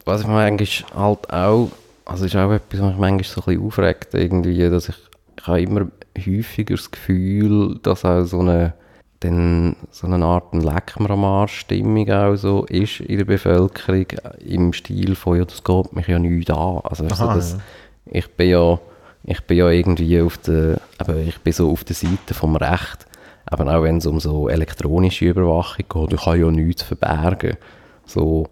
Speaker 1: Was ich mir eigentlich halt auch, also ist auch etwas, was mich manchmal so ein bisschen aufregt, irgendwie, dass ich, ich habe immer häufiger das Gefühl, dass auch so eine, dann so eine Art Leck mir am Arsch Stimmung auch so ist in der Bevölkerung, im Stil von, ja, das geht mich ja nicht an. Also,
Speaker 2: Aha,
Speaker 1: das,
Speaker 2: ja.
Speaker 1: ich bin ja, ich bin ja irgendwie auf der, eben, ich bin so auf der Seite vom Recht, eben auch wenn es um so elektronische Überwachung geht, ich kann ja nichts verbergen. So,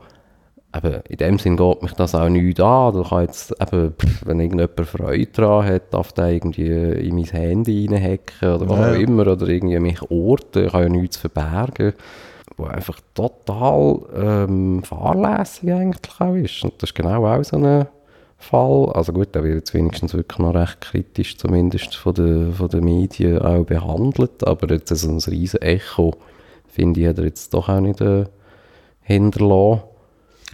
Speaker 1: eben, in dem Sinn geht mich das auch nicht an. Da kann jetzt, eben, wenn irgendjemand Freude daran hat, darf der irgendwie in mein Handy reinhacken oder was
Speaker 2: Ja,
Speaker 1: auch immer, oder irgendwie mich orten, ich kann ja nichts verbergen. Wo einfach total ähm, fahrlässig eigentlich auch ist. Und das ist genau auch so ein Fall. Also gut, der wird jetzt wenigstens wirklich noch recht kritisch, zumindest von den, von den Medien auch behandelt. Aber jetzt so ein riesen Echo, finde ich, hat er jetzt doch auch nicht äh, hinterlassen.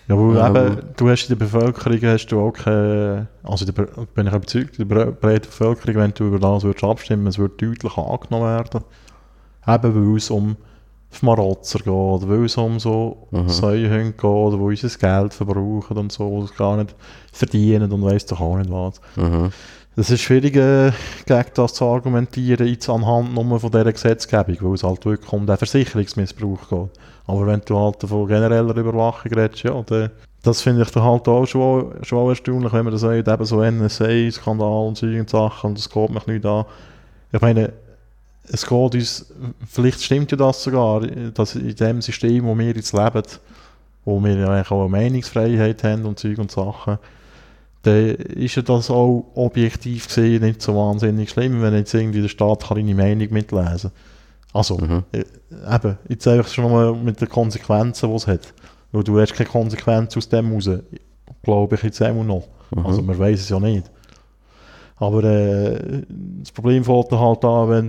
Speaker 2: Ja, weil
Speaker 1: Ähm.
Speaker 2: eben, du hast in der Bevölkerung hast du auch keine, also der, bin ich überzeugt, in der bre- breiten Bevölkerung, wenn du über das würdest abstimmen, es würde deutlich angenommen werden. Eben weil es um Schmarotzer geht, oder weil es um so
Speaker 1: Mhm.
Speaker 2: Säuhunde geht, die unser Geld verbrauchen und so, das gar nicht verdienen und weiss doch auch nicht was.
Speaker 1: Mhm.
Speaker 2: Es ist schwierig, äh, gegen das zu argumentieren, jetzt anhand nur von dieser Gesetzgebung, weil es halt wirklich um den Versicherungsmissbrauch geht. Aber wenn du halt von genereller Überwachung redest, ja, dann, das finde ich dann halt auch schon, schon erstaunlich, wenn man das sagt, eben so NSA-Skandal und solche Sachen, und das geht mich nicht an. Ich meine, es geht uns, vielleicht stimmt ja das sogar, dass in dem System, wo wir jetzt leben, wo wir ja eigentlich auch eine Meinungsfreiheit haben und Zeug und Sachen, dann ist ja das auch objektiv gesehen nicht so wahnsinnig schlimm, wenn jetzt irgendwie der Staat kann deine Meinung mitlesen Also,
Speaker 1: Mhm.
Speaker 2: äh, eben, jetzt einfach schon mal mit den Konsequenzen, die es hat. Weil du hast keine Konsequenz aus dem raus, glaube ich jetzt immer noch.
Speaker 1: Mhm.
Speaker 2: Also, man weiß es ja nicht. Aber äh, das Problem fällt dann halt an, wenn,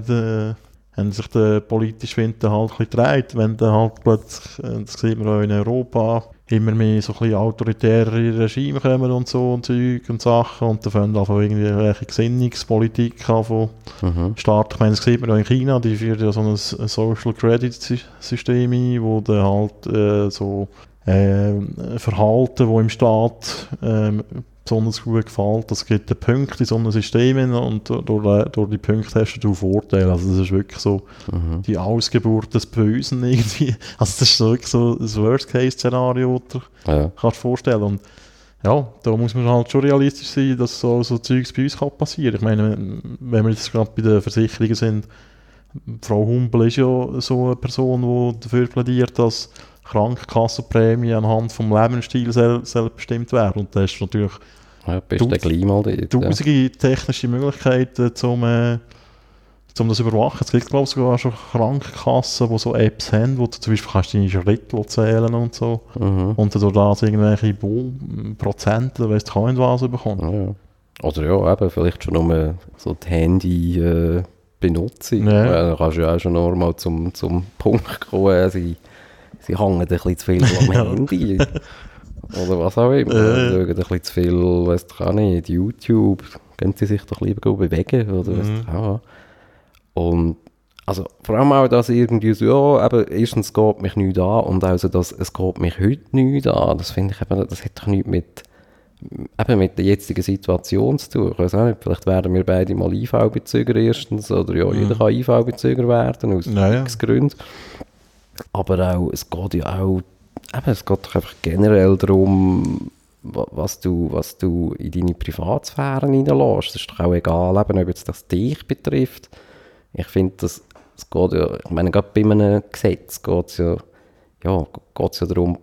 Speaker 2: äh, wenn sich der politische Wind dann halt ein bisschen dreht, wenn dann halt plötzlich, äh, das sieht man auch in Europa, immer mehr so ein bisschen autoritäre Regime kommen und so und Zeug und Sachen und dann fangen einfach irgendwie welche Gesinnungspolitik an von
Speaker 1: Mhm.
Speaker 2: starten. Ich meine, das sieht man auch in China, die führen ja so ein Social Credit Sy- System ein, wo dann halt äh, so äh, Verhalten, wo im Staat ähm, besonders gut gefällt, das gibt dann Punkte in so einem System und durch, durch die Punkte hast du Vorteile. Also das ist wirklich so
Speaker 1: Mhm.
Speaker 2: die Ausgeburt des Bösen irgendwie. Also das ist wirklich so das Worst-Case-Szenario, das du
Speaker 1: Ja.
Speaker 2: kannst dir vorstellen. Und ja, da muss man halt schon realistisch sein, dass so, so Zeugs bei uns kann passieren. Ich meine, wenn wir jetzt gerade bei den Versicherungen sind, Frau Humpel ist ja so eine Person, die dafür plädiert, dass Krankenkassenprämie anhand vom Lebensstils soll, soll bestimmt werden. Und da ist natürlich
Speaker 1: Ja, bist du gleich mal dort. Ja.
Speaker 2: tausende technische Möglichkeiten, um, äh, um das zu überwachen. Es gibt, glaube ich, sogar schon Krankenkassen, die so Apps haben, wo du zum Beispiel kannst deine Schritte zählen und so.
Speaker 1: Mhm.
Speaker 2: Und du durch das irgendwelche Prozente, weißt du, kein was bekommen.
Speaker 1: Ja, ja. Oder ja, eben, vielleicht schon nur so die Handy äh, benutzen.
Speaker 2: Ja.
Speaker 1: Ja. Dann kannst du ja auch schon normal zum, zum Punkt kommen, äh, sie, sie hängen ein bisschen zu viel am
Speaker 2: Ja.
Speaker 1: Handy. Oder was auch immer.
Speaker 2: Äh.
Speaker 1: Schauen ein bisschen zu viel, weiss ich auch nicht, YouTube. Können sie sich doch lieber bewegen oder weiss
Speaker 2: Mhm.
Speaker 1: ich auch. Und also vor allem auch, dass irgendwie so, ja, eben, erstens geht mich nichts an und auch so, dass es geht mich heute nichts an. Das finde ich eben, das hat doch nichts mit, eben mit der jetzigen Situation zu tun. Ich weiß auch nicht, vielleicht werden wir beide mal IV-Bezüger erstens oder ja, jeder kann IV-Bezüger werden aus
Speaker 2: Ja, ja.
Speaker 1: x Gründen. Aber auch, es geht ja auch, eben, es geht doch einfach generell darum, wa- was du, was du in deine Privatsphäre hineinlässt. Es ist doch auch egal, eben, ob jetzt das dich betrifft. Ich finde, das, es geht ja, ich meine, gerade bei einem Gesetz geht es ja, ja, ja darum,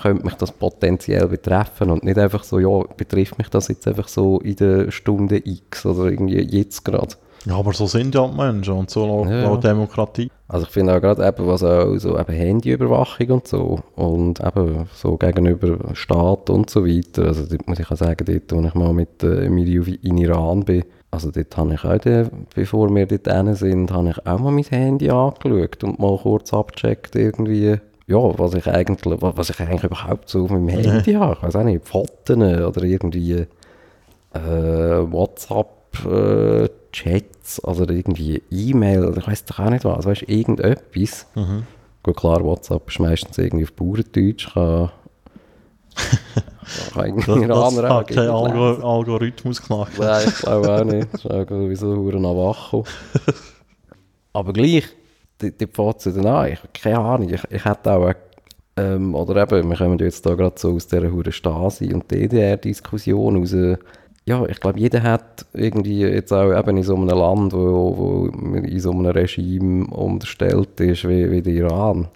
Speaker 1: könnte mich das potenziell betreffen und nicht einfach so, ja, betrifft mich das jetzt einfach so in der Stunde X oder irgendwie jetzt gerade.
Speaker 2: Ja, aber so sind ja die Menschen und so laut,
Speaker 1: Ja.
Speaker 2: Demokratie.
Speaker 1: Also ich finde auch gerade eben, was auch so eben Handyüberwachung und so und eben so gegenüber Staat und so weiter, also dort muss ich auch sagen, dort, wo ich mal mit Emilie in Iran bin, also dort habe ich auch, den, bevor wir dort hin sind, habe ich auch mal mein Handy angeschaut und mal kurz abgecheckt irgendwie, ja, was ich eigentlich, wa- was ich eigentlich überhaupt so auf meinem Handy habe, ich weiß auch nicht, Fotos oder irgendwie äh, WhatsApp äh, Chats oder irgendwie E-Mail oder ich weiß doch auch nicht was, weißt du, irgendetwas. Gut, klar, WhatsApp ist meistens irgendwie auf Bauerndeutsch, kann, kann irgendwie
Speaker 2: Das, das hat kein
Speaker 1: gegen
Speaker 2: Algo. Algorithmus gemacht.
Speaker 1: Nein, ich glaube auch nicht. Das ist auch sowieso am Wacho. Aber gleich, die, die fängt dann an. Ich habe keine Ahnung. Ich, ich hätte auch, ähm, oder eben, wir kommen jetzt da gerade so aus dieser Huren Stasi- und DDR-Diskussion raus. Ja, ich glaube, jeder hat irgendwie jetzt auch eben in so einem Land, wo, wo in so einem Regime unterstellt ist, wie, wie der Iran.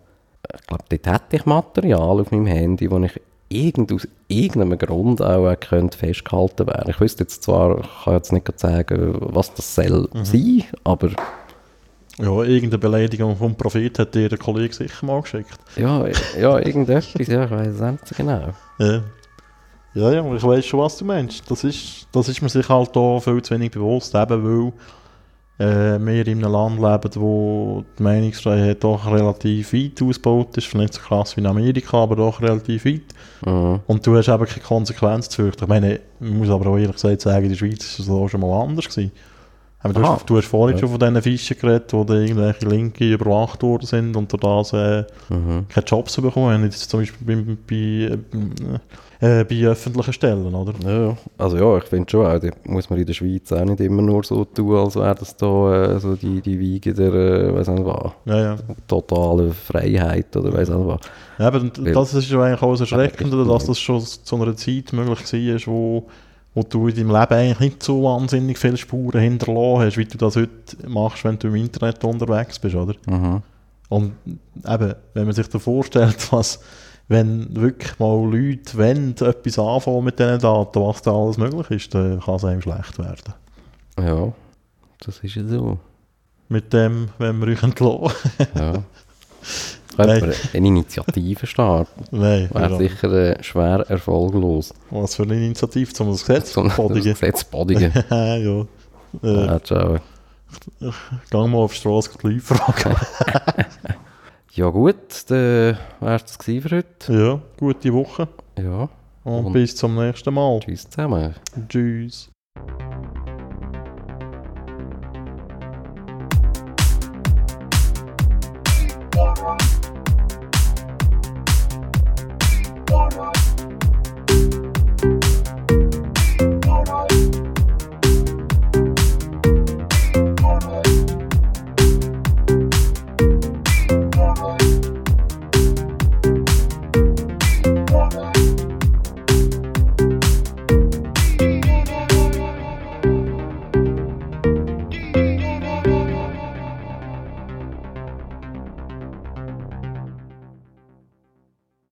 Speaker 1: Ich glaube, dort hätte ich Material auf meinem Handy, wo ich irgend, aus irgendeinem Grund auch könnte festgehalten werden. Ich wüsste jetzt zwar, ich kann jetzt nicht sagen, was das soll sein, aber
Speaker 2: Ja, irgendeine Beleidigung vom Prophet hat dir der Kollege sicher mal geschickt.
Speaker 1: ja, ja irgendetwas, ja, ich weiß es nicht so genau.
Speaker 2: Ja. Ja, ja, ich weiß schon, was du meinst. Das ist, das ist mir sich halt da viel zu wenig bewusst, eben weil äh, wir in einem Land leben, wo die Meinungsfreiheit doch relativ weit ausgebaut ist. Vielleicht nicht so krass wie in Amerika, aber doch relativ weit.
Speaker 1: Mhm.
Speaker 2: Und du hast eben keine Konsequenz zu fürchten. Ich meine, man muss aber auch ehrlich gesagt sagen, in der Schweiz ist es auch schon mal anders gewesen. Aber du,
Speaker 1: Aha.
Speaker 2: hast, du hast vorhin
Speaker 1: Ja.
Speaker 2: schon von diesen Fischen geredet, wo irgendwelche Linke überwacht worden sind und durch das äh,
Speaker 1: Mhm.
Speaker 2: keine Jobs bekommen haben. Jetzt zum Beispiel bei, bei, äh, bei öffentlichen Stellen, oder?
Speaker 1: Ja, also ja, ich finde schon, auch, da muss man in der Schweiz auch nicht immer nur so tun, als wäre das da äh, so die, die Wiege der, äh, weiss nicht was,
Speaker 2: Ja, ja.
Speaker 1: totale Freiheit oder weiss nicht was.
Speaker 2: Ja, aber das ist ja eigentlich auch das Erschreckende, dass das schon zu einer Zeit möglich war, wo, wo du in deinem Leben eigentlich nicht so wahnsinnig viele Spuren hinterlassen hast, wie du das heute machst, wenn du im Internet unterwegs bist, oder?
Speaker 1: Mhm.
Speaker 2: Und eben, wenn man sich da vorstellt, was, wenn wirklich mal Leute wollen, etwas anfangen mit diesen Daten, was da alles möglich ist, dann kann es einem schlecht werden.
Speaker 1: Ja, das ist ja so.
Speaker 2: Mit dem, wenn wir euch entlassen.
Speaker 1: Ja. Könnte man eine Initiative starten.
Speaker 2: Nein,
Speaker 1: Wäre
Speaker 2: ja.
Speaker 1: sicher äh, schwer erfolglos.
Speaker 2: was für eine Initiative, um das Gesetz zu bodigen.
Speaker 1: Gesetz bodigen.
Speaker 2: ja. Äh,
Speaker 1: Ja, hat schon auch-
Speaker 2: Geh mal auf die Straße die fragen.
Speaker 1: ja gut, dann das gewesen für heute.
Speaker 2: ja, gute Woche.
Speaker 1: Ja,
Speaker 2: Und,
Speaker 1: Und-
Speaker 2: bis zum nächsten Mal.
Speaker 1: tschüss zusammen.
Speaker 2: Tschüss.
Speaker 5: Yeah.